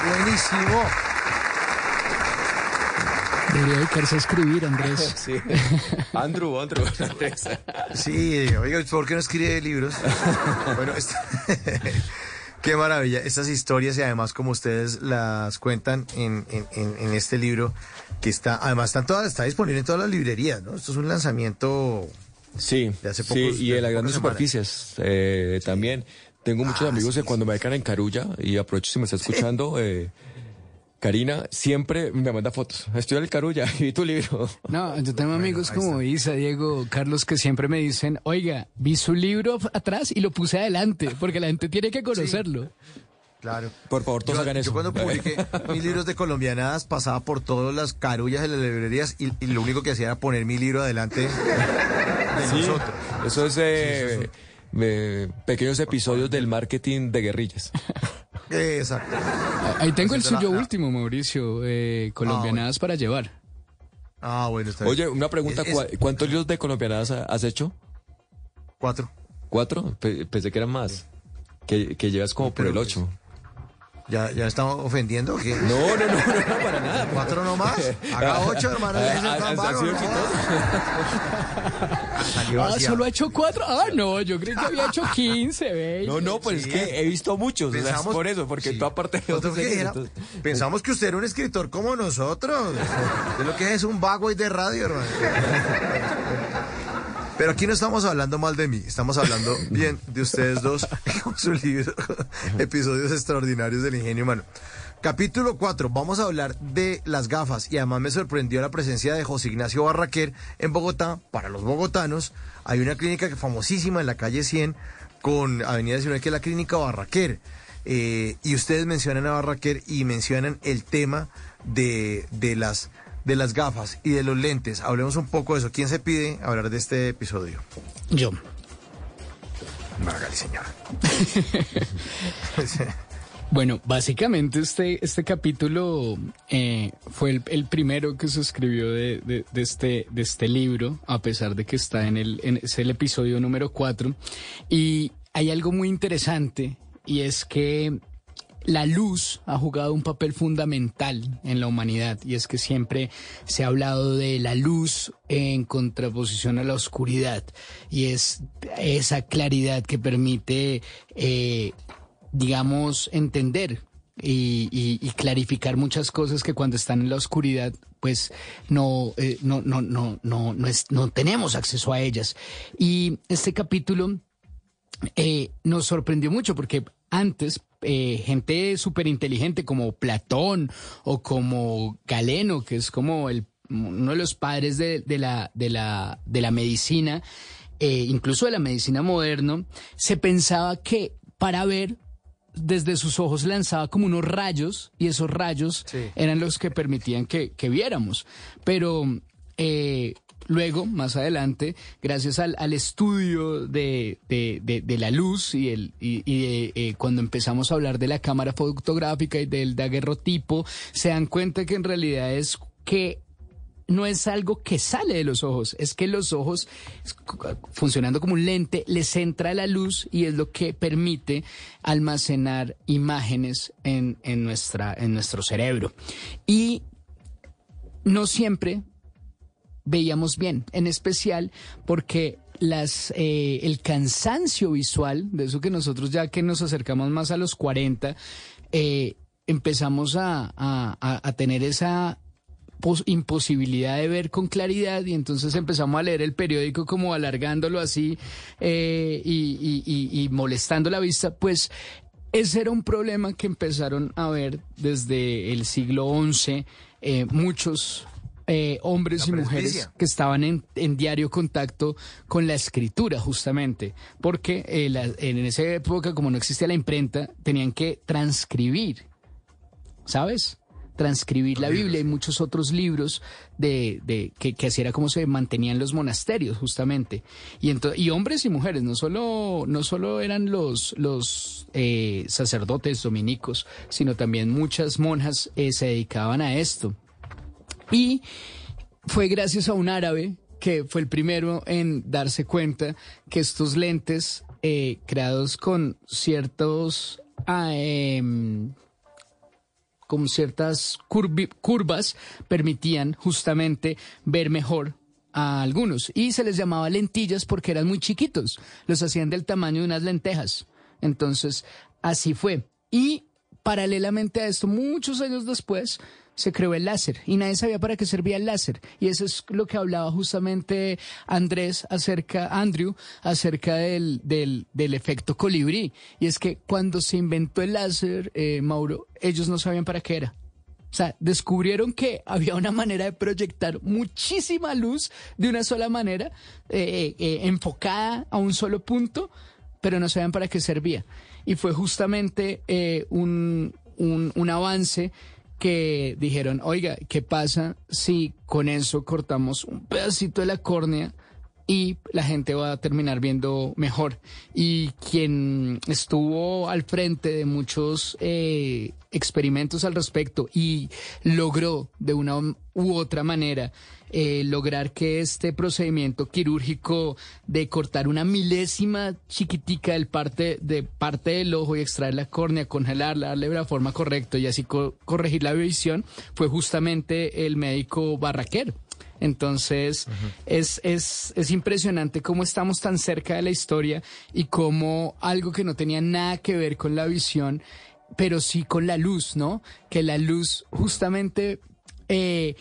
[SPEAKER 4] Buenísimo.
[SPEAKER 29] Debería dedicarse a escribir, Andrés.
[SPEAKER 28] Sí. Andrew, Andrew.
[SPEAKER 4] Sí, oiga, ¿por qué no escribe libros? bueno, esto- qué maravilla. Estas historias y además como ustedes las cuentan en, en- en- en este libro, que está, además están todas, está disponible en todas las librerías, ¿no? Esto es un lanzamiento
[SPEAKER 28] Sí,
[SPEAKER 4] de hace
[SPEAKER 28] sí, y
[SPEAKER 4] de
[SPEAKER 28] en las grandes
[SPEAKER 4] semanas.
[SPEAKER 28] superficies eh, también. Tengo muchos
[SPEAKER 4] Ah,
[SPEAKER 28] amigos
[SPEAKER 4] sí,
[SPEAKER 28] que cuando me dejan en Carulla, y aprovecho si me está escuchando, eh, Karina siempre me manda fotos. Estoy en el Carulla y tu libro.
[SPEAKER 29] No, yo tengo amigos como Isa, Diego, Carlos, que siempre me dicen, oiga, vi su libro atrás y lo puse adelante, porque la gente tiene que conocerlo.
[SPEAKER 4] Claro.
[SPEAKER 28] Por favor, todos
[SPEAKER 4] yo,
[SPEAKER 28] hagan eso.
[SPEAKER 4] Yo cuando publiqué mis libros de colombianadas pasaba por todas las carullas de las librerías y, y lo único que hacía era poner mi libro adelante de
[SPEAKER 28] Sí,
[SPEAKER 4] nosotros.
[SPEAKER 28] Eso es eh, eh, pequeños episodios del marketing de guerrillas.
[SPEAKER 4] Exacto.
[SPEAKER 29] Ahí tengo el suyo
[SPEAKER 4] la-
[SPEAKER 29] último, Mauricio, eh, colombianadas para llevar.
[SPEAKER 4] Ah, bueno, está bien.
[SPEAKER 28] Oye, una pregunta,
[SPEAKER 4] Es- es-
[SPEAKER 28] ¿cuá- ¿cuántos libros de colombianadas ha- has hecho?
[SPEAKER 4] Cuatro.
[SPEAKER 28] ¿Cuatro? Pe- pensé que eran más. Que, que llevas como por el
[SPEAKER 4] pues,
[SPEAKER 28] ocho.
[SPEAKER 4] ¿Ya, ya estamos ofendiendo qué?
[SPEAKER 28] No, no, no, no, no, para nada.
[SPEAKER 4] ¿Cuatro nomás? Haga ocho, hermano.
[SPEAKER 28] Ah, ah,
[SPEAKER 29] Ah, solo ha hecho cuatro. Ah, no, yo creí que había hecho 15, ¿veis?
[SPEAKER 28] No, no, pues
[SPEAKER 4] Sí.
[SPEAKER 28] es que he visto muchos. o sea, es
[SPEAKER 4] Pensamos-
[SPEAKER 28] por eso, porque
[SPEAKER 4] sí.
[SPEAKER 28] tú aparte de
[SPEAKER 4] Nosotros
[SPEAKER 28] otros
[SPEAKER 4] que era-
[SPEAKER 28] entonces-
[SPEAKER 4] Pensamos que usted era un escritor como nosotros. De lo que es un vago y de radio, hermano. Pero aquí no estamos hablando mal de mí, estamos hablando bien de ustedes dos con su libro Episodios Extraordinarios del Ingenio Humano. Capítulo 4, vamos a hablar de las gafas y además me sorprendió la presencia de José Ignacio Barraquer en Bogotá. Para los bogotanos hay una clínica famosísima en la calle 100 con Avenida 19 que es la clínica Barraquer. Eh, y ustedes mencionan a Barraquer y mencionan el tema de, de las de las gafas y de los lentes. Hablemos un poco de eso. ¿Quién se pide hablar de este episodio?
[SPEAKER 29] Yo.
[SPEAKER 4] Hágale, señora.
[SPEAKER 29] Bueno, básicamente este, este capítulo eh, fue el, el primero que se escribió de, de- de este, de este libro, a pesar de que está en el, en, es el episodio número 4. Y hay algo muy interesante y es que la luz ha jugado un papel fundamental en la humanidad y es que siempre se ha hablado de la luz en contraposición a la oscuridad y es esa claridad que permite, eh, digamos, entender y, clarificar muchas cosas que cuando están en la oscuridad pues no, eh, no, no, no, no, no, no tenemos acceso a ellas. Y este capítulo eh, nos sorprendió mucho porque antes eh, gente súper inteligente como Platón o como Galeno, que es como el, uno de los padres de, de la, de, la, de la medicina, eh, incluso de la medicina moderna, se pensaba que para ver desde sus ojos lanzaba como unos rayos y esos rayos eran los que permitían que, que viéramos. Pero eh, luego, más adelante, gracias al, al estudio de, de- de- la luz y, el, y, y eh, cuando empezamos a hablar de la cámara fotográfica y del daguerrotipo, se dan cuenta que en realidad es que no es algo que sale de los ojos, es que los ojos, funcionando como un lente, les entra la luz y es lo que permite almacenar imágenes en, en nuestra, en nuestro cerebro. Y no siempre veíamos bien, en especial porque las, eh, el cansancio visual, de eso que nosotros ya que nos acercamos más a los 40, eh, empezamos a, a- tener esa pos- imposibilidad de ver con claridad y entonces empezamos a leer el periódico como alargándolo así eh, y, y- molestando la vista, pues ese era un problema que empezaron a ver desde el siglo XI muchos eh, hombres y mujeres que estaban en, en diario contacto con la escritura justamente, porque eh, la- en esa época como no existía la imprenta, tenían que transcribir ¿sabes? transcribir la Biblia y muchos otros libros de, de que, que así era como se mantenían los monasterios justamente. Y ento- y hombres y mujeres no solo no solo eran los los eh, sacerdotes dominicos sino también muchas monjas eh, se dedicaban a esto y fue gracias a un árabe que fue el primero en darse cuenta que estos lentes eh, creados con ciertos ah, em, con ciertas curvas permitían justamente ver mejor a algunos y se les llamaba lentillas porque eran muy chiquitos, los hacían del tamaño de unas lentejas. Entonces, así fue. Y paralelamente a esto, muchos años después, se creó el láser y nadie sabía para qué servía el láser. Y eso es lo que hablaba justamente Andrés acerca, Andrew, acerca del, del, del efecto colibrí. Y es que cuando se inventó el láser, eh, Mauro, ellos no sabían para qué era. O sea, descubrieron que había una manera de proyectar muchísima luz de una sola manera, eh, eh, enfocada a un solo punto, pero no sabían para qué servía. Y fue justamente eh, un, un, avance que dijeron, oiga, ¿qué pasa si con eso cortamos un pedacito de la córnea? y la gente va a terminar viendo mejor. Y quien estuvo al frente de muchos eh, experimentos al respecto y logró de una u otra manera eh, lograr que este procedimiento quirúrgico de cortar una milésima chiquitica del parte, de parte del ojo y extraer la córnea, congelarla, darle la forma correcta y así co- corregir la visión fue justamente el médico Barraquer. Entonces, es, es, es impresionante cómo estamos tan cerca de la historia y cómo algo que no tenía nada que ver con la visión, pero sí con la luz, ¿no? Que la luz justamente eh,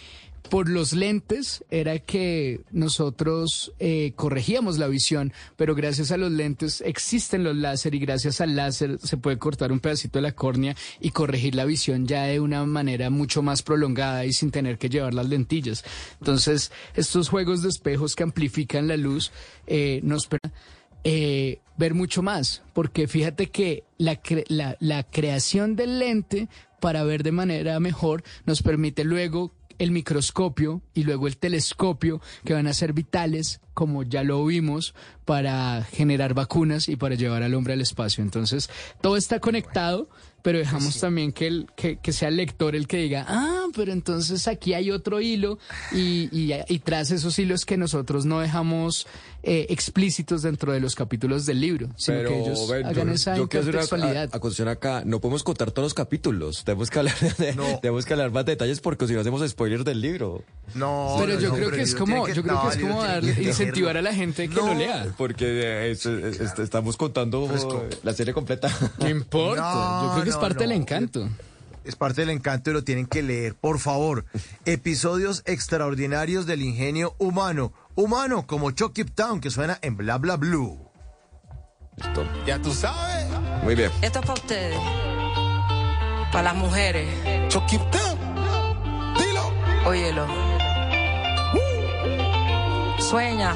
[SPEAKER 29] por los lentes era que nosotros eh, corregíamos la visión, pero gracias a los lentes existen los láser y gracias al láser se puede cortar un pedacito de la córnea y corregir la visión ya de una manera mucho más prolongada y sin tener que llevar las lentillas. Entonces, estos juegos de espejos que amplifican la luz eh, nos permiten eh, ver mucho más, porque fíjate que la, cre- la, la creación del lente para ver de manera mejor nos permite luego el microscopio y luego el telescopio que van a ser vitales, como ya lo vimos, para generar vacunas y para llevar al hombre al espacio. Entonces, todo está conectado, pero dejamos también que, el, que, que sea el lector el que diga, ah, pero entonces aquí hay otro hilo y, y, y tras esos hilos que nosotros no dejamos eh, explícitos dentro de los capítulos del libro, sino
[SPEAKER 28] Pero,
[SPEAKER 29] que ellos hagan
[SPEAKER 28] yo-
[SPEAKER 29] esa
[SPEAKER 28] yo quiero hacer una
[SPEAKER 29] intertextualidad.
[SPEAKER 28] a- acusación acá. No podemos contar todos los capítulos. Tenemos que hablar de, tenemos que hablar más detalles porque si no hacemos spoilers del libro.
[SPEAKER 27] No,
[SPEAKER 29] Pero yo
[SPEAKER 27] no,
[SPEAKER 29] creo que es como, yo creo
[SPEAKER 27] no,
[SPEAKER 29] que es como
[SPEAKER 27] tiene
[SPEAKER 29] dar,
[SPEAKER 27] que
[SPEAKER 29] incentivar a la gente que
[SPEAKER 27] No,
[SPEAKER 29] lo lea.
[SPEAKER 28] Porque eh, es- es- es- estamos contando
[SPEAKER 27] Fresco.
[SPEAKER 28] la serie completa.
[SPEAKER 29] No importa,
[SPEAKER 27] No,
[SPEAKER 29] yo creo que es parte
[SPEAKER 27] no.
[SPEAKER 29] del encanto.
[SPEAKER 27] Es parte del encanto y lo tienen que leer, por favor. Episodios extraordinarios del ingenio humano. Humano, como Chucky Town, que suena en Bla Bla Blue.
[SPEAKER 28] Listo.
[SPEAKER 27] Ya tú sabes.
[SPEAKER 28] Muy bien.
[SPEAKER 30] Esto es para ustedes. Para las mujeres. Dilo. Óyelo. Sueña.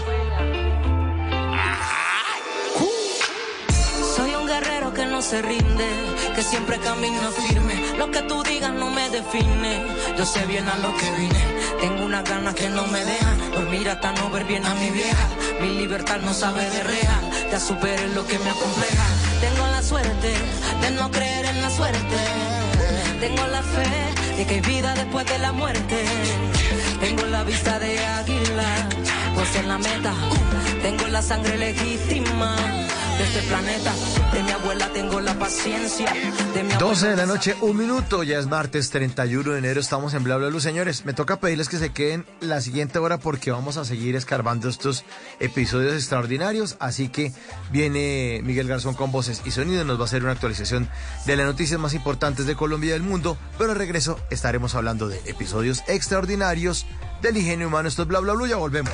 [SPEAKER 30] Que no se rinde, que siempre camina firme. Lo que tú digas no me define. Yo sé bien a lo que vine. Tengo unas ganas que no me dejan dormir hasta no ver bien a mi vieja. Mi libertad no sabe de real, ya superé lo que me acompleja. Tengo la suerte de no creer en la suerte. Tengo la fe de que hay vida después de la muerte. Tengo la vista de águila, pues en la meta. Tengo la sangre legítima de este planeta. De mi abuela tengo la paciencia. De mi
[SPEAKER 27] 12 de la noche, un minuto, ya es martes 31 de enero, estamos en Bla Bla Blue. Señores, me toca pedirles que se queden la siguiente hora porque vamos a seguir escarbando estos episodios extraordinarios. Así que viene Miguel Garzón con voces y sonido, nos va a hacer una actualización de las noticias más importantes de Colombia y del mundo. Pero al regreso estaremos hablando de episodios extraordinarios del ingenio humano. Esto es Bla Bla Blue, ya volvemos.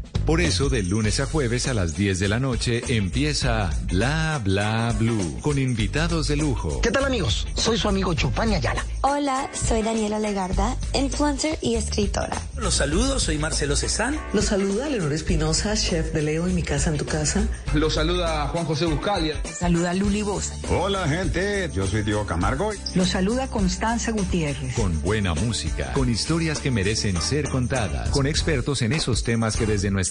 [SPEAKER 3] Por eso, de lunes a jueves a las 10 de la noche empieza Bla Bla Blue con invitados de lujo.
[SPEAKER 31] ¿Qué tal amigos? Soy su amigo Chupán Ayala.
[SPEAKER 32] Hola, soy Daniela Legarda, influencer y escritora.
[SPEAKER 33] Los saludo, soy Marcelo Cezán.
[SPEAKER 34] Los saluda Leonor Espinosa, chef de Leo en mi casa en tu casa.
[SPEAKER 35] Los saluda Juan José Buscalia.
[SPEAKER 36] Saluda Luli Bosa.
[SPEAKER 17] Hola gente, yo soy Diego Camargo.
[SPEAKER 36] Los saluda Constanza Gutiérrez.
[SPEAKER 3] Con buena música, con historias que merecen ser contadas, con expertos en esos temas que desde nuestra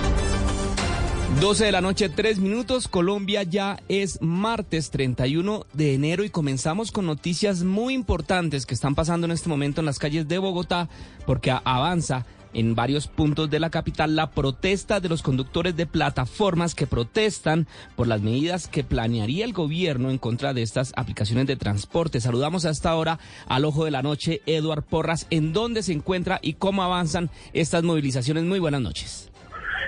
[SPEAKER 8] 12 de la noche, 3 minutos. Colombia ya es martes 31 de enero y comenzamos con noticias muy importantes que están pasando en este momento en las calles de Bogotá porque avanza en varios puntos de la capital la protesta de los conductores de plataformas que protestan por las medidas que planearía el gobierno en contra de estas aplicaciones de transporte. Saludamos a esta hora al ojo de la noche, Eduard Porras, en dónde se encuentra y cómo avanzan estas movilizaciones. Muy buenas noches.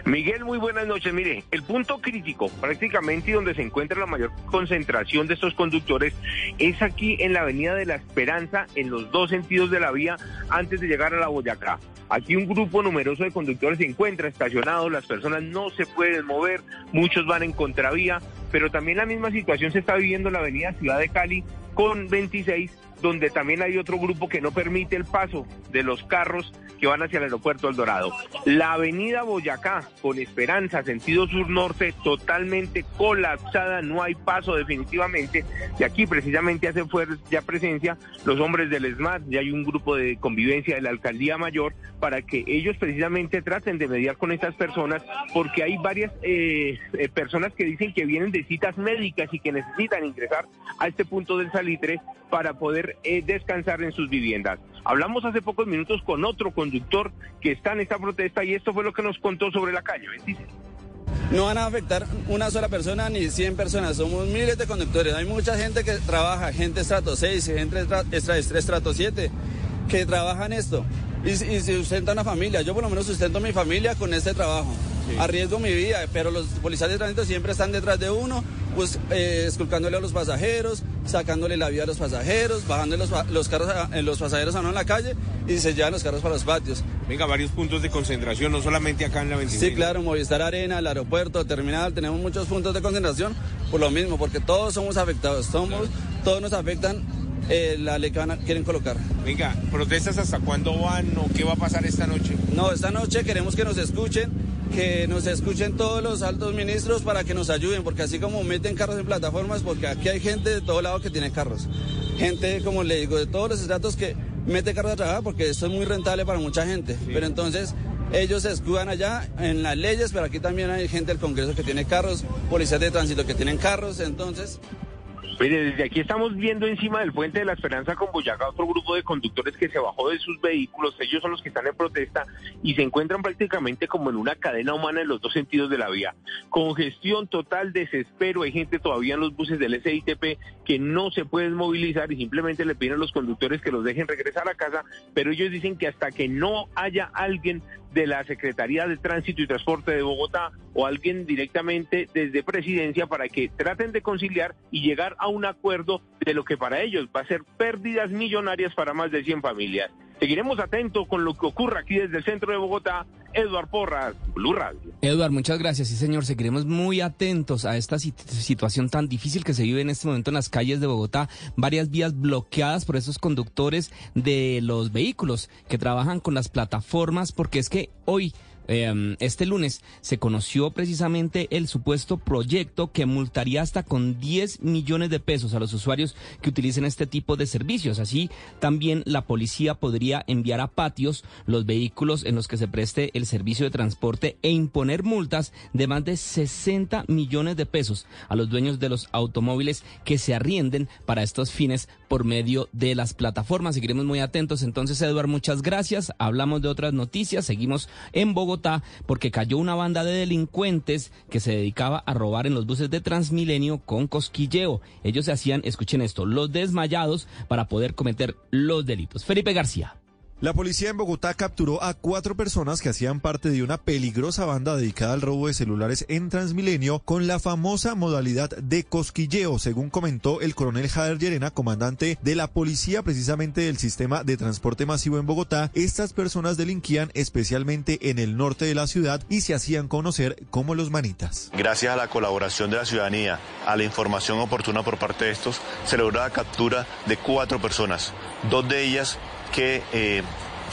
[SPEAKER 9] Miguel, muy buenas noches. Mire, el punto crítico prácticamente donde se encuentra la mayor concentración de estos conductores es aquí en la Avenida de la Esperanza, en los dos sentidos de la vía, antes de llegar a la Boyacá. Aquí un grupo numeroso de conductores se encuentra estacionado, las personas no se pueden mover, muchos van en contravía, pero también la misma situación se está viviendo en la Avenida Ciudad de Cali con 26 donde también hay otro grupo que no permite el paso de los carros que van hacia el aeropuerto El Dorado. La avenida Boyacá, con Esperanza, sentido sur-norte, totalmente colapsada, no hay paso definitivamente. Y aquí precisamente hace ya presencia los hombres del SMAT, ya hay un grupo de convivencia de la Alcaldía Mayor para que ellos precisamente traten de mediar con estas personas, porque hay varias eh, eh, personas que dicen que vienen de citas médicas y que necesitan ingresar a este punto del salitre para poder eh, descansar en sus viviendas. Hablamos hace pocos minutos con otro conductor que está en esta protesta y esto fue lo que nos contó sobre la calle.
[SPEAKER 37] No van a afectar una sola persona ni 100 personas, somos miles de conductores. Hay mucha gente que trabaja, gente estrato 6, gente extra, estrato 7, que trabajan esto y, y sustentan una familia. Yo por lo menos sustento mi familia con este trabajo arriesgo mi vida, pero los policías de tránsito siempre están detrás de uno, pues eh, esculcándole a los pasajeros, sacándole la vida a los pasajeros, bajando los, los carros a, los pasajeros a en la calle y se llevan los carros para los patios.
[SPEAKER 9] Venga, varios puntos de concentración, no solamente acá en la 25.
[SPEAKER 37] Sí, claro, Movistar Arena, el aeropuerto, terminal, tenemos muchos puntos de concentración por lo mismo, porque todos somos afectados, somos, todos nos afectan eh, la ley que quieren colocar.
[SPEAKER 9] Venga, ¿protestas hasta cuándo van o qué va a pasar esta noche?
[SPEAKER 37] No, esta noche queremos que nos escuchen, que nos escuchen todos los altos ministros para que nos ayuden, porque así como meten carros en plataformas, porque aquí hay gente de todo lado que tiene carros. Gente, como le digo, de todos los estratos que mete carros a trabajar, porque esto es muy rentable para mucha gente. Pero entonces ellos se escudan allá en las leyes, pero aquí también hay gente del Congreso que tiene carros, policías de tránsito que tienen carros, entonces
[SPEAKER 9] Mire, desde aquí estamos viendo encima del puente de la Esperanza con Boyacá otro grupo de conductores que se bajó de sus vehículos, ellos son los que están en protesta y se encuentran prácticamente como en una cadena humana en los dos sentidos de la vía. Congestión total, desespero, hay gente todavía en los buses del SITP que no se pueden movilizar y simplemente le piden a los conductores que los dejen regresar a casa, pero ellos dicen que hasta que no haya alguien de la Secretaría de Tránsito y Transporte de Bogotá o alguien directamente desde presidencia para que traten de conciliar y llegar a un acuerdo de lo que para ellos va a ser pérdidas millonarias para más de 100 familias. Seguiremos atentos con lo que ocurra aquí desde el centro de Bogotá. Eduard Porras, Blue Radio.
[SPEAKER 8] Eduard, muchas gracias. Sí, señor, seguiremos muy atentos a esta situación tan difícil que se vive en este momento en las calles de Bogotá. Varias vías bloqueadas por esos conductores de los vehículos que trabajan con las plataformas, porque es que hoy Em, este lunes se conoció precisamente el supuesto proyecto que multaría hasta con 10 millones de pesos a los usuarios que utilicen este tipo de servicios. Así, también la policía podría enviar a patios los vehículos en los que se preste el servicio de transporte e imponer multas de más de 60 millones de pesos a los dueños de los automóviles que se arrienden para estos fines por medio de las plataformas. Seguiremos muy atentos. Entonces, Eduard, muchas gracias. Hablamos de otras noticias. Seguimos en Bogotá porque cayó una banda de delincuentes que se dedicaba a robar en los buses de Transmilenio con cosquilleo. Ellos se hacían, escuchen esto, los desmayados para poder cometer los delitos. Felipe García.
[SPEAKER 38] La policía en Bogotá capturó a cuatro personas que hacían parte de una peligrosa banda dedicada al robo de celulares en Transmilenio con la famosa modalidad de cosquilleo, según comentó el coronel Jader Llerena, comandante de la policía precisamente del sistema de transporte masivo en Bogotá. Estas personas delinquían especialmente en el norte de la ciudad y se hacían conocer como los manitas.
[SPEAKER 39] Gracias a la colaboración de la ciudadanía, a la información oportuna por parte de estos, se logró la captura de cuatro personas, dos de ellas que eh,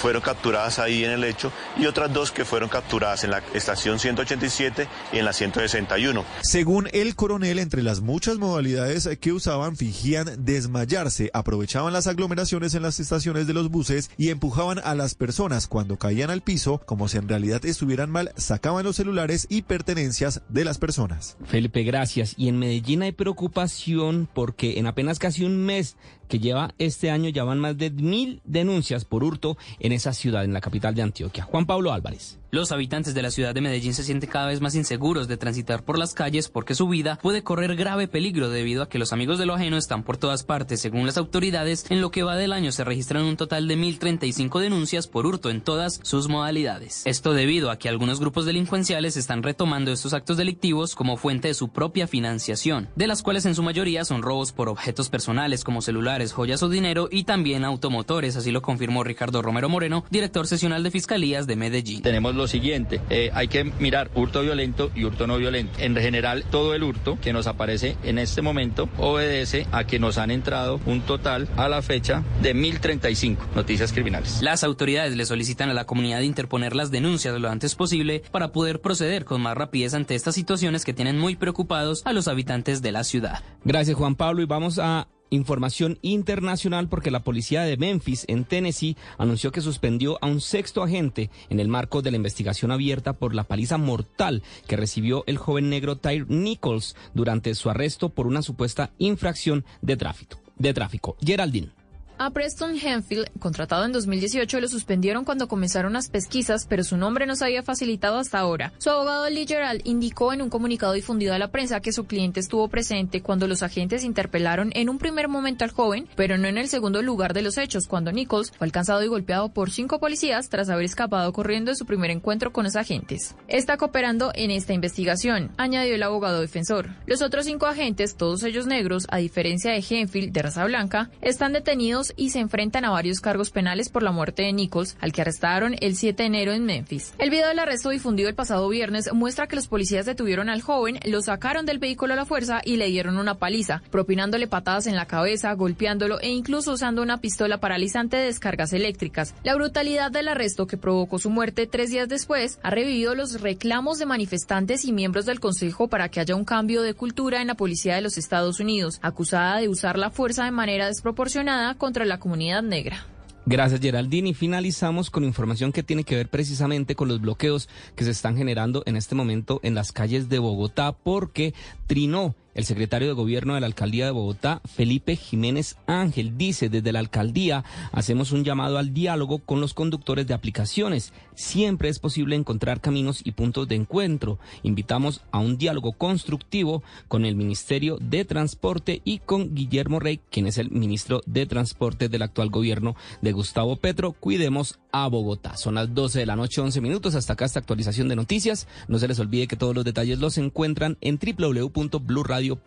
[SPEAKER 39] fueron capturadas ahí en el hecho y otras dos que fueron capturadas en la estación 187 y en la 161.
[SPEAKER 38] Según el coronel, entre las muchas modalidades que usaban, fingían desmayarse, aprovechaban las aglomeraciones en las estaciones de los buses y empujaban a las personas cuando caían al piso, como si en realidad estuvieran mal, sacaban los celulares y pertenencias de las personas.
[SPEAKER 8] Felipe, gracias. Y en Medellín hay preocupación porque en apenas casi un mes que lleva este año ya van más de mil denuncias por hurto en esa ciudad, en la capital de Antioquia. Juan Pablo Álvarez.
[SPEAKER 40] Los habitantes de la ciudad de Medellín se sienten cada vez más inseguros de transitar por las calles porque su vida puede correr grave peligro debido a que los amigos de lo ajeno están por todas partes. Según las autoridades, en lo que va del año se registran un total de 1.035 denuncias por hurto en todas sus modalidades. Esto debido a que algunos grupos delincuenciales están retomando estos actos delictivos como fuente de su propia financiación, de las cuales en su mayoría son robos por objetos personales como celulares, joyas o dinero y también automotores, así lo confirmó Ricardo Romero Moreno, director sesional de Fiscalías de Medellín.
[SPEAKER 41] Tenemos lo siguiente, eh, hay que mirar hurto violento y hurto no violento. En general, todo el hurto que nos aparece en este momento obedece a que nos han entrado un total a la fecha de 1.035 noticias criminales.
[SPEAKER 40] Las autoridades le solicitan a la comunidad interponer las denuncias lo antes posible para poder proceder con más rapidez ante estas situaciones que tienen muy preocupados a los habitantes de la ciudad.
[SPEAKER 8] Gracias Juan Pablo y vamos a Información internacional porque la policía de Memphis, en Tennessee, anunció que suspendió a un sexto agente en el marco de la investigación abierta por la paliza mortal que recibió el joven negro Tyre Nichols durante su arresto por una supuesta infracción de tráfico. De tráfico. Geraldine.
[SPEAKER 42] A Preston Henfield, contratado en 2018, lo suspendieron cuando comenzaron las pesquisas, pero su nombre no se había facilitado hasta ahora. Su abogado Lee Gerald indicó en un comunicado difundido a la prensa que su cliente estuvo presente cuando los agentes interpelaron en un primer momento al joven, pero no en el segundo lugar de los hechos, cuando Nichols fue alcanzado y golpeado por cinco policías tras haber escapado corriendo de su primer encuentro con los agentes. Está cooperando en esta investigación, añadió el abogado defensor. Los otros cinco agentes, todos ellos negros, a diferencia de Henfield, de raza blanca, están detenidos y se enfrentan a varios cargos penales por la muerte de Nichols, al que arrestaron el 7 de enero en Memphis. El video del arresto difundido el pasado viernes muestra que los policías detuvieron al joven, lo sacaron del vehículo a la fuerza y le dieron una paliza, propinándole patadas en la cabeza, golpeándolo e incluso usando una pistola paralizante de descargas eléctricas. La brutalidad del arresto que provocó su muerte tres días después ha revivido los reclamos de manifestantes y miembros del Consejo para que haya un cambio de cultura en la policía de los Estados Unidos, acusada de usar la fuerza de manera desproporcionada contra la comunidad negra.
[SPEAKER 8] Gracias Geraldine y finalizamos con información que tiene que ver precisamente con los bloqueos que se están generando en este momento en las calles de Bogotá porque trinó el secretario de Gobierno de la Alcaldía de Bogotá, Felipe Jiménez Ángel, dice desde la alcaldía hacemos un llamado al diálogo con los conductores de aplicaciones. Siempre es posible encontrar caminos y puntos de encuentro. Invitamos a un diálogo constructivo con el Ministerio de Transporte y con Guillermo Rey, quien es el ministro de Transporte del actual gobierno de Gustavo Petro. Cuidemos a Bogotá. Son las 12 de la noche, 11 minutos. Hasta acá esta actualización de noticias. No se les olvide que todos los detalles los encuentran en www.bluradio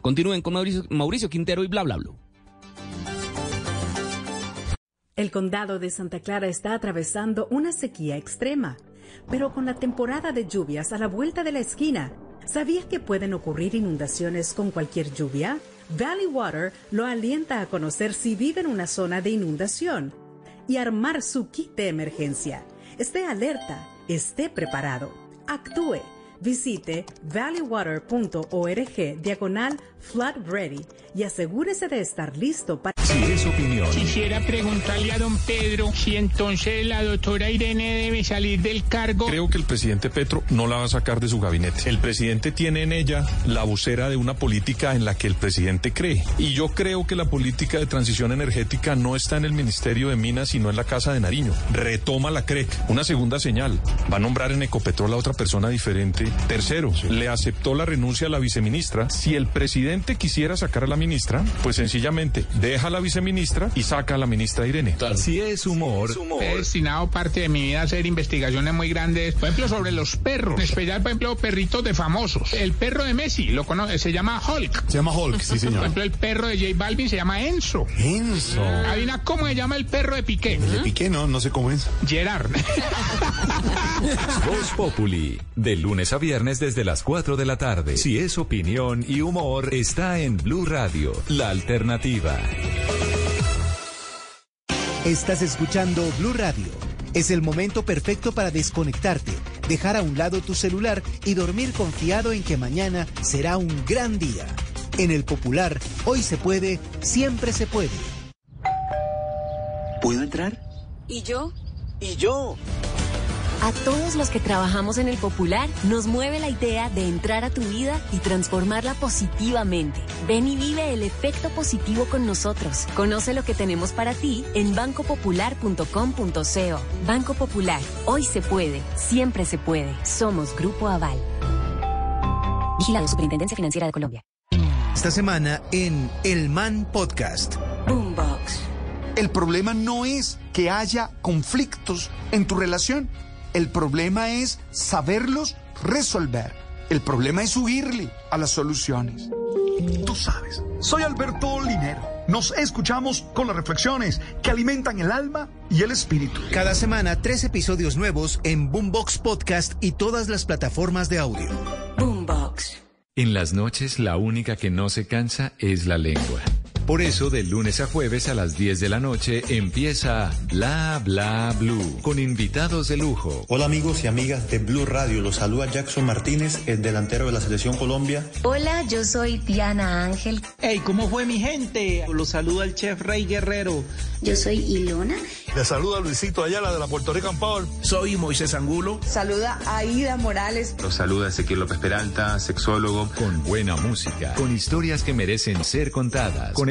[SPEAKER 8] Continúen con Mauricio, Mauricio Quintero y bla bla bla.
[SPEAKER 43] El condado de Santa Clara está atravesando una sequía extrema, pero con la temporada de lluvias a la vuelta de la esquina, ¿sabías que pueden ocurrir inundaciones con cualquier lluvia? Valley Water lo alienta a conocer si vive en una zona de inundación y armar su kit de emergencia. Esté alerta, esté preparado, actúe
[SPEAKER 18] Visite valleywater.org diagonal flood ready y asegúrese de estar listo para...
[SPEAKER 44] Si es opinión.
[SPEAKER 25] Quisiera preguntarle a don Pedro si entonces la doctora Irene debe salir del cargo.
[SPEAKER 26] Creo que el presidente Petro no la va a sacar de su gabinete. El presidente tiene en ella la vocera de una política en la que el presidente cree. Y yo creo que la política de transición energética no está en el Ministerio de Minas, sino en la Casa de Nariño. Retoma la CREC. Una segunda señal. Va a nombrar en Ecopetrol a otra persona diferente. Tercero, le aceptó la renuncia a la viceministra. Si el presidente quisiera sacar a la ministra, pues sencillamente deja a la viceministra y saca a la ministra Irene.
[SPEAKER 3] Si es humor,
[SPEAKER 25] He destinado parte de mi vida a hacer investigaciones muy grandes, por ejemplo, sobre los perros, en especial, por ejemplo, perritos de famosos. El perro de Messi, lo conoce, se llama Hulk.
[SPEAKER 26] Se llama Hulk, sí,
[SPEAKER 25] Por
[SPEAKER 26] señor.
[SPEAKER 25] ejemplo, el perro de J Balvin se llama Enzo.
[SPEAKER 26] Enzo.
[SPEAKER 25] Adivina cómo se llama el perro de Piqué.
[SPEAKER 26] De Piqué, no, no sé cómo es.
[SPEAKER 25] Gerard.
[SPEAKER 3] Voz Populi, de lunes a viernes desde las 4 de la tarde. Si es opinión y humor, está en Blue Radio, la alternativa.
[SPEAKER 45] Estás escuchando Blue Radio. Es el momento perfecto para desconectarte, dejar a un lado tu celular y dormir confiado en que mañana será un gran día. En el Popular, hoy se puede, siempre se puede.
[SPEAKER 46] ¿Puedo entrar?
[SPEAKER 47] ¿Y yo?
[SPEAKER 46] ¿Y yo?
[SPEAKER 47] A todos los que trabajamos en el Popular nos mueve la idea de entrar a tu vida y transformarla positivamente. Ven y vive el efecto positivo con nosotros. Conoce lo que tenemos para ti en bancopopular.com.co. Banco Popular, hoy se puede, siempre se puede. Somos Grupo Aval. Vigilado Superintendencia Financiera de Colombia.
[SPEAKER 45] Esta semana en El Man Podcast.
[SPEAKER 47] Boombox.
[SPEAKER 48] El problema no es que haya conflictos en tu relación. El problema es saberlos resolver. El problema es huirle a las soluciones. Tú sabes, soy Alberto Linero. Nos escuchamos con las reflexiones que alimentan el alma y el espíritu.
[SPEAKER 45] Cada semana, tres episodios nuevos en Boombox Podcast y todas las plataformas de audio.
[SPEAKER 47] Boombox.
[SPEAKER 3] En las noches, la única que no se cansa es la lengua. Por eso, de lunes a jueves a las 10 de la noche empieza Bla Bla Blue con invitados de lujo.
[SPEAKER 49] Hola amigos y amigas de Blue Radio, los saluda Jackson Martínez, el delantero de la Selección Colombia.
[SPEAKER 47] Hola, yo soy Diana Ángel.
[SPEAKER 50] Hey, ¿cómo fue mi gente? Los saluda el chef Rey Guerrero.
[SPEAKER 47] Yo soy Ilona.
[SPEAKER 26] Le saluda Luisito Ayala de la Puerto Rican Power.
[SPEAKER 50] Soy Moisés Angulo.
[SPEAKER 12] Saluda Aida Morales.
[SPEAKER 51] Los saluda Ezequiel López Peralta, sexólogo.
[SPEAKER 3] Con buena música, con historias que merecen ser contadas, con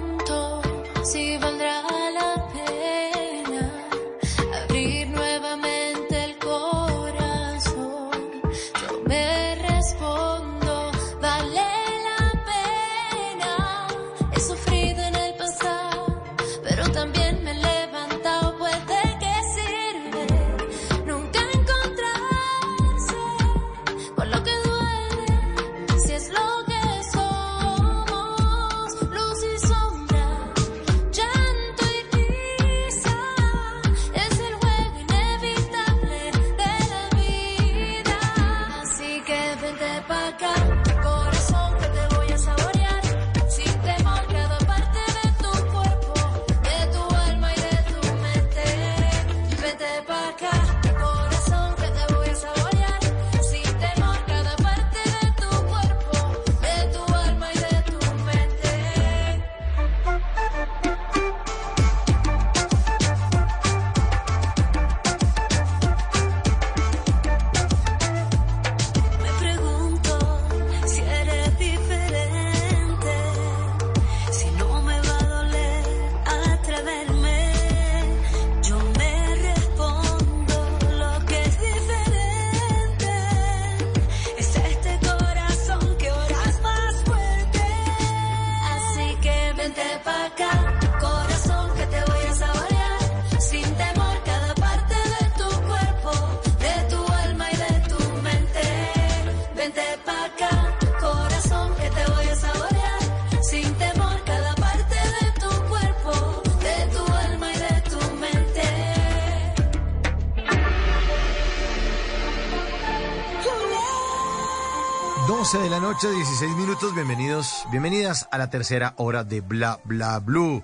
[SPEAKER 4] Noche, 16 minutos. Bienvenidos, bienvenidas a la tercera hora de Bla Bla Blue.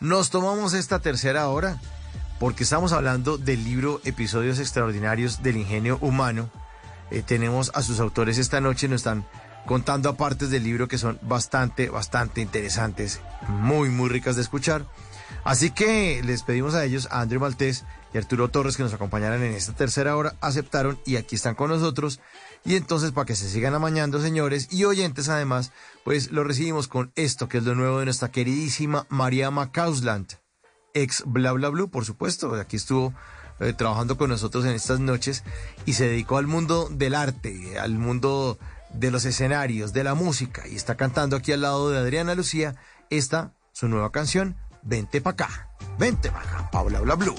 [SPEAKER 4] Nos tomamos esta tercera hora porque estamos hablando del libro Episodios Extraordinarios del Ingenio Humano. Eh, tenemos a sus autores esta noche, nos están contando a partes del libro que son bastante, bastante interesantes, muy, muy ricas de escuchar. Así que les pedimos a ellos, a André Maltés y Arturo Torres, que nos acompañaran en esta tercera hora. Aceptaron y aquí están con nosotros. Y entonces, para que se sigan amañando, señores y oyentes, además, pues lo recibimos con esto, que es lo nuevo de nuestra queridísima María Macausland, ex Bla Bla Blue, por supuesto. Aquí estuvo eh, trabajando con nosotros en estas noches y se dedicó al mundo del arte, al mundo de los escenarios, de la música. Y está cantando aquí al lado de Adriana Lucía esta, su nueva canción, Vente pa' acá, vente pa' acá, Paula Bla Blue.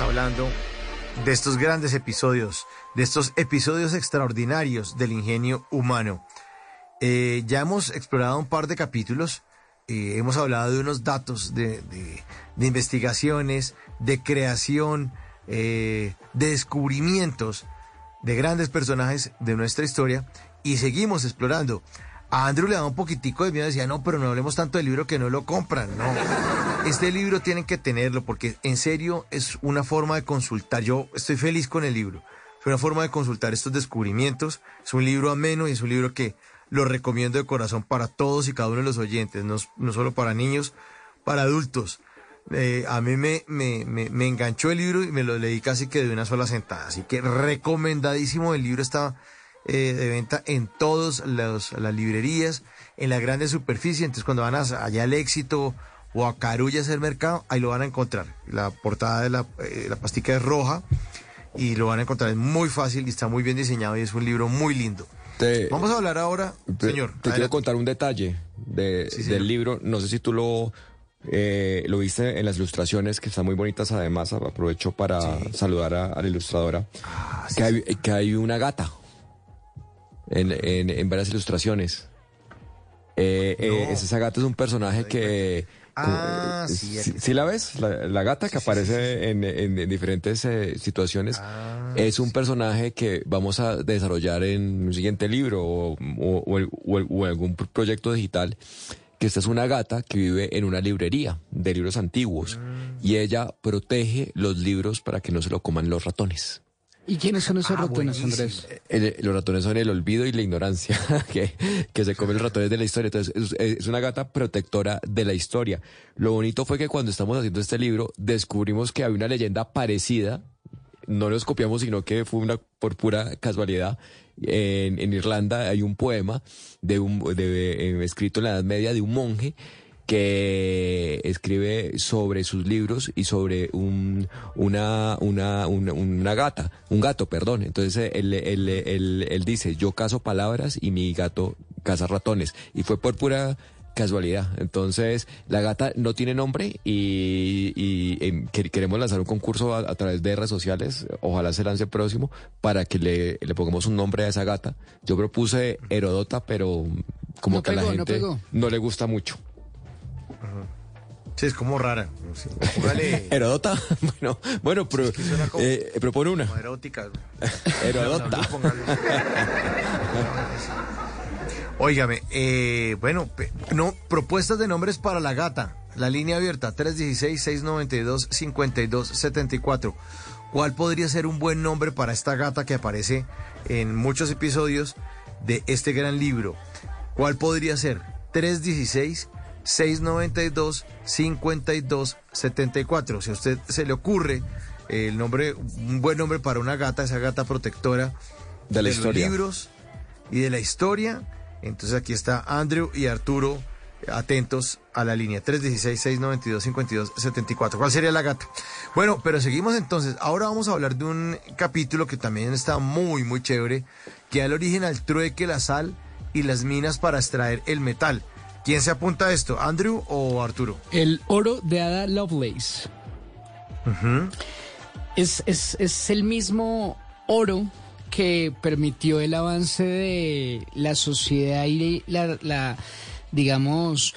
[SPEAKER 4] Hablando de estos grandes episodios, de estos episodios extraordinarios del ingenio humano. Eh, ya hemos explorado un par de capítulos, eh, hemos hablado de unos datos de investigaciones, de creación, eh, de descubrimientos de grandes personajes de nuestra historia y seguimos explorando. A Andrew le da un poquitico de miedo, decía, no, pero no hablemos tanto del libro que no lo compran, no. Este libro tienen que tenerlo porque en serio es una forma de consultar. Yo estoy feliz con el libro. Es una forma de consultar estos descubrimientos. Es un libro ameno y es un libro que lo recomiendo de corazón para todos y cada uno de los oyentes, no, no solo para niños, para adultos. Eh, a mí me, me, me, me enganchó el libro y me lo leí casi que de una sola sentada. Así que recomendadísimo. El libro está eh, de venta en todas las librerías, en las grandes superficies. Entonces, cuando van a, allá al éxito o a Carulla hacer mercado, ahí lo van a encontrar. La portada de la, eh, la pastica es roja y lo van a encontrar. Es muy fácil y está muy bien diseñado y es un libro muy lindo.
[SPEAKER 28] Te-
[SPEAKER 4] Vamos a hablar ahora,
[SPEAKER 28] te-
[SPEAKER 4] señor.
[SPEAKER 28] Te quiero contar un detalle de-
[SPEAKER 4] Sí,
[SPEAKER 28] del libro. No sé si tú lo, eh, lo viste en las ilustraciones, que están muy bonitas además. Aprovecho para saludar a, a la ilustradora.
[SPEAKER 4] Ah,
[SPEAKER 28] que, hay, que hay una gata en, en- en varias ilustraciones. Eh, eh, es- esa gata es un personaje que...
[SPEAKER 4] Ah,
[SPEAKER 28] eh,
[SPEAKER 4] sí,
[SPEAKER 28] ¿sí, sí la ves? La, la gata que aparece En, en- en diferentes eh, situaciones.
[SPEAKER 4] Ah,
[SPEAKER 28] es un personaje que vamos a desarrollar en un siguiente libro o, o- o el- o el- o algún pro- proyecto digital. Que esta es una gata que vive en una librería de libros antiguos y ella protege los libros para que no se lo coman los ratones.
[SPEAKER 29] ¿Y quiénes son
[SPEAKER 4] Ah,
[SPEAKER 29] esos ratones, Andrés?
[SPEAKER 28] El- los ratones son el olvido y la ignorancia, que, que se comen los ratones de la historia. Entonces, es, es una gata protectora de la historia. Lo bonito fue que cuando estamos haciendo este libro, descubrimos que había una leyenda parecida. No nos copiamos, sino que fue una por pura casualidad. En, en Irlanda hay un poema de un, de, eh, escrito en la Edad Media de un monje que escribe sobre sus libros y sobre un, una, una, una, una gata, un gato, perdón. Entonces él, él, él, él dice, yo cazo palabras y mi gato caza ratones. Y fue por pura casualidad. Entonces, la gata no tiene nombre y, y, que- queremos lanzar un concurso a, a través de redes sociales, ojalá se lance próximo, para que le, le pongamos un nombre a esa gata. Yo propuse Herodota, pero como
[SPEAKER 29] No
[SPEAKER 28] que a la
[SPEAKER 29] no
[SPEAKER 28] gente
[SPEAKER 29] pegó.
[SPEAKER 28] no le gusta mucho.
[SPEAKER 4] Sí, es como rara. Sí,
[SPEAKER 28] Herodota, bueno, bueno, pero,
[SPEAKER 4] suena como-
[SPEAKER 28] eh, propone una.
[SPEAKER 4] como erótica.
[SPEAKER 28] Herodota.
[SPEAKER 4] Óigame, eh, bueno, no, propuestas de nombres para la gata. La línea abierta, 316-692-5274. ¿Cuál podría ser un buen nombre para esta gata que aparece en muchos episodios de este gran libro? ¿Cuál podría ser? 316-692-5274. Si a usted se le ocurre el nombre, un buen nombre para una gata, esa gata protectora
[SPEAKER 28] De la
[SPEAKER 4] los
[SPEAKER 28] historia.
[SPEAKER 4] libros, y de la historia. Entonces aquí está Andrew y Arturo atentos a la línea 316-692-5274. ¿Cuál sería la gata? Bueno, pero seguimos entonces. Ahora vamos a hablar de un capítulo que también está muy, muy chévere, que da el origen al trueque, la sal y las minas para extraer el metal. ¿Quién se apunta a esto, Andrew o Arturo?
[SPEAKER 29] El oro de Ada Lovelace. es, es, es el mismo oro que permitió el avance de la sociedad y la, la digamos,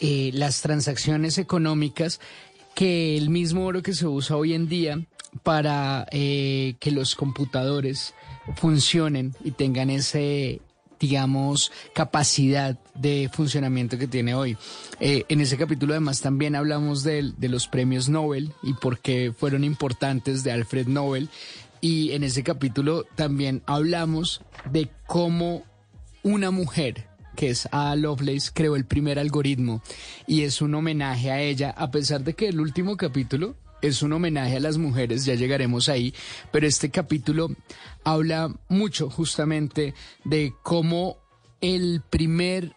[SPEAKER 29] eh, las transacciones económicas que el mismo oro que se usa hoy en día para eh, que los computadores funcionen y tengan ese digamos, capacidad de funcionamiento que tiene hoy. Eh, en ese capítulo además también hablamos de, de, los premios Nobel y por qué fueron importantes de Alfred Nobel. Y en ese capítulo también hablamos de cómo una mujer que es Ada Lovelace, creó el primer algoritmo y es un homenaje a ella, a pesar de que el último capítulo es un homenaje a las mujeres, ya llegaremos ahí, pero este capítulo habla mucho justamente de cómo el primer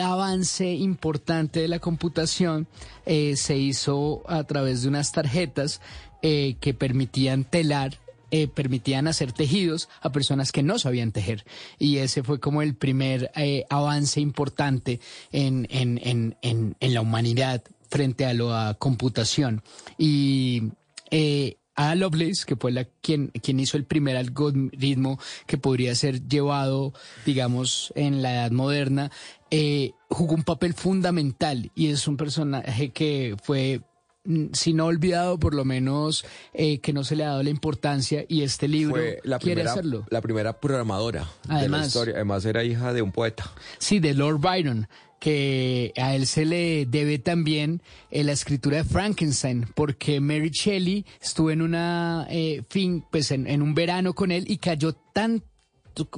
[SPEAKER 29] avance importante de la computación eh, se hizo a través de unas tarjetas eh, que permitían telar eh, permitían hacer tejidos a personas que no sabían tejer. Y ese fue como el primer avance importante en, en, en, en, en la humanidad frente a la computación. Y eh, Ada Lovelace, que fue la quien, quien hizo el primer algoritmo que podría ser llevado, digamos, en la edad moderna, eh, jugó un papel fundamental y es un personaje que fue mm, si no olvidado, por lo menos eh, que no se le ha dado la importancia y este libro
[SPEAKER 28] Fue la
[SPEAKER 29] quiere
[SPEAKER 28] primera,
[SPEAKER 29] hacerlo.
[SPEAKER 28] la primera programadora de la
[SPEAKER 29] Además.
[SPEAKER 28] historia. Además era hija de un poeta.
[SPEAKER 29] Sí, de Lord Byron, que a él se le debe también eh, la escritura de Frankenstein, porque Mary Shelley estuvo en una eh, fin, pues en, en un verano con él y cayó tan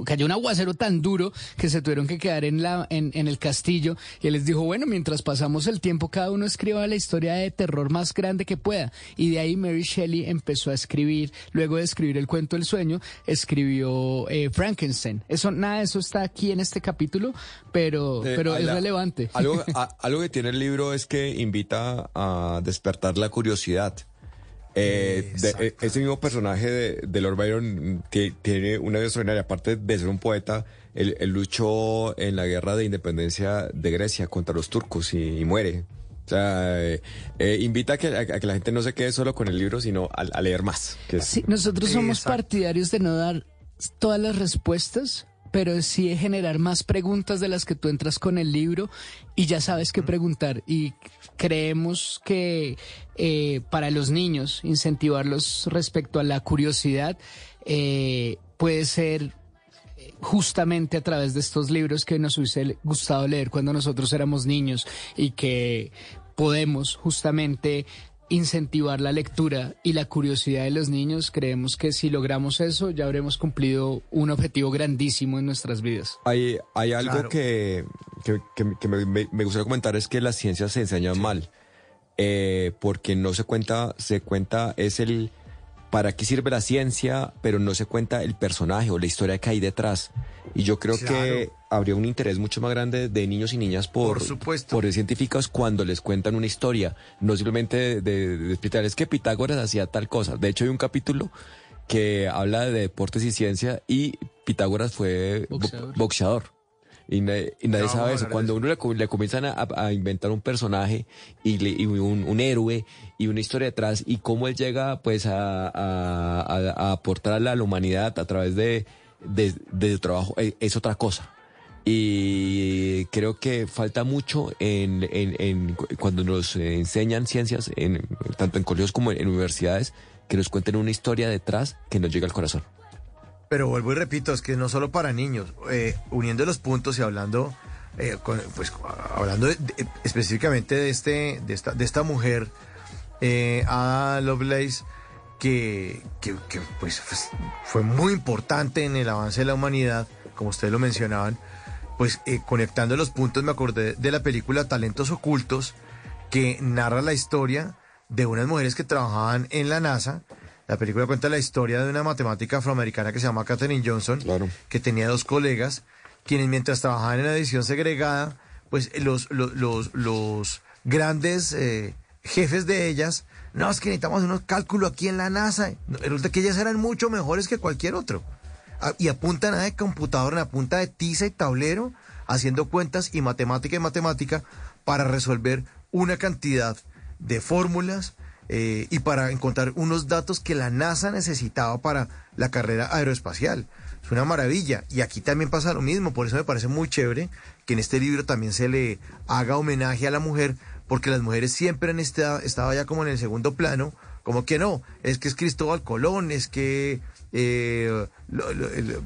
[SPEAKER 29] cayó un aguacero tan duro que se tuvieron que quedar en la en, en el castillo. Y él les dijo bueno mientras pasamos el tiempo cada uno escriba la historia de terror más grande que pueda y de ahí Mary Shelley empezó a escribir luego de escribir el cuento del sueño escribió eh, Frankenstein. Eso nada de eso está aquí en este capítulo pero
[SPEAKER 28] Eh,
[SPEAKER 29] pero es
[SPEAKER 28] la-
[SPEAKER 29] relevante.
[SPEAKER 28] Algo, a- algo que tiene el libro es que invita a despertar la curiosidad. Eh, de- eh, ese mismo personaje de, de Lord Byron ti- tiene una vida extraordinaria. Aparte de ser un poeta, él, él luchó en la guerra de independencia de Grecia contra los turcos y, y muere. O sea, eh, eh, invita a que, a que la gente no se quede solo con el libro, sino a, a leer más. que es-
[SPEAKER 29] Sí, nosotros somos
[SPEAKER 28] Exacto.
[SPEAKER 29] partidarios de no dar todas las respuestas, pero sí generar más preguntas de las que tú entras con el libro y ya sabes qué preguntar. Y creemos que eh, para los niños, incentivarlos respecto a la curiosidad eh, puede ser eh, justamente a través de estos libros que nos hubiese gustado leer cuando nosotros éramos niños y que podemos justamente incentivar la lectura y la curiosidad de los niños, creemos que si logramos eso ya habremos cumplido un objetivo grandísimo en nuestras vidas.
[SPEAKER 28] Hay, hay algo
[SPEAKER 29] Claro.
[SPEAKER 28] que, que, que- que me, me- me gustaría comentar, es que las ciencias se enseñan mal, eh, porque no se cuenta, se cuenta, es el para qué sirve la ciencia, pero no se cuenta el personaje o la historia que hay detrás. Y yo creo que
[SPEAKER 4] Claro.
[SPEAKER 28] habría un interés mucho más grande de niños y niñas por,
[SPEAKER 4] Por supuesto.
[SPEAKER 28] por científicos cuando les cuentan una historia, no simplemente de, de, de explicar, es que Pitágoras hacía tal cosa. De hecho, hay un capítulo que habla de deportes y ciencia y Pitágoras fue bo-
[SPEAKER 29] Boxeador.
[SPEAKER 28] Y, na- y nadie sabe eso. Cuando uno le, co- le comienzan a, a inventar un personaje y, le- y un, un héroe y una historia detrás y cómo él llega pues a, a- a- aportar a la, humanidad a través de, de, de su trabajo, eh, es otra cosa. Y creo que falta mucho en, en- en cu- cuando nos enseñan ciencias, en, tanto en colegios como en universidades, que nos cuenten una historia detrás que nos llega al corazón.
[SPEAKER 4] Pero vuelvo y repito, es que no solo para niños, eh, uniendo los puntos y hablando, eh, pues hablando específicamente de este, de esta, de esta mujer, eh, Ada Lovelace, que, que, que, pues pues, fue muy importante en el avance de la humanidad, como ustedes lo mencionaban, pues eh, conectando los puntos me acordé de la película Talentos Ocultos, que narra la historia de unas mujeres que trabajaban en la NASA. La película cuenta la historia de una matemática afroamericana que se llama Katherine Johnson, que tenía dos colegas quienes mientras trabajaban en la edición segregada, pues los, los, los, los grandes eh, jefes de ellas, no, es que necesitamos unos cálculos aquí en la NASA. Resulta que ellas eran mucho mejores que cualquier otro. Ah, Y apuntan a de computadora, a punta de tiza y tablero, haciendo cuentas y matemática y matemática para resolver una cantidad de fórmulas eh, y para encontrar unos datos que la NASA necesitaba para la carrera aeroespacial. Es una maravilla. Y aquí también pasa lo mismo. Por eso me parece muy chévere que en este libro también se le haga homenaje a la mujer, porque las mujeres siempre han estado, ya como en el segundo plano. Como que no, es que es Cristóbal Colón, es que eh,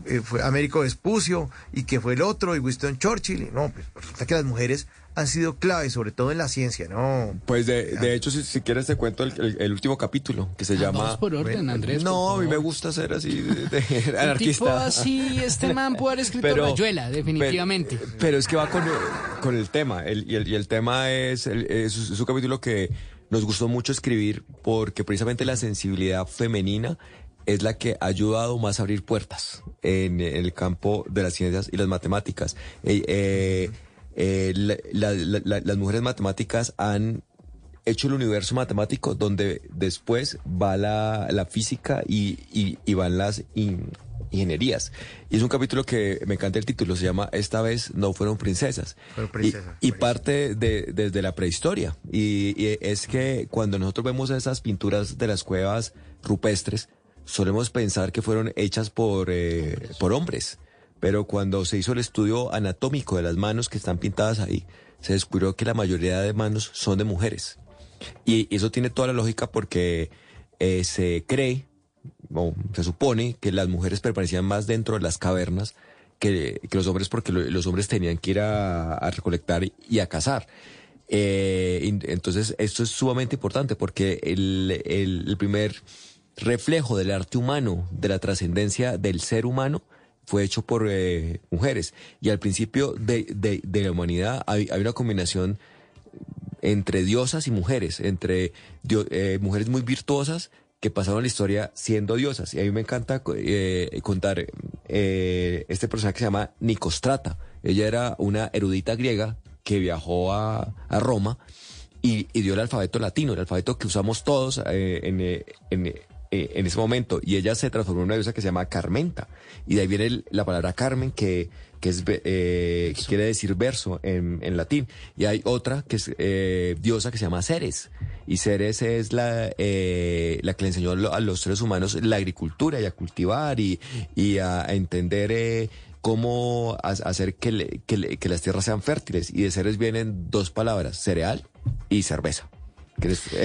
[SPEAKER 4] eh, fue Américo Vespucio y que fue el otro, y Winston Churchill. No, pues resulta que las mujeres han sido clave, sobre todo en la ciencia, ¿no?
[SPEAKER 28] Pues de, de hecho, si, si quieres te cuento el, el- el último capítulo, que se llama...
[SPEAKER 29] vamos por orden, Andrés,
[SPEAKER 28] No, a mí me gusta ser así de, de anarquista.
[SPEAKER 29] tipo así, este man puede haber escrito
[SPEAKER 28] Pero-
[SPEAKER 29] Rayuela, definitivamente.
[SPEAKER 28] Pero, pero es que va con, el- con el tema. el- y, el, y el tema es, el- es, es un capítulo que nos gustó mucho escribir porque precisamente la sensibilidad femenina es la que ha ayudado más a abrir puertas en, en el campo de las ciencias y las matemáticas. Eh, eh, eh, la- la- la- la- las mujeres matemáticas han hecho el universo matemático donde después va la, la física y, y- y van las in- ingenierías. Y es un capítulo que me encanta el título, se llama Esta vez no fueron princesas.
[SPEAKER 4] Fueron
[SPEAKER 28] Y-
[SPEAKER 4] princesas,
[SPEAKER 28] y, parte de, desde la prehistoria. Y, y es que cuando nosotros vemos esas pinturas de las cuevas rupestres, solemos pensar que fueron hechas por, eh, por hombres. Pero cuando se hizo el estudio anatómico de las manos que están pintadas ahí, se descubrió que la mayoría de manos son de mujeres. Y eso tiene toda la lógica porque eh, se cree, o se supone, que las mujeres permanecían más dentro de las cavernas que, que los hombres porque lo- los hombres tenían que ir a, recolectar y a cazar. Eh, entonces, esto es sumamente importante porque el- el primer reflejo del arte humano, de la trascendencia del ser humano, fue hecho por eh, mujeres. Y al principio de, de- la humanidad hay, una combinación entre diosas y mujeres, entre eh, mujeres muy virtuosas que pasaron la historia siendo diosas. Y a mí me encanta eh, contar eh, este personaje que se llama Nicostrata. Ella era una erudita griega que viajó a, a Roma y, y dio el alfabeto latino, el alfabeto que usamos todos en, en, eh, en ese momento. Y ella se transformó en una diosa que se llama Carmenta. Y de ahí viene el- la palabra Carmen, que, que, es, eh, que quiere decir verso en, en latín. Y hay otra que es eh, diosa que se llama Ceres. Y Ceres es la, eh, la que le enseñó a lo- a los seres humanos la agricultura y a cultivar y, y a, a entender eh, cómo ha- hacer que, le- que, le- que las tierras sean fértiles. Y de Ceres vienen dos palabras, cereal y cerveza.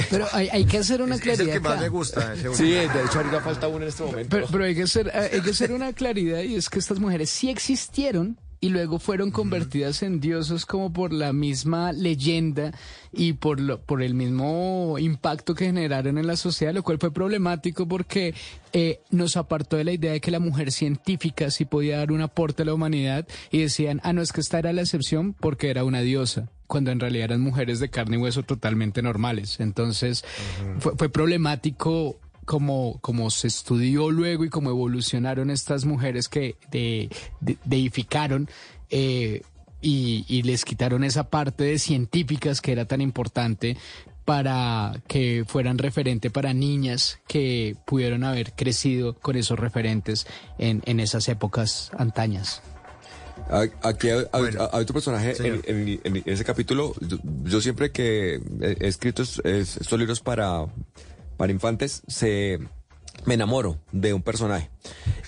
[SPEAKER 29] Pero hay, hay que hacer una
[SPEAKER 4] Es, es el
[SPEAKER 29] claridad.
[SPEAKER 4] que más
[SPEAKER 29] acá.
[SPEAKER 4] me gusta. ese
[SPEAKER 28] Sí, de hecho ahorita falta uno en este momento.
[SPEAKER 29] Pero, pero hay, que hacer, hay que hacer una claridad y es que estas mujeres sí existieron y luego fueron convertidas en diosas como por la misma leyenda y por, lo, por el mismo impacto que generaron en la sociedad, lo cual fue problemático porque eh, nos apartó de la idea de que la mujer científica sí podía dar un aporte a la humanidad y decían, ah, no, es que esta era la excepción porque era una diosa cuando en realidad eran mujeres de carne y hueso totalmente normales. Entonces fue, fue problemático como, como se estudió luego y como evolucionaron estas mujeres que de, de- deificaron eh, y, y les quitaron esa parte de científicas que era tan importante para que fueran referente para niñas que pudieron haber crecido con esos referentes en, en esas épocas antañas.
[SPEAKER 28] Aquí hay, hay-
[SPEAKER 4] Bueno,
[SPEAKER 28] hay otro personaje en, en- en ese capítulo. Yo, yo siempre que he escrito es- es- estos libros para, para infantes, se, me enamoro de un personaje.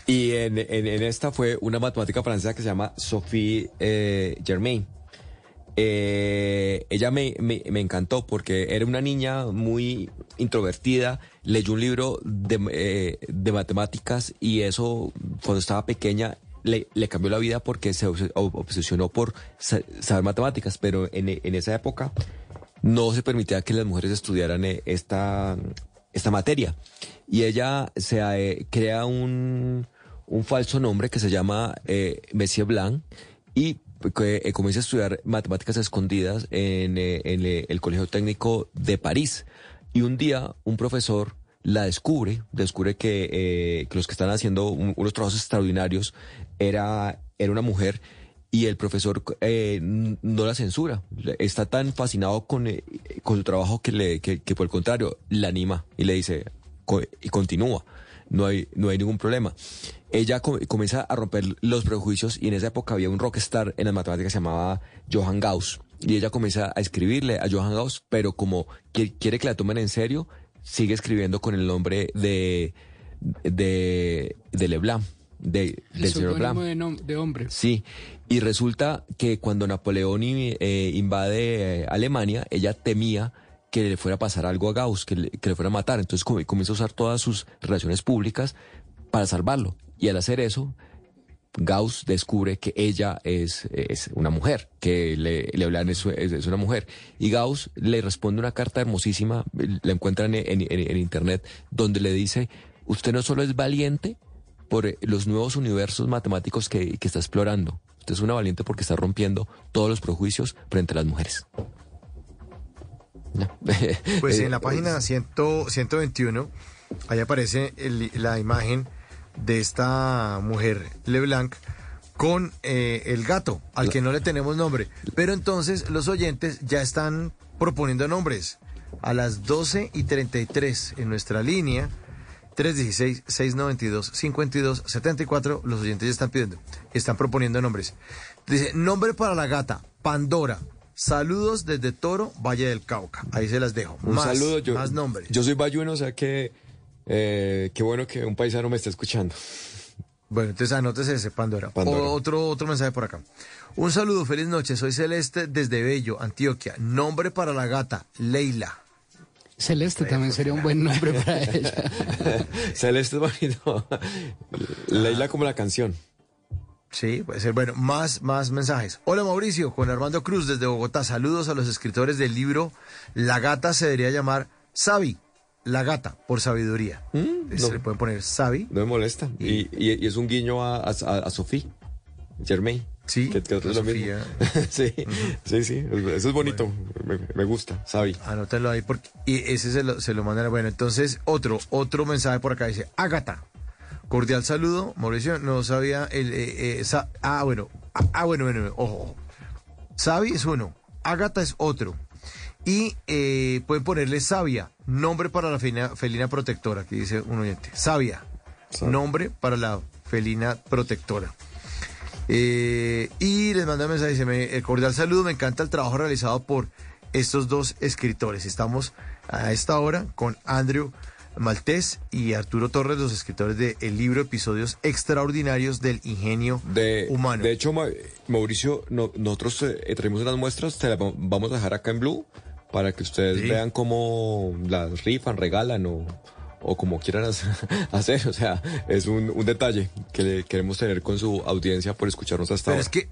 [SPEAKER 28] Y en, en- en esta fue una matemática francesa que se llama Sophie eh, Germain. Eh, ella me, me, me encantó porque era una niña muy introvertida, leyó un libro de, eh, de matemáticas y eso cuando estaba pequeña le, cambió la vida porque se obs- ob- obsesionó por sa- saber matemáticas, pero en, en esa época no se permitía que las mujeres estudiaran eh, esta, esta materia. Y ella se eh, crea un, un falso nombre que se llama eh, Monsieur Blanc y que eh, comienza a estudiar matemáticas escondidas en, eh, eh, el Colegio Técnico de París. Y un día un profesor la descubre, descubre que, eh, los que están haciendo un- unos trabajos extraordinarios era, era una mujer y el profesor eh, no la censura. Está tan fascinado con, eh, con su trabajo que, le, que, por el contrario la anima y le dice, "Co- y continúa, no hay, no hay ningún problema. Ella co- comienza a romper los prejuicios y en esa época había un rockstar en las matemáticas que se llamaba Johann Gauss. Y ella comienza a escribirle a Johann Gauss, pero como qui- quiere que la tomen en serio, sigue escribiendo con el nombre de, de, de Leblanc, de,
[SPEAKER 29] El
[SPEAKER 28] del señor
[SPEAKER 29] de, de hombre.
[SPEAKER 28] Sí, y resulta que cuando Napoleón eh, invade eh, Alemania, ella temía que le fuera a pasar algo a Gauss, que le, que le fuera a matar. Entonces com- comienza a usar todas sus relaciones públicas para salvarlo. Y al hacer eso, Gauss descubre que ella es, es una mujer, que le, le hablan es, es- es una mujer. Y Gauss le responde una carta hermosísima, la encuentran en, en- en internet, donde le dice, usted no solo es valiente por eh, los nuevos universos matemáticos que, que está explorando, usted es una valiente porque está rompiendo todos los prejuicios frente a las mujeres.
[SPEAKER 4] Pues
[SPEAKER 28] Eh,
[SPEAKER 4] en la página 100 121, ahí aparece el- la imagen de esta mujer Leblanc con eh, el gato, al que no le tenemos nombre. Pero entonces los oyentes ya están proponiendo nombres. A las 12 y 33 en nuestra línea, 316-692-5274, los oyentes ya están pidiendo, están proponiendo nombres. Dice, nombre para la gata, Pandora. Saludos desde Toro, Valle del Cauca. Ahí se las dejo.
[SPEAKER 28] Un
[SPEAKER 4] Más-
[SPEAKER 28] saludo, yo,
[SPEAKER 4] Más nombres.
[SPEAKER 28] yo soy bayuno, o sea que eh, qué bueno que un paisano me esté escuchando.
[SPEAKER 4] Bueno, entonces anótese ese Pandora.
[SPEAKER 28] Pandora.
[SPEAKER 4] O- otro, otro mensaje por acá. Un saludo, feliz noche. Soy Celeste desde Bello, Antioquia. Nombre para la gata, Leila.
[SPEAKER 29] Celeste también sería un buen nombre para ella.
[SPEAKER 28] Celeste es bonito. Leila como la canción.
[SPEAKER 4] Sí, puede ser. Bueno, más, más mensajes. Hola Mauricio, Juan Armando Cruz desde Bogotá. Saludos a los escritores del libro La gata se debería llamar Sabi. La gata, por sabiduría. Se
[SPEAKER 28] no.
[SPEAKER 4] le pueden poner Sabi.
[SPEAKER 28] No me molesta. Y, y- y es un guiño a, a, a Sofía, Germain.
[SPEAKER 4] Sí,
[SPEAKER 28] que, que es
[SPEAKER 4] a
[SPEAKER 28] lo mismo.
[SPEAKER 4] Sofía.
[SPEAKER 28] sí, sí, sí. Eso es bonito. Me, me gusta, Sabi.
[SPEAKER 4] Anótalo ahí porque y ese se lo, se lo mandan. Bueno, entonces otro, otro mensaje por acá dice, Ágata. Cordial saludo, Mauricio. No sabía el eh, eh, sa- ah, bueno. Ah, bueno, bueno, bueno, ojo. Sabi es uno, Ágata es otro. Y eh, pueden ponerle Sabia, nombre para la felina, felina protectora, que dice un oyente. Sabia, nombre para la felina protectora. Eh, y les manda un mensaje, dice, me- el cordial saludo, me encanta el trabajo realizado por estos dos escritores. Estamos a esta hora con Andrew Maltés y Arturo Torres, los escritores del libro Episodios Extraordinarios del Ingenio
[SPEAKER 28] De,
[SPEAKER 4] Humano.
[SPEAKER 28] de hecho, Ma- Mauricio, no- nosotros eh, traemos unas muestras, te las va- vamos a dejar acá en Blue para que ustedes
[SPEAKER 4] Sí.
[SPEAKER 28] vean cómo las rifan, regalan o, o como quieran hacer-. O sea, es un, un detalle que le queremos tener con su audiencia por escucharnos hasta
[SPEAKER 4] Pero
[SPEAKER 28] ahora.
[SPEAKER 4] es que,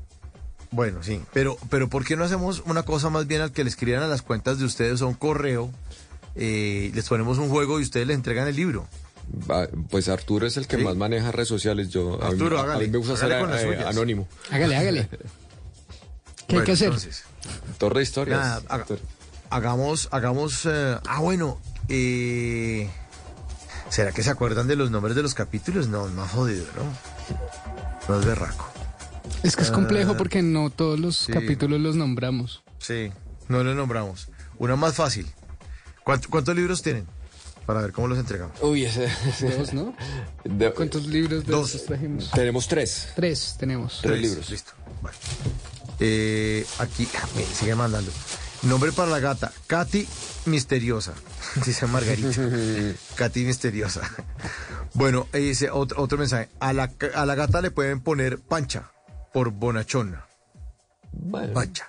[SPEAKER 4] bueno, sí, pero, pero ¿por qué no hacemos una cosa más bien al que le escriban a las cuentas de ustedes a un correo? eh, les ponemos un juego y ustedes les entregan el libro.
[SPEAKER 28] Pues Arturo es el que
[SPEAKER 4] Sí.
[SPEAKER 28] más maneja redes sociales. Yo, a mí-
[SPEAKER 4] Arturo,
[SPEAKER 28] a,
[SPEAKER 4] hágale,
[SPEAKER 28] mí me gusta ser eh, anónimo.
[SPEAKER 29] Hágale, hágale. ¿Qué hay que hacer?
[SPEAKER 4] entonces,
[SPEAKER 28] Torre de historias.
[SPEAKER 4] Nada, haga- hagamos, hagamos. eh, ah, bueno. eh, ¿Será que se acuerdan de los nombres de los capítulos? No, más jodido, ¿no? No es berraco.
[SPEAKER 29] Es que es complejo
[SPEAKER 4] Ah,
[SPEAKER 29] porque no todos los
[SPEAKER 4] sí.
[SPEAKER 29] capítulos los nombramos.
[SPEAKER 4] Sí, no lo nombramos. Una más fácil. ¿Cuánto- ¿Cuántos libros tienen? Para ver cómo los entregamos.
[SPEAKER 28] Uy, ese.
[SPEAKER 29] Dos, ¿no?
[SPEAKER 28] De-
[SPEAKER 29] ¿Cuántos libros de
[SPEAKER 4] Dos.
[SPEAKER 29] esos trajimos?
[SPEAKER 28] tenemos tres.
[SPEAKER 29] Tres tenemos.
[SPEAKER 28] Tres libros.
[SPEAKER 4] Listo. Bueno. Eh, aquí, me sigue mandando. Nombre para la gata, Katy Misteriosa. Dice Margarita. Katy Misteriosa. Bueno, dice otro, otro mensaje. A la, a la gata le pueden poner pancha por bonachona.
[SPEAKER 28] Bueno.
[SPEAKER 4] Pancha.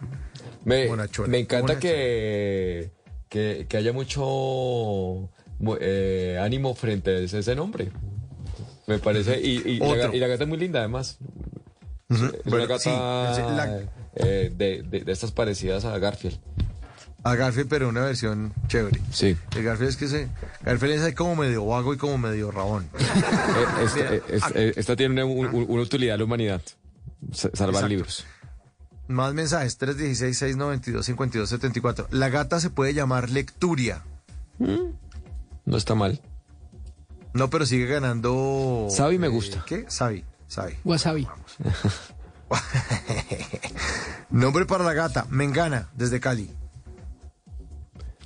[SPEAKER 28] Me,
[SPEAKER 4] Bonachona.
[SPEAKER 28] me encanta
[SPEAKER 4] Bonachona.
[SPEAKER 28] que, que, que haya mucho mu- eh, ánimo frente a ese, ese nombre. Me parece. Y, y la, y gata es muy linda, además. Es
[SPEAKER 4] Bueno,
[SPEAKER 28] una gata
[SPEAKER 4] sí, es la-
[SPEAKER 28] eh, de, de, de estas parecidas a Garfield.
[SPEAKER 4] A Garfield, pero una versión chévere.
[SPEAKER 28] Sí.
[SPEAKER 4] El Garfield es que se. Garfield es ahí como medio vago y como medio rabón.
[SPEAKER 28] Eh, esta,
[SPEAKER 4] Mira,
[SPEAKER 28] eh, es- eh, esta tiene una, un- una utilidad a la humanidad. Sa- Salvar
[SPEAKER 4] Exacto.
[SPEAKER 28] libros.
[SPEAKER 4] Más mensajes, 316-692-5274. La gata se puede llamar Lecturia.
[SPEAKER 28] No está mal.
[SPEAKER 4] No, pero sigue ganando.
[SPEAKER 28] Sabi me
[SPEAKER 4] eh,
[SPEAKER 28] gusta.
[SPEAKER 4] ¿Qué? Sabi, Sabi.
[SPEAKER 29] Wasabi.
[SPEAKER 4] Nombre para la gata, Mengana, desde Cali.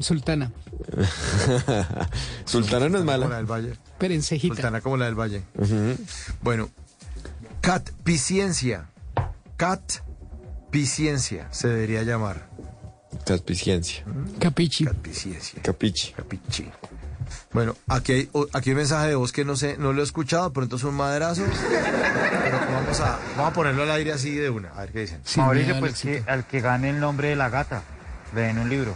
[SPEAKER 29] Sultana.
[SPEAKER 28] Sultana no es
[SPEAKER 4] Como la
[SPEAKER 28] mala.
[SPEAKER 4] del Valle.
[SPEAKER 29] Perencejita.
[SPEAKER 4] Sultana como la del Valle. Bueno, Cat Piciencia. Cat Piciencia se debería llamar.
[SPEAKER 28] Caspiciencia.
[SPEAKER 29] Capichi.
[SPEAKER 4] Piciencia.
[SPEAKER 28] Capichi.
[SPEAKER 4] Capichi. Bueno, aquí hay, aquí hay un mensaje de voz que no sé, no lo he escuchado, pero entonces un maderazo. Pero vamos a, vamos a ponerlo al aire así de una, a ver qué dicen.
[SPEAKER 34] Mauricio, pues que al que gane el nombre de la gata, le den un libro.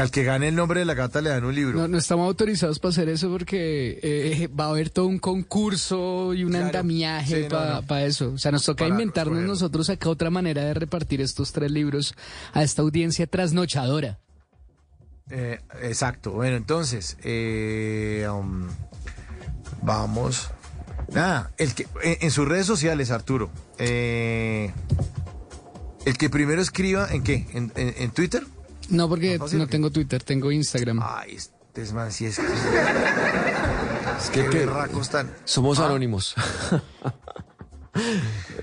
[SPEAKER 4] Que al que gane el nombre de la gata le dan un libro.
[SPEAKER 29] No, no estamos autorizados para hacer eso porque eh, va a haber todo un concurso y un
[SPEAKER 4] Claro.
[SPEAKER 29] andamiaje
[SPEAKER 4] Sí, no,
[SPEAKER 29] para eso. O sea, nos toca
[SPEAKER 4] Para
[SPEAKER 29] inventarnos nosotros acá otra manera de repartir estos tres libros a esta audiencia trasnochadora.
[SPEAKER 4] Eh, exacto. Bueno, entonces, eh, um, vamos. Nada, el que, en, en sus redes sociales, Arturo, el que primero escriba, ¿en qué? ¿En, en- en Twitter?
[SPEAKER 29] No, porque
[SPEAKER 4] ¿No
[SPEAKER 29] tengo Twitter, tengo Instagram.
[SPEAKER 4] Ay, este es man, sí es que...
[SPEAKER 28] Es que,
[SPEAKER 4] Qué
[SPEAKER 28] que
[SPEAKER 4] berracos tan-
[SPEAKER 28] somos
[SPEAKER 4] Ah.
[SPEAKER 28] anónimos.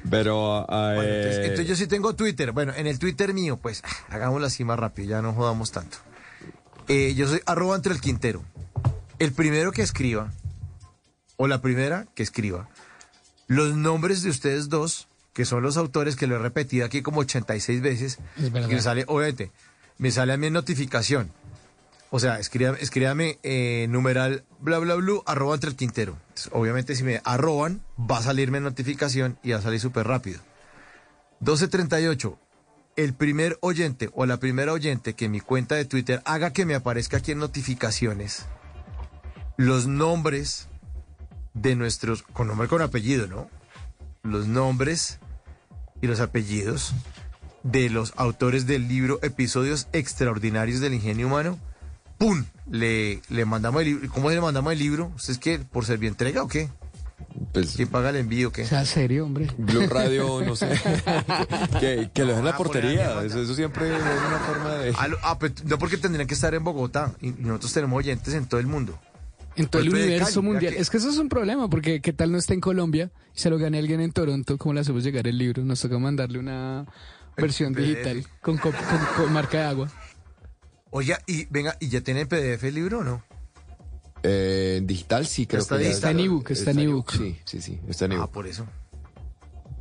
[SPEAKER 28] Pero ah,
[SPEAKER 4] Bueno, entonces,
[SPEAKER 28] eh,
[SPEAKER 4] entonces yo sí tengo Twitter. Bueno, en el Twitter mío, pues hagámoslo así más rápido, ya no jodamos tanto. Eh, yo soy arroba entre el Quintero. El primero que escriba, o la primera que escriba, los nombres de ustedes dos, que son los autores que lo he repetido aquí como 86 veces,
[SPEAKER 29] Es verdad.
[SPEAKER 4] que me sale, obviamente, me sale a mí notificación. O sea, escríbame, escríbame numeral bla bla bla arroba entre el Quintero. Entonces, obviamente si me arroban, va a salirme notificación y va a salir súper rápido. 1238. El primer oyente o la primera oyente que mi cuenta de Twitter haga que me aparezca aquí en notificaciones los nombres de nuestros, con nombre con apellido, ¿no? Los nombres y los apellidos de los autores del libro Episodios Extraordinarios del Ingenio Humano. ¡Pum! Le, le mandamos el libro. ¿Cómo le mandamos el libro? ¿Ustedes qué? ¿Por entrega o qué?
[SPEAKER 28] pues,
[SPEAKER 4] ¿Quién paga el envío o qué?
[SPEAKER 29] Sea serio, hombre.
[SPEAKER 28] Blue Radio, no sé. que, que lo dejen en la
[SPEAKER 4] Ah,
[SPEAKER 28] portería. Eso, eso siempre es una forma de.
[SPEAKER 4] Ah, lo- ah, pues, no porque tendrían que estar en Bogotá y, nosotros tenemos oyentes en todo el mundo.
[SPEAKER 29] En todo el
[SPEAKER 4] Golpe de
[SPEAKER 29] universo
[SPEAKER 4] Cali,
[SPEAKER 29] mundial.
[SPEAKER 4] que-
[SPEAKER 29] Es que eso es un problema, porque qué tal no está en Colombia y se lo gane alguien en Toronto, ¿cómo le hacemos llegar el libro? Nos toca mandarle una versión
[SPEAKER 4] PDF.
[SPEAKER 29] digital con, cop- con- con marca de agua.
[SPEAKER 4] Oye, y venga, ¿y ya tiene PDF el libro o no?
[SPEAKER 28] Eh, en digital sí, creo
[SPEAKER 4] Está
[SPEAKER 28] que ya
[SPEAKER 29] Está en ebook, está en ebook.
[SPEAKER 28] Sí, sí, sí, está en
[SPEAKER 4] Ah,
[SPEAKER 28] ebook.
[SPEAKER 4] por eso.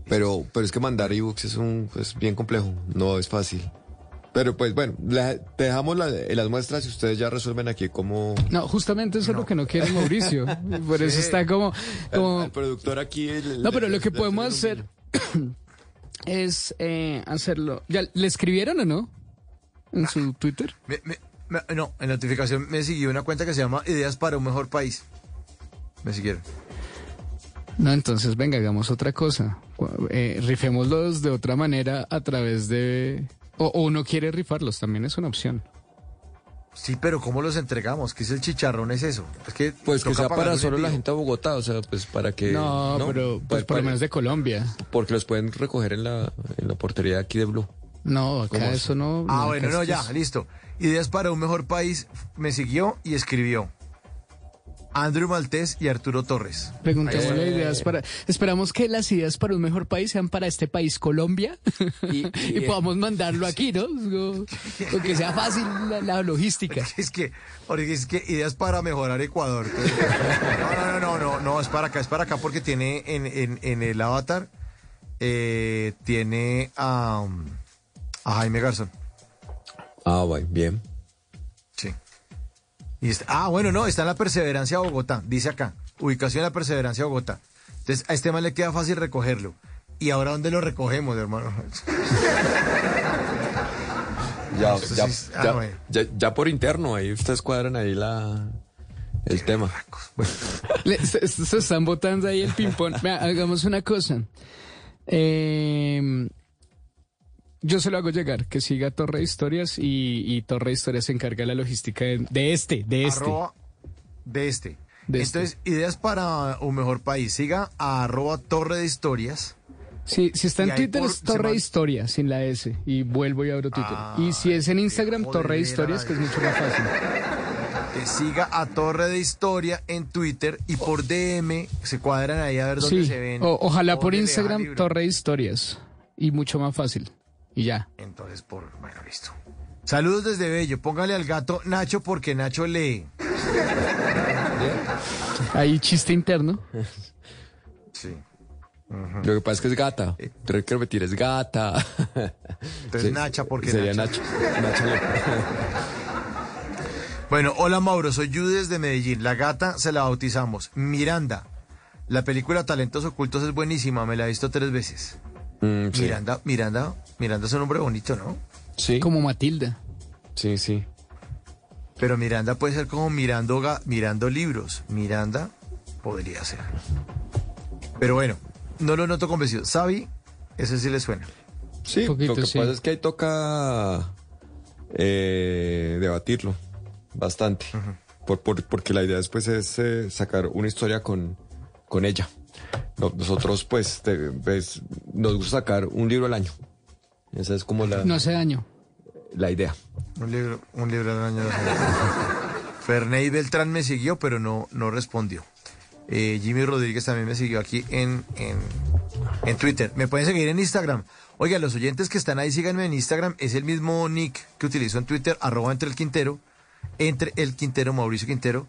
[SPEAKER 28] Pero, pero es que mandar ebooks es un pues, bien complejo, no es fácil. Pero pues bueno, la- te dejamos la- las muestras y ustedes ya resuelven aquí cómo...
[SPEAKER 29] No, justamente eso es lo que no quiere Mauricio. Por eso está como... como...
[SPEAKER 28] El productor aquí... el-
[SPEAKER 29] No, pero lo que
[SPEAKER 28] el-
[SPEAKER 29] podemos hacer es eh, hacerlo. ¿Ya le escribieron o no? En su Twitter.
[SPEAKER 4] Me- me- me- no, en notificación me siguió una cuenta que se llama Ideas para un Mejor País. Me siguieron.
[SPEAKER 29] No, entonces venga, hagamos otra cosa. Eh, rifémoslos de otra manera a través de... O, o uno quiere rifarlos, también es una opción.
[SPEAKER 4] Sí, pero ¿cómo los entregamos? ¿Qué es el chicharrón? Es eso. Es que
[SPEAKER 28] Pues que sea para solo la gente de Bogotá, o sea, pues para que...
[SPEAKER 29] no, pero pues
[SPEAKER 28] Pa-
[SPEAKER 29] por lo menos de Colombia.
[SPEAKER 28] Porque los pueden recoger en la, en la portería aquí de Blue.
[SPEAKER 29] No, acá eso no...
[SPEAKER 4] Ah,
[SPEAKER 29] no,
[SPEAKER 4] bueno, no, ya, listo. Ideas para un Mejor País me siguió y escribió. Andrew Maltés y Arturo Torres.
[SPEAKER 29] Preguntémosle ideas para... Esperamos que las ideas para un mejor país sean para este país, Colombia, y,
[SPEAKER 28] y-
[SPEAKER 29] podamos mandarlo aquí, ¿no? O, o que sea fácil la, la logística.
[SPEAKER 4] Es que, es que ideas para mejorar Ecuador. No, no, no, no, no, no, es para acá, es para acá porque tiene en, en, en el avatar, eh, tiene a, um, a Jaime Garzón.
[SPEAKER 28] Ah, bueno, bien.
[SPEAKER 4] Sí. Y está- ah, bueno, no, está en la Perseverancia Bogotá, dice acá. Ubicación en la Perseverancia Bogotá. Entonces, a este man le queda fácil recogerlo. ¿Y ahora dónde lo recogemos, hermano?
[SPEAKER 28] Ya, ya,
[SPEAKER 4] ah,
[SPEAKER 28] ya, ya- ya por interno, ahí ustedes cuadran ahí la el tema.
[SPEAKER 29] Le- se, se- están botando ahí el ping-pong. Hagamos una cosa. Eh, yo se lo hago llegar, que siga Torre de Historias y, y Torre de Historias se encarga de la logística de, de este, de este.
[SPEAKER 4] Arroba de este.
[SPEAKER 29] De este.
[SPEAKER 4] Entonces, ideas para un mejor país. Siga a arroba Torre de Historias.
[SPEAKER 29] Sí, si está en Twitter
[SPEAKER 4] por-
[SPEAKER 29] es Torre de
[SPEAKER 4] man-
[SPEAKER 29] Historia, sin la S. Y vuelvo y abro Twitter. y si es en Instagram, Torre de Historias, que es mucho más fácil.
[SPEAKER 4] eh, siga a Torre de Historia en Twitter y por DM se cuadran ahí a ver dónde
[SPEAKER 29] Sí,
[SPEAKER 4] se ven.
[SPEAKER 29] o- ojalá por Instagram. Torre de Historias. Y mucho más fácil. Y ya.
[SPEAKER 4] Entonces, por. Bueno, listo. Saludos desde Bello. Póngale al gato Nacho porque Nacho lee.
[SPEAKER 29] Ahí chiste interno.
[SPEAKER 4] Sí.
[SPEAKER 28] Lo que pasa es que es gata. Tengo que repetir, es gata.
[SPEAKER 4] Entonces, Nacha, porque
[SPEAKER 28] Sería
[SPEAKER 4] Nacha.
[SPEAKER 28] Nacho. Nacho le-
[SPEAKER 4] Bueno, hola Mauro, soy Judy desde Medellín. La gata se la bautizamos. Miranda. La película Talentos Ocultos es buenísima, me la he visto tres veces.
[SPEAKER 28] Mm, sí.
[SPEAKER 4] Miranda, Miranda, Miranda es un nombre bonito, ¿no?
[SPEAKER 28] Sí.
[SPEAKER 29] Como Matilda.
[SPEAKER 28] Sí, sí.
[SPEAKER 4] Pero Miranda puede ser como mirando, mirando libros. Miranda podría ser. Pero bueno, no lo noto convencido. Sabi, ese sí le suena.
[SPEAKER 28] Sí,
[SPEAKER 29] Poquito,
[SPEAKER 28] lo que
[SPEAKER 29] sí.
[SPEAKER 28] pasa es que ahí toca eh, debatirlo bastante. por, por- porque la idea después es eh, sacar una historia con, con ella. No- nosotros, pues, te- pues, nos gusta sacar un libro al año. Esa es como la,
[SPEAKER 29] No hace daño.
[SPEAKER 28] la idea.
[SPEAKER 4] Un libro, un libro del año. Ferney Beltrán me siguió, pero no, no respondió. Eh, Jimmy Rodríguez también me siguió aquí en, en, en Twitter. Me pueden seguir en Instagram. Oiga, los oyentes que están ahí, síganme en Instagram. Es el mismo nick que utilizo en Twitter, arroba entre el Quintero, entre el Quintero, Mauricio Quintero,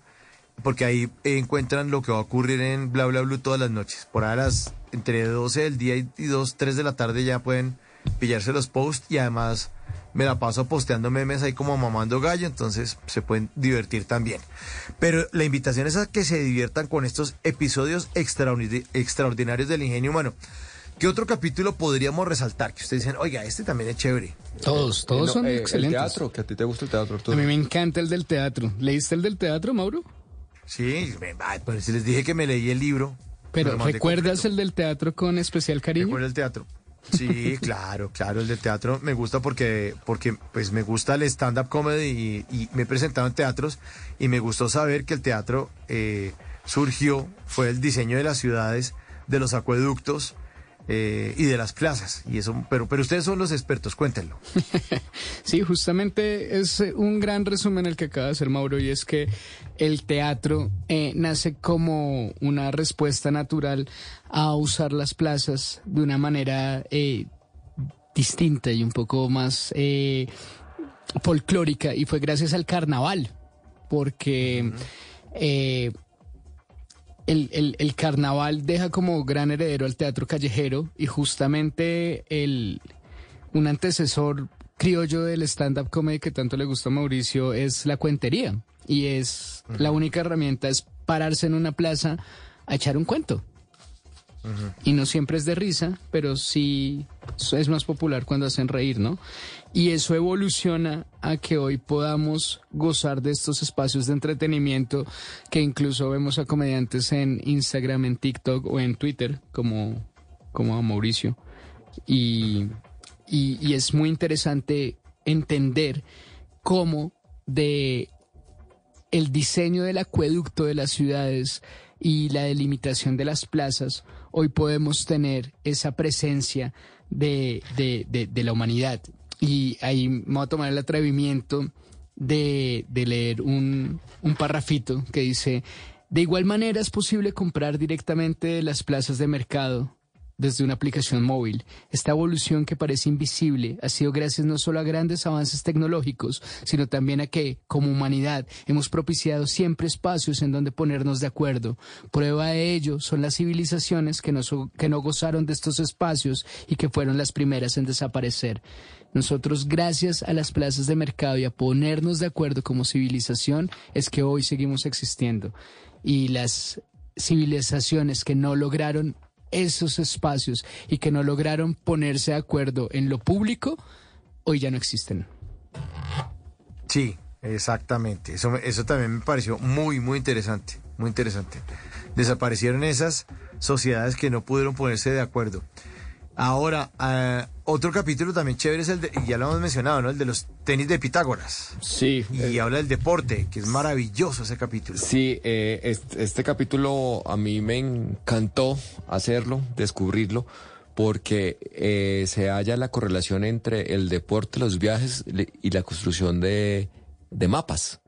[SPEAKER 4] porque ahí encuentran lo que va a ocurrir en Bla Bla Blue todas las noches. Por ahí a las entre 12 del día y 2, 3 de la tarde ya pueden pillarse los posts y además me la paso posteando memes ahí como mamando gallo, entonces se pueden divertir también. Pero la invitación es a que se diviertan con estos episodios extraordi- extraordinarios del ingenio humano. ¿Qué otro capítulo podríamos resaltar? Que ustedes dicen, oiga, este también es chévere.
[SPEAKER 29] Todos, todos
[SPEAKER 28] No,
[SPEAKER 29] son
[SPEAKER 28] eh,
[SPEAKER 29] excelentes.
[SPEAKER 28] El teatro, que a ti te gusta el teatro,
[SPEAKER 29] A mí me encanta el del teatro. ¿Leíste el del teatro, Mauro?
[SPEAKER 4] Sí, me- ay, pero si les dije que me leí el libro.
[SPEAKER 29] Pero ¿recuerdas el del teatro con especial cariño?
[SPEAKER 4] Recuerdo el teatro. Sí, claro, claro, el de teatro me gusta porque, porque pues me gusta el stand-up comedy y, y me he presentado en teatros y me gustó saber que el teatro eh, surgió, fue el diseño de las ciudades, de los acueductos eh, y de las plazas. Y eso, pero, pero ustedes son los expertos, cuéntenlo.
[SPEAKER 29] Sí, justamente es un gran resumen el que acaba de hacer Mauro y es que el teatro eh, nace como una respuesta natural a usar las plazas de una manera eh, distinta y un poco más eh, folclórica y fue gracias al carnaval porque el, el- el carnaval deja como gran heredero al teatro callejero y justamente el, un antecesor criollo del stand-up comedy que tanto le gusta a Mauricio es la cuentería. Y es la única herramienta es pararse en una plaza a echar un cuento. Y no siempre es de risa, pero sí es más popular cuando hacen reír, ¿no? Y eso evoluciona a que hoy podamos gozar de estos espacios de entretenimiento que incluso vemos a comediantes en Instagram, en TikTok o en Twitter, como, como a Mauricio. Y, y, y es muy interesante entender cómo de el diseño del acueducto de las ciudades y la delimitación de las plazas, hoy podemos tener esa presencia de, de- de- la humanidad. Y ahí me voy a tomar el atrevimiento de, leer un, un parrafito que dice, de igual manera es posible comprar directamente las plazas de mercado desde una aplicación móvil. Esta evolución que parece invisible ha sido gracias no solo a grandes avances tecnológicos, sino también a que, como humanidad, hemos propiciado siempre espacios en donde ponernos de acuerdo. Prueba de ello son las civilizaciones que no, que no gozaron de estos espacios y que fueron las primeras en desaparecer. Nosotros, gracias a las plazas de mercado y a ponernos de acuerdo como civilización, es que hoy seguimos existiendo. Y las civilizaciones que no lograron esos espacios y que no lograron ponerse de acuerdo en lo público, hoy ya no existen.
[SPEAKER 4] Sí, exactamente. Eso, eso también me pareció muy, muy interesante. Muy interesante. Desaparecieron esas sociedades que no pudieron ponerse de acuerdo. Ahora, ah, otro capítulo también chévere es el de, y ya lo hemos mencionado, ¿no? El de los tenis de Pitágoras.
[SPEAKER 28] Sí.
[SPEAKER 4] Y habla del deporte, que es maravilloso ese capítulo.
[SPEAKER 28] Sí, eh, este, este capítulo a mí me encantó hacerlo, descubrirlo, porque eh, se halla la correlación entre el deporte, los viajes y la construcción de, de mapas.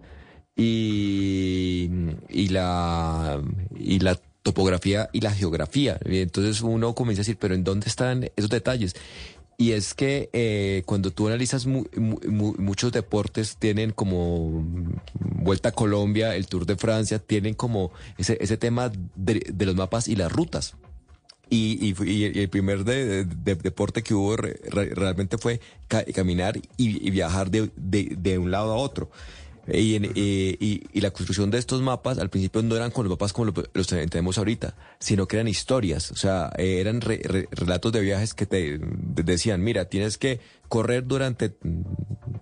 [SPEAKER 28] y, y la y la topografía y la geografía. Y entonces uno comienza a decir, pero ¿en dónde están esos detalles? Y es que eh, cuando tú analizas mu- mu- mu- muchos deportes, tienen como Vuelta a Colombia, el Tour de Francia, tienen como ese, ese tema de, los mapas y las rutas. Y, y, el primer de- de- deporte que hubo re- re- realmente fue ca- caminar y, y viajar de- de un lado a otro. Y, en- eh, y- y la construcción de estos mapas al principio no eran con los mapas como lo- los tenemos ahorita, sino que eran historias, o sea, eh, eran re- re- relatos de viajes que te de- decían, mira, tienes que correr durante mm,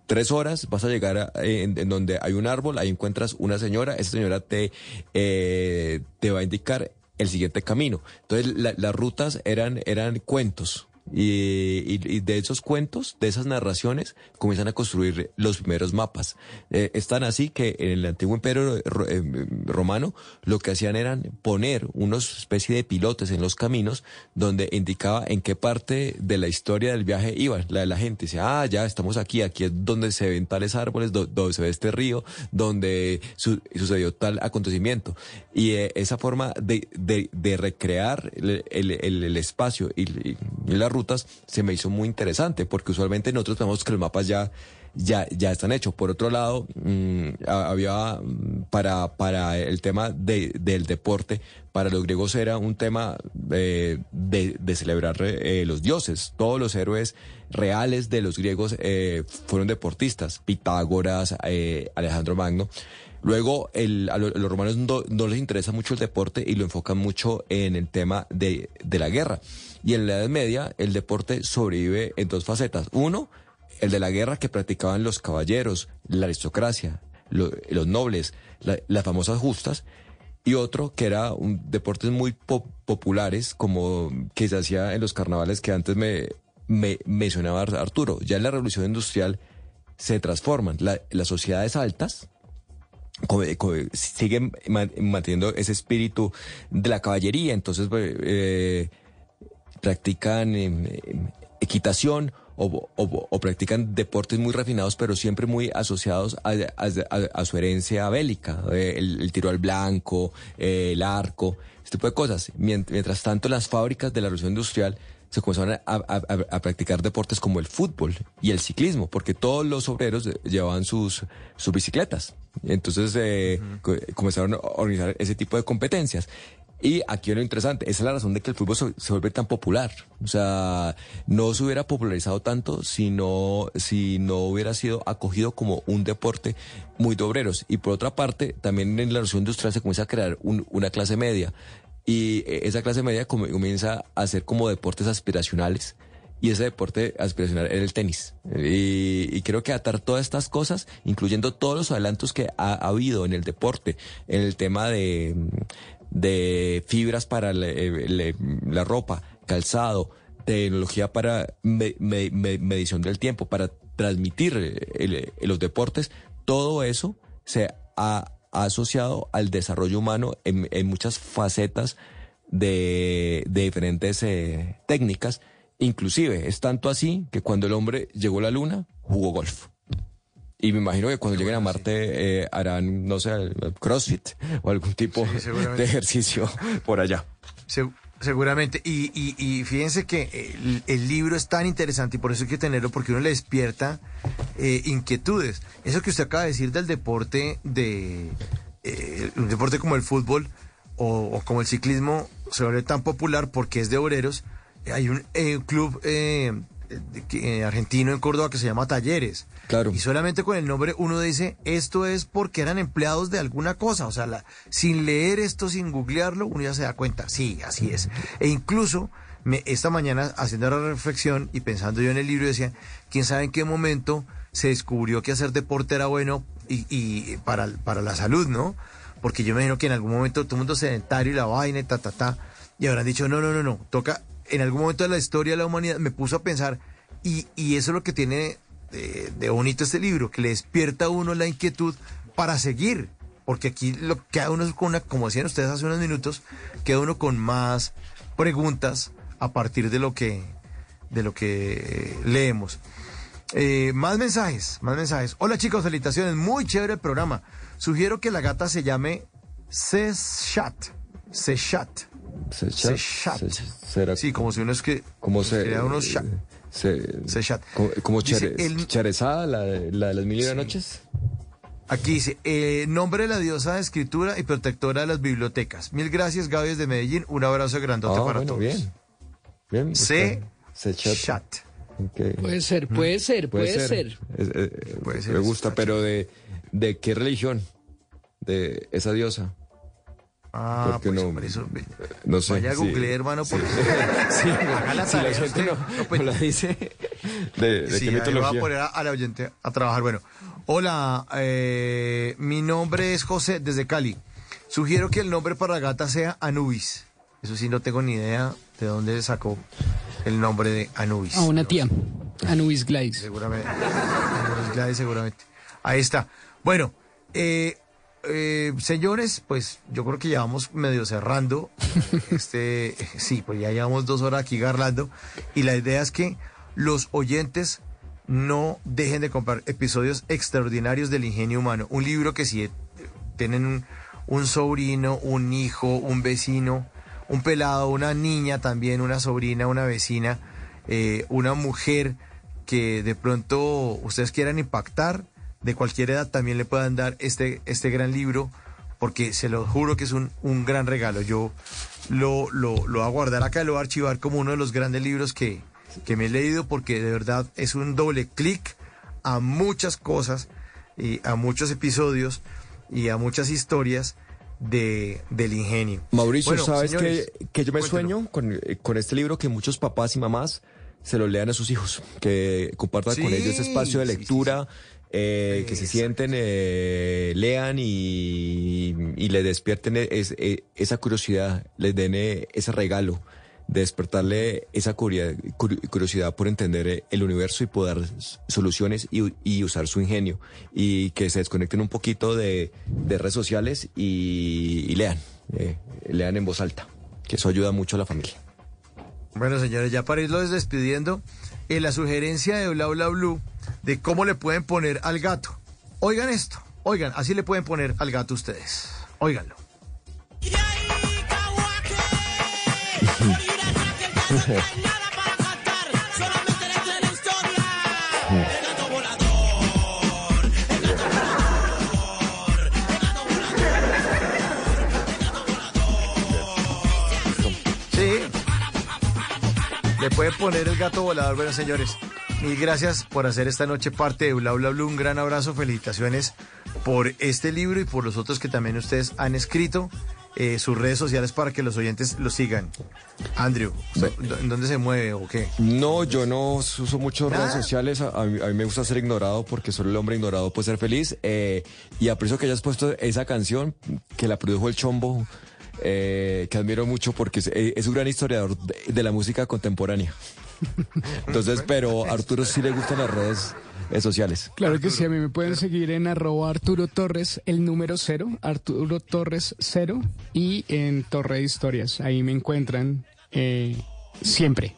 [SPEAKER 28] tres horas, vas a llegar a- en, donde hay un árbol, ahí encuentras una señora, esa señora te, eh, te va a indicar el siguiente camino. Entonces la- las rutas eran, eran cuentos. Y, de esos cuentos, de esas narraciones, comienzan a construir los primeros mapas. Eh, es tan así que en el antiguo imperio ro- eh, romano lo que hacían eran poner unos especie de pilotes en los caminos donde indicaba en qué parte de la historia del viaje iban. La, la gente decía, ah, ya estamos aquí, aquí es donde se ven tales árboles, do- donde se ve este río, donde su- sucedió tal acontecimiento. Y eh, esa forma de, de- de recrear el, el- espacio y, y las rutas se me hizo muy interesante, porque usualmente nosotros pensamos que los mapas ya, ya, ya están hechos. Por otro lado, mm, ha- había mm, para, para el tema de- del deporte, para los griegos era un tema eh, de, de celebrar eh, los dioses. Todos los héroes reales de los griegos eh, fueron deportistas. Pitágoras, eh, Alejandro Magno. Luego, el, a los romanos no, no les interesa mucho el deporte y lo enfocan mucho en el tema de, de la guerra. Y en la Edad Media, el deporte sobrevive en dos facetas. Uno, el de la guerra que practicaban los caballeros, la aristocracia, lo- los nobles, la- las famosas justas. Y otro que era un deportes muy po- populares, como que se hacía en los carnavales que antes me, me mencionaba Ar- Arturo. Ya en la revolución industrial se transforman. La- las sociedades altas, siguen man- manteniendo ese espíritu de la caballería, entonces pues, eh, practican eh, equitación o, o- o practican deportes muy refinados, pero siempre muy asociados a, a- a- a su herencia bélica, eh, el, el tiro al blanco, eh, el arco, este tipo de cosas. Mien- Mientras tanto, las fábricas de la revolución industrial se comenzaron a, a- a- a practicar deportes como el fútbol y el ciclismo, porque todos los obreros eh, llevaban sus, sus bicicletas. Entonces eh, co- comenzaron a organizar ese tipo de competencias. Y aquí lo interesante, esa es la razón de que el fútbol se, se vuelve tan popular. O sea, no se hubiera popularizado tanto si no, si no hubiera sido acogido como un deporte muy de obreros. Y por otra parte, también en la revolución industrial se comienza a crear un- una clase media. Y eh, esa clase media comienza a hacer como deportes aspiracionales. Y ese deporte aspiracional era el tenis. Y, y creo que atar todas estas cosas, incluyendo todos los adelantos que ha, ha habido en el deporte, en el tema de, de fibras para le- la ropa, calzado, tecnología para me- me- me- medición del tiempo, para transmitir el- el- los deportes, todo eso se ha, asociado al desarrollo humano en, en muchas facetas de, de diferentes eh, técnicas. Inclusive es tanto así que cuando el hombre llegó a la luna, jugó golf. Y me imagino que cuando lleguen a Marte eh, harán, no sé, CrossFit o algún tipo
[SPEAKER 4] Sí,
[SPEAKER 28] de ejercicio por allá.
[SPEAKER 4] Se- seguramente. Y, y- y fíjense que el, el libro es tan interesante y por eso hay que tenerlo, porque uno le despierta eh, inquietudes. Eso que usted acaba de decir del deporte, de eh, un deporte como el fútbol o, o como el ciclismo, se vuelve tan popular porque es de obreros. Hay un eh, club eh, argentino en Córdoba que se llama Talleres.
[SPEAKER 28] Claro.
[SPEAKER 4] Y solamente con el nombre uno dice, esto es porque eran empleados de alguna cosa. O sea, la- sin leer esto, sin googlearlo, uno ya se da cuenta. Sí, así es. E incluso, me, esta mañana, haciendo la reflexión y pensando yo en el libro, decía, quién sabe en qué momento se descubrió que hacer deporte era bueno y, y para, para la salud, ¿no? Porque yo me imagino que en algún momento todo el mundo sedentario y la vaina y ta, ta, ta. Y habrán dicho, no, no, no, no. Toca, en algún momento de la historia de la humanidad, me puso a pensar, y, eso es lo que tiene de, bonito este libro, que le despierta a uno la inquietud para seguir. Porque aquí lo queda uno con una, como decían ustedes hace unos minutos, queda uno con más preguntas a partir de lo que, de lo que leemos. Eh, más mensajes, más mensajes. Hola chicos, felicitaciones. Muy chévere el programa. Sugiero que la gata se llame Seshat. Seshat.
[SPEAKER 28] Sechat.
[SPEAKER 4] Sechat.
[SPEAKER 28] Se- será-
[SPEAKER 4] Sí, como si uno es que...
[SPEAKER 28] Como se,
[SPEAKER 4] crea unos chat.
[SPEAKER 28] se-
[SPEAKER 4] Sechat.
[SPEAKER 28] como, como
[SPEAKER 4] Dice,
[SPEAKER 28] Chere-
[SPEAKER 4] el-
[SPEAKER 28] Cherezada, la, de- la de las mil y una noches.
[SPEAKER 4] Aquí dice, eh, nombre de la diosa de escritura y protectora de las bibliotecas. Mil gracias, Gaby desde Medellín. Un abrazo grandote
[SPEAKER 28] Ah,
[SPEAKER 4] para
[SPEAKER 28] bueno,
[SPEAKER 4] todos.
[SPEAKER 28] bien. Bien.
[SPEAKER 4] Se-.
[SPEAKER 28] Sechat.
[SPEAKER 4] Chat.
[SPEAKER 28] Ok.
[SPEAKER 29] Puede ser, puede ser, puede, ser.
[SPEAKER 28] Es- eh,
[SPEAKER 4] Puede ser,
[SPEAKER 28] Me gusta, pero de, ¿de qué religión? De esa diosa.
[SPEAKER 4] Ah, pues
[SPEAKER 28] no-
[SPEAKER 4] hombre, eso-
[SPEAKER 28] No sé.
[SPEAKER 4] Vaya a
[SPEAKER 28] sí.
[SPEAKER 4] Google, hermano,
[SPEAKER 28] Sí.
[SPEAKER 4] porque...
[SPEAKER 28] Sí,
[SPEAKER 4] Haga la
[SPEAKER 28] si la gente no,
[SPEAKER 4] No, pues-
[SPEAKER 28] no la dice. ¿De, de
[SPEAKER 4] Sí,
[SPEAKER 28] qué
[SPEAKER 4] va a poner a, a la oyente a trabajar. Bueno, hola, eh, mi nombre es José desde Cali. Sugiero que el nombre para la gata sea Anubis. Eso sí, no tengo ni idea de dónde sacó el nombre de Anubis.
[SPEAKER 29] A una tía, Anubis Gladys.
[SPEAKER 4] Seguramente. Anubis Gladys, seguramente. Ahí está. Bueno, eh, eh, señores, pues yo creo que ya vamos medio cerrando. Este, sí, pues ya llevamos dos horas aquí garlando. Y la idea es que los oyentes no dejen de comprar episodios extraordinarios del ingenio humano. Un libro que si eh, tienen un, un sobrino, un hijo, un vecino, un pelado, una niña también, una sobrina, una vecina, eh, una mujer que de pronto ustedes quieran impactar, de cualquier edad también le puedan dar este, este gran libro, porque se lo juro que es un, un gran regalo. Yo lo, lo, lo voy a guardar acá, lo voy a archivar como uno de los grandes libros que, que me he leído, porque de verdad es un doble clic a muchas cosas, y a muchos episodios y a muchas historias de, del ingenio.
[SPEAKER 28] Mauricio,
[SPEAKER 4] Bueno,
[SPEAKER 28] ¿sabes
[SPEAKER 4] señores,
[SPEAKER 28] que, que yo me
[SPEAKER 4] cuéntelo.
[SPEAKER 28] sueño con, con este libro que muchos papás y mamás se lo lean a sus hijos, que compartan con ellos ese espacio de
[SPEAKER 4] sí, sí,
[SPEAKER 28] lectura, eh, que se sienten, eh, lean y, y le despierten es- eh, esa curiosidad, les den eh, ese regalo de despertarle esa curiosidad por entender eh, el universo y poder soluciones y, y usar su ingenio y que se desconecten un poquito de, de redes sociales y, y lean, eh, lean en voz alta, que eso ayuda mucho a la familia.
[SPEAKER 4] Bueno, señores, ya para irlos despidiendo, en la sugerencia de Bla Bla Blue de cómo le pueden poner al gato. Oigan esto, oigan, así le pueden poner al gato ustedes. Óiganlo. Le pueden poner el gato volador. Bueno, señores, mil gracias por hacer esta noche parte de Bla Bla Blue. Un gran abrazo, felicitaciones por este libro y por los otros que también ustedes han escrito. eh, sus redes sociales para que los oyentes lo sigan. Andrew, ¿en dónde se mueve o qué?
[SPEAKER 28] No, yo no uso mucho
[SPEAKER 4] Nada.
[SPEAKER 28] redes sociales. A, a mí, a mí me gusta ser ignorado porque solo el hombre ignorado puede ser feliz. Eh, y aprecio que hayas puesto esa canción que la produjo el Chombo, eh, que admiro mucho porque es, eh, es un gran historiador de, de la música contemporánea. Entonces, pero a Arturo sí le gustan las redes eh, sociales.
[SPEAKER 29] Claro que sí, a mí me pueden seguir en arroba Arturo Torres, el número cero, Arturo Torres cero, y en Torre de Historias. Ahí me encuentran eh, siempre.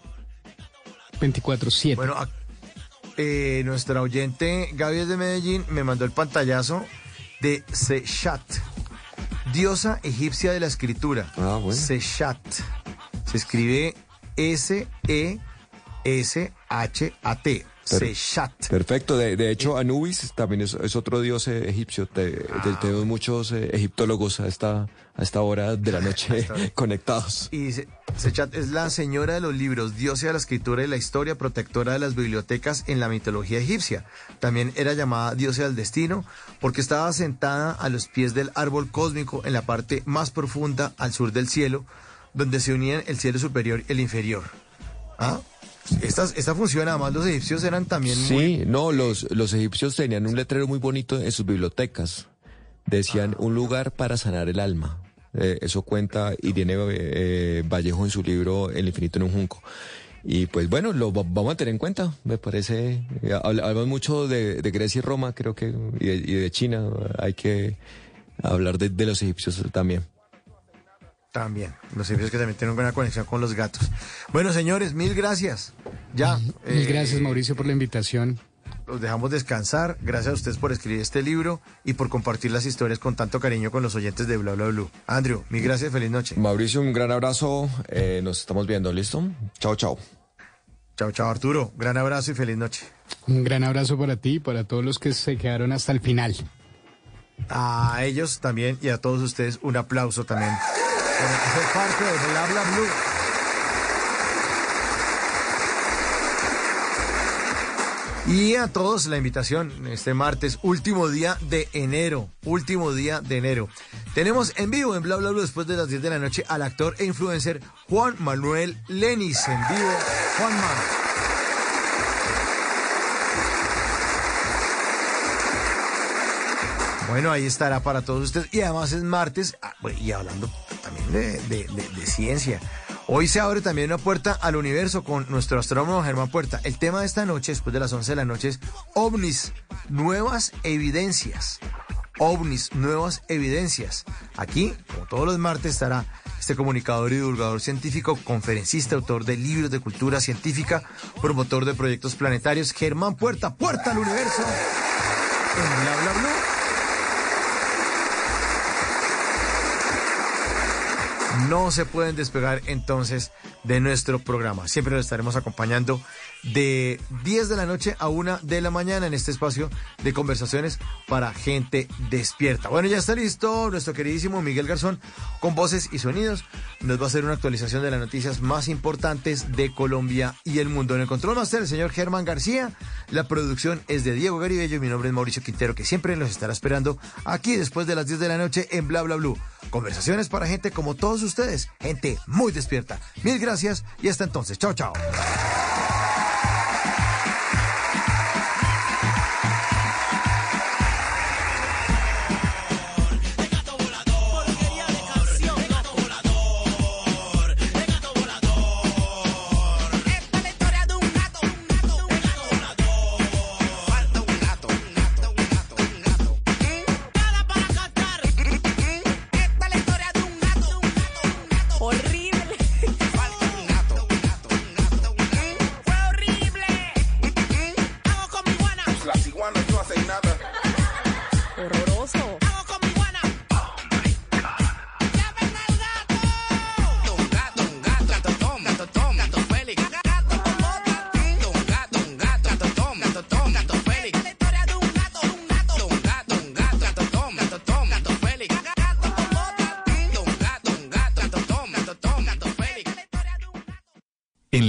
[SPEAKER 29] 24-7.
[SPEAKER 4] Bueno, eh, nuestra oyente Gaby es de Medellín me mandó el pantallazo de Sechat, diosa egipcia de la escritura.
[SPEAKER 28] Ah, bueno.
[SPEAKER 4] Sechat. Se escribe S-E-S-H-A-T. Sechat.
[SPEAKER 28] Perfecto, de, de hecho Anubis también es, es otro dios eh, egipcio. Te- te- tenemos muchos eh, egiptólogos a esta, a esta hora de la noche conectados.
[SPEAKER 4] Y dice, Sechat es la señora de los libros, diosa de la escritura y la historia, protectora de las bibliotecas en la mitología egipcia. También era llamada diosa del destino porque estaba sentada a los pies del árbol cósmico en la parte más profunda al sur del cielo, donde se unían el cielo superior y el inferior. ¿Ah? Esta, esta función, además, los egipcios eran también muy...
[SPEAKER 28] Sí, no, los, los egipcios tenían un letrero muy bonito en sus bibliotecas. Decían un lugar para sanar el alma. Eh, eso cuenta Irene eh, Vallejo en su libro El infinito en un junco. Y pues bueno, lo va- vamos a tener en cuenta, me parece. eh, habl- Hablamos mucho de, de Grecia y Roma, creo que, y de, y de China. Hay que hablar de, de los egipcios también.
[SPEAKER 4] También, los egipcios que también tienen buena conexión con los gatos. Bueno, señores, mil gracias. Ya.
[SPEAKER 29] Mil
[SPEAKER 4] eh,
[SPEAKER 29] gracias, Mauricio, por la invitación.
[SPEAKER 4] Los dejamos descansar. Gracias a ustedes por escribir este libro y por compartir las historias con tanto cariño con los oyentes de Bla Bla Blue. Andrew, mi gracias, feliz noche.
[SPEAKER 52] Mauricio, un gran abrazo. Eh, nos estamos viendo, ¿listo? Chao, chao.
[SPEAKER 4] Chao, chao, Arturo. Gran abrazo y feliz noche.
[SPEAKER 53] Un gran abrazo para ti y para todos los que se quedaron hasta el final.
[SPEAKER 4] A ellos también y a todos ustedes un aplauso también. Por parte de Bla Bla Blue. Y a todos la invitación este martes, último día de enero, último día de enero. Tenemos en vivo en Bla Bla después de las 10 de la noche al actor e influencer Juan Manuel Lenis en vivo. Juanma. Bueno, ahí estará para todos ustedes. Y además es martes, ah, y hablando también de ciencia. Hoy se abre también una puerta al universo con nuestro astrónomo Germán Puerta. El tema de esta noche, después de las 11 de la noche, es ovnis, nuevas evidencias. OVNIs, nuevas evidencias. Aquí, como todos los martes, estará este comunicador y divulgador científico, conferencista, autor de libros de cultura científica, promotor de proyectos planetarios, Germán Puerta, Puerta al Universo, Bla Bla Blue. No se pueden despegar entonces de nuestro programa. Siempre lo estaremos acompañando de 10 de la noche a 1 de la mañana en este espacio de conversaciones para gente despierta. Bueno, ya está listo nuestro queridísimo Miguel Garzón con voces y sonidos. Nos va a hacer una actualización de las noticias más importantes de Colombia y el mundo. En el control master, el señor Germán García. La producción es de Diego Garibello y mi nombre es Mauricio Quintero, que siempre los estará esperando aquí después de las 10 de la noche en Bla Bla Blue. Conversaciones para gente como todos ustedes, gente muy despierta. Mil gracias y hasta entonces. Chao, chao.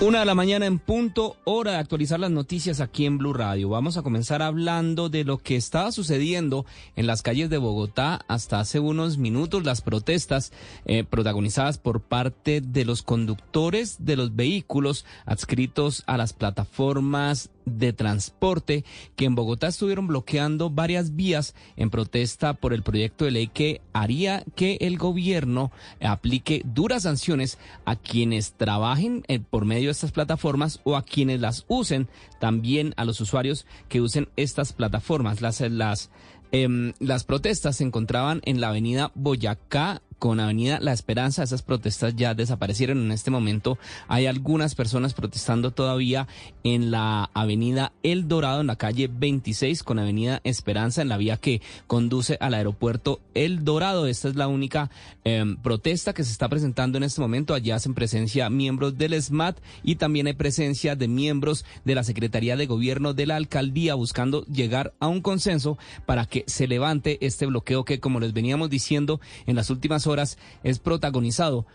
[SPEAKER 8] Una de la mañana en punto, hora de actualizar las noticias aquí en Blue Radio. Vamos a comenzar hablando de lo que estaba sucediendo en las calles de Bogotá hasta hace unos minutos, las protestas eh, protagonizadas por parte de los conductores de los vehículos adscritos a las plataformas de transporte que en Bogotá estuvieron bloqueando varias vías en protesta por el proyecto de ley que haría que el gobierno aplique duras sanciones a quienes trabajen eh, por medio de estas plataformas o a quienes las usen, también a los usuarios que usen estas plataformas. Las, las, em, las protestas se encontraban en la avenida Boyacá con Avenida La Esperanza. Esas protestas ya desaparecieron en este momento. Hay algunas personas protestando todavía en la Avenida El Dorado, en la calle 26, con Avenida Esperanza, en la vía que conduce al aeropuerto El Dorado. Esta es la única eh, protesta que se está presentando en este momento. Allá hacen presencia miembros del SMAT y también hay presencia de miembros de la Secretaría de Gobierno de la Alcaldía buscando llegar a un consenso para que se levante este bloqueo que, como les veníamos diciendo en las últimas horas, es protagonizado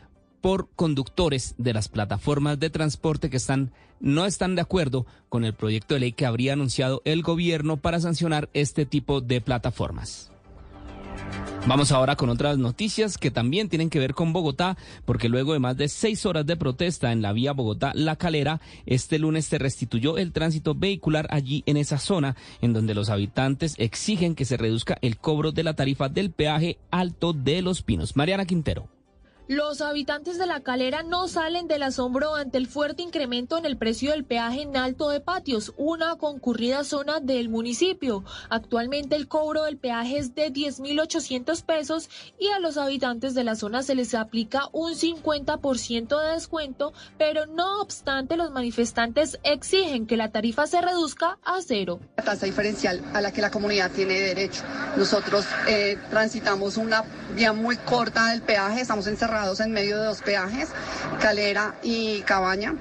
[SPEAKER 8] por conductores de las plataformas de transporte que están no están de acuerdo con el proyecto de ley que habría anunciado el gobierno para sancionar este tipo de plataformas. Vamos ahora con otras noticias que también tienen que ver con Bogotá, porque luego de más de seis horas de protesta en la vía Bogotá-La Calera, este lunes se restituyó el tránsito vehicular allí en esa zona, en donde los habitantes exigen que se reduzca el cobro de la tarifa del peaje alto de los pinos. Mariana Quintero.
[SPEAKER 20] Los habitantes de la calera no salen del asombro ante el fuerte incremento en el precio del peaje en Alto de Patios, una concurrida zona del municipio. Actualmente el cobro del peaje es de 10.800 pesos y a los habitantes de la zona se les aplica un 50% de descuento, pero no obstante los manifestantes exigen que la tarifa se reduzca a cero.
[SPEAKER 54] La tasa diferencial a la que la comunidad tiene derecho. Nosotros eh, transitamos una vía muy corta del peaje, estamos encerrados en medio de dos peajes, Calera y Cabaña.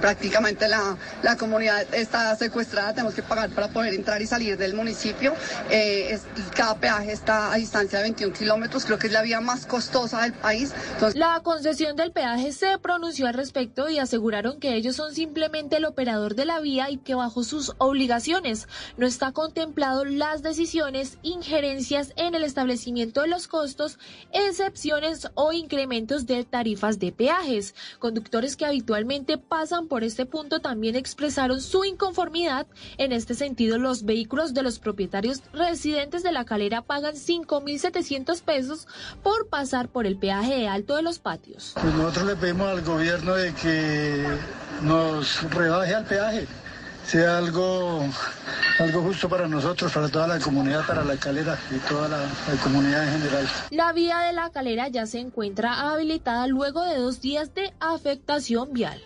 [SPEAKER 54] Prácticamente la, la comunidad está secuestrada, tenemos que pagar para poder entrar y salir del municipio. Eh, es, cada peaje está a distancia de 21 kilómetros, creo que es la vía más costosa del país. Entonces...
[SPEAKER 20] La concesión del peaje se pronunció al respecto y aseguraron que ellos son simplemente el operador de la vía y que bajo sus obligaciones no está contemplado las decisiones, injerencias en el establecimiento de los costos, excepciones o incrementos de tarifas de peajes. Conductores que habitualmente pasan por este punto también expresaron su inconformidad. En este sentido, los vehículos de los propietarios residentes de la calera pagan 5.700 pesos por pasar por el peaje de alto de los patios.
[SPEAKER 55] Pues nosotros le pedimos al gobierno de que nos rebaje al peaje sea algo, algo justo para nosotros, para toda la comunidad, para la calera y toda la, la, comunidad en general.
[SPEAKER 20] La vía de la calera ya se encuentra habilitada luego de dos días de afectación vial.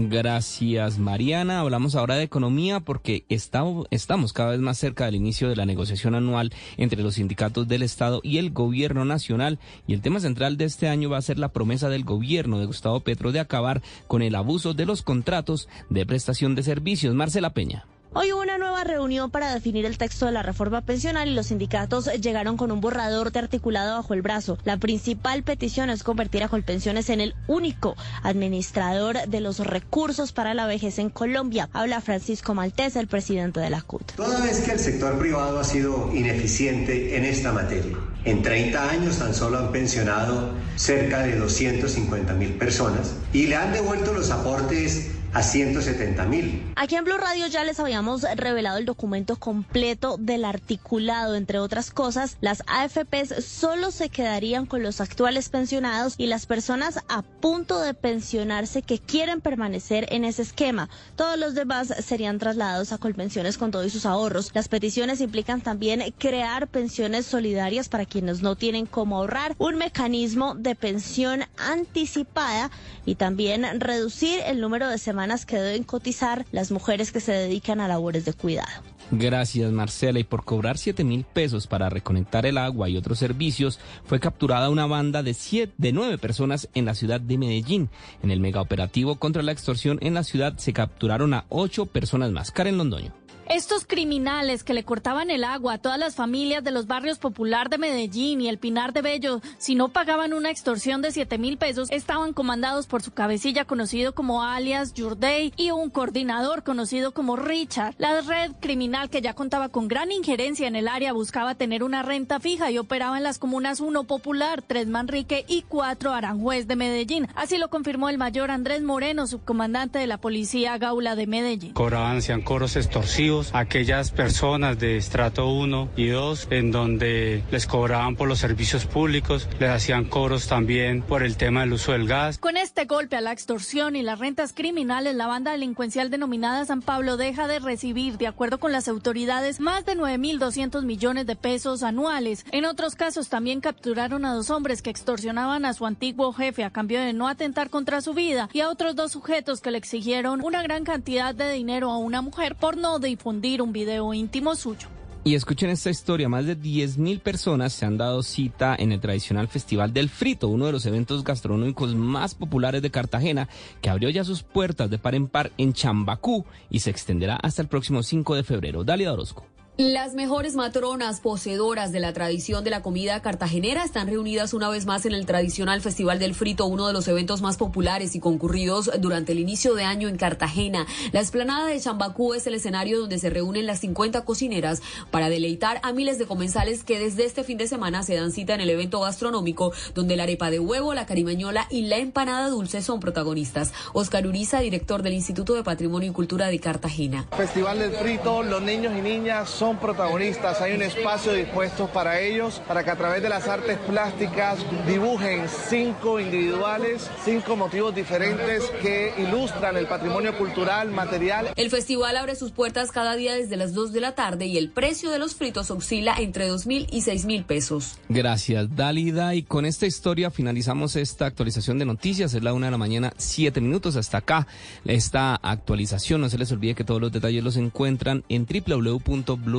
[SPEAKER 8] Gracias, Mariana. Hablamos ahora de economía porque estamos, cada vez más cerca del inicio de la negociación anual entre los sindicatos del Estado y el gobierno nacional. Y el tema central de este año va a ser la promesa del gobierno de Gustavo Petro de acabar con el abuso de los contratos de prestación de servicios. Marcela Peña.
[SPEAKER 56] Hoy hubo una nueva reunión para definir el texto de la reforma pensional y los sindicatos llegaron con un borrador de articulado bajo el brazo. La principal petición es convertir a Colpensiones en el único administrador de los recursos para la vejez en Colombia. Habla Francisco Maltés, el presidente de la CUT.
[SPEAKER 57] Toda vez que el sector privado ha sido ineficiente en esta materia, en 30 años tan solo han pensionado cerca de 250 mil personas y le han devuelto los aportes a 170 mil.
[SPEAKER 56] Aquí en Blue Radio ya les habíamos revelado el documento completo del articulado. Entre otras cosas, las AFPs solo se quedarían con los actuales pensionados y las personas a punto de pensionarse que quieren permanecer en ese esquema. Todos los demás serían trasladados a Colpensiones con todos sus ahorros. Las peticiones implican también crear pensiones solidarias para quienes no tienen cómo ahorrar, un mecanismo de pensión anticipada y también reducir el número de semanas que deben cotizar las mujeres que se dedican a labores de cuidado.
[SPEAKER 8] Gracias Marcela. Y por cobrar 7 mil pesos para reconectar el agua y otros servicios, fue capturada una banda de, siete, de nueve personas en la ciudad de Medellín. En el megaoperativo contra la extorsión en la ciudad se capturaron a ocho personas más. Karen Londoño.
[SPEAKER 58] Estos criminales que le cortaban el agua a todas las familias de los barrios Popular de Medellín y el Pinar de Bello, si no pagaban una extorsión de 7 mil pesos, estaban comandados por su cabecilla conocido como alias Yurdey y un coordinador conocido como Richard. La red criminal que ya contaba con gran injerencia en el área buscaba tener una renta fija y operaba en las comunas 1 Popular, 3 Manrique y 4 Aranjuez de Medellín. Así lo confirmó el mayor Andrés Moreno, subcomandante de la policía Gaula de Medellín.
[SPEAKER 59] Cobraban coros extorsivos aquellas personas de estrato 1 y 2 en donde les cobraban por los servicios públicos, les hacían cobros también por el tema del uso del gas.
[SPEAKER 58] Con este golpe a la extorsión y las rentas criminales, la banda delincuencial denominada San Pablo deja de recibir, de acuerdo con las autoridades, más de 9.200 millones de pesos anuales. En otros casos también capturaron a dos hombres que extorsionaban a su antiguo jefe a cambio de no atentar contra su vida y a otros dos sujetos que le exigieron una gran cantidad de dinero a una mujer por no difundir un video íntimo suyo.
[SPEAKER 8] Y escuchen esta historia, más de 10.000 personas se han dado cita en el tradicional Festival del Frito, uno de los eventos gastronómicos más populares de Cartagena, que abrió ya sus puertas de par en par en Chambacú y se extenderá hasta el próximo 5 de febrero. Dalia Orozco.
[SPEAKER 18] Las mejores matronas poseedoras de la tradición de la comida cartagenera están reunidas una vez más en el tradicional Festival del Frito, uno de los eventos más populares y concurridos durante el inicio de año en Cartagena. La esplanada de Chambacú es el escenario donde se reúnen las 50 cocineras para deleitar a miles de comensales que desde este fin de semana se dan cita en el evento gastronómico donde la arepa de huevo, la carimañola y la empanada dulce son protagonistas. Oscar Uriza, director del Instituto de Patrimonio y Cultura de Cartagena.
[SPEAKER 55] Festival del Frito, los niños y niñas son protagonistas, hay un espacio dispuesto para ellos, para que a través de las artes plásticas dibujen cinco individuales, cinco motivos diferentes que ilustran el patrimonio cultural, material.
[SPEAKER 18] El festival abre sus puertas cada día desde las 2 de la tarde y el precio de los fritos oscila entre 2 mil y 6 mil pesos.
[SPEAKER 8] Gracias, Dalida. Y con esta historia finalizamos esta actualización de noticias. Es la una de la mañana, siete minutos. Hasta acá esta actualización. No se les olvide que todos los detalles los encuentran en www.blue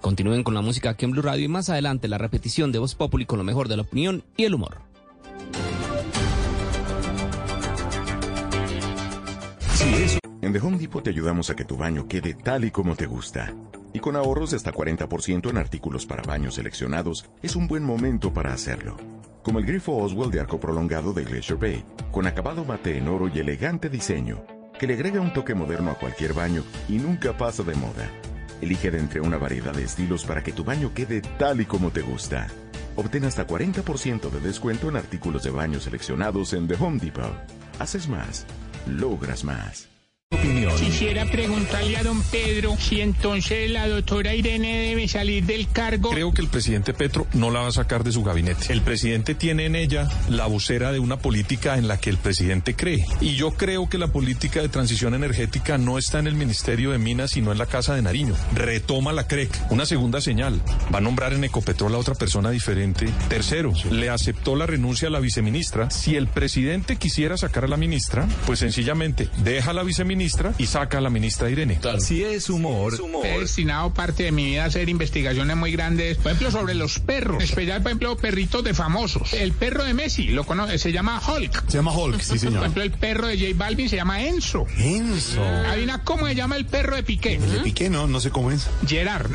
[SPEAKER 8] Continúen con la música aquí en Blue Radio y más adelante la repetición de Voz Populi con lo mejor de la opinión y el humor.
[SPEAKER 60] En The Home Depot te ayudamos a que tu baño quede tal y como te gusta. Y con ahorros de hasta 40% en artículos para baños seleccionados, es un buen momento para hacerlo. Como el grifo Oswald de arco prolongado de Glacier Bay, con acabado mate en oro y elegante diseño, que le agrega un toque moderno a cualquier baño y nunca pasa de moda. Elige de entre una variedad de estilos para que tu baño quede tal y como te gusta. Obtén hasta 40% de descuento en artículos de baño seleccionados en The Home Depot. Haces más, logras más.
[SPEAKER 25] Quisiera preguntarle a don Pedro si entonces la doctora Irene debe salir del cargo.
[SPEAKER 26] Creo que el presidente Petro no la va a sacar de su gabinete. El presidente tiene en ella la vocera de una política en la que el presidente cree. Y yo creo que la política de transición energética no está en el Ministerio de Minas, sino en la Casa de Nariño. Retoma la CREC. Una segunda señal. Va a nombrar en Ecopetrol a otra persona diferente. Tercero, le aceptó la renuncia a la viceministra. Si el presidente quisiera sacar a la ministra, pues sencillamente deja a la viceministra y saca a la ministra Irene.
[SPEAKER 3] Si es humor,
[SPEAKER 25] He destinado parte de mi vida a hacer investigaciones muy grandes, por ejemplo, sobre los perros, especial, por ejemplo, perritos de famosos. El perro de Messi, lo conoce, se llama Hulk.
[SPEAKER 26] Se llama Hulk, sí,
[SPEAKER 25] Por
[SPEAKER 26] señor.
[SPEAKER 25] ejemplo, el perro de J Balvin se llama Enzo.
[SPEAKER 26] Enzo.
[SPEAKER 25] Adivina cómo se llama el perro de Piqué.
[SPEAKER 26] ¿De Piqué no? No sé cómo es.
[SPEAKER 25] Gerard.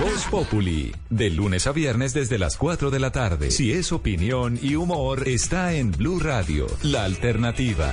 [SPEAKER 3] Voz Populi, de lunes a viernes desde las 4 de la tarde. Si es opinión y humor, está en Blue Radio, la alternativa.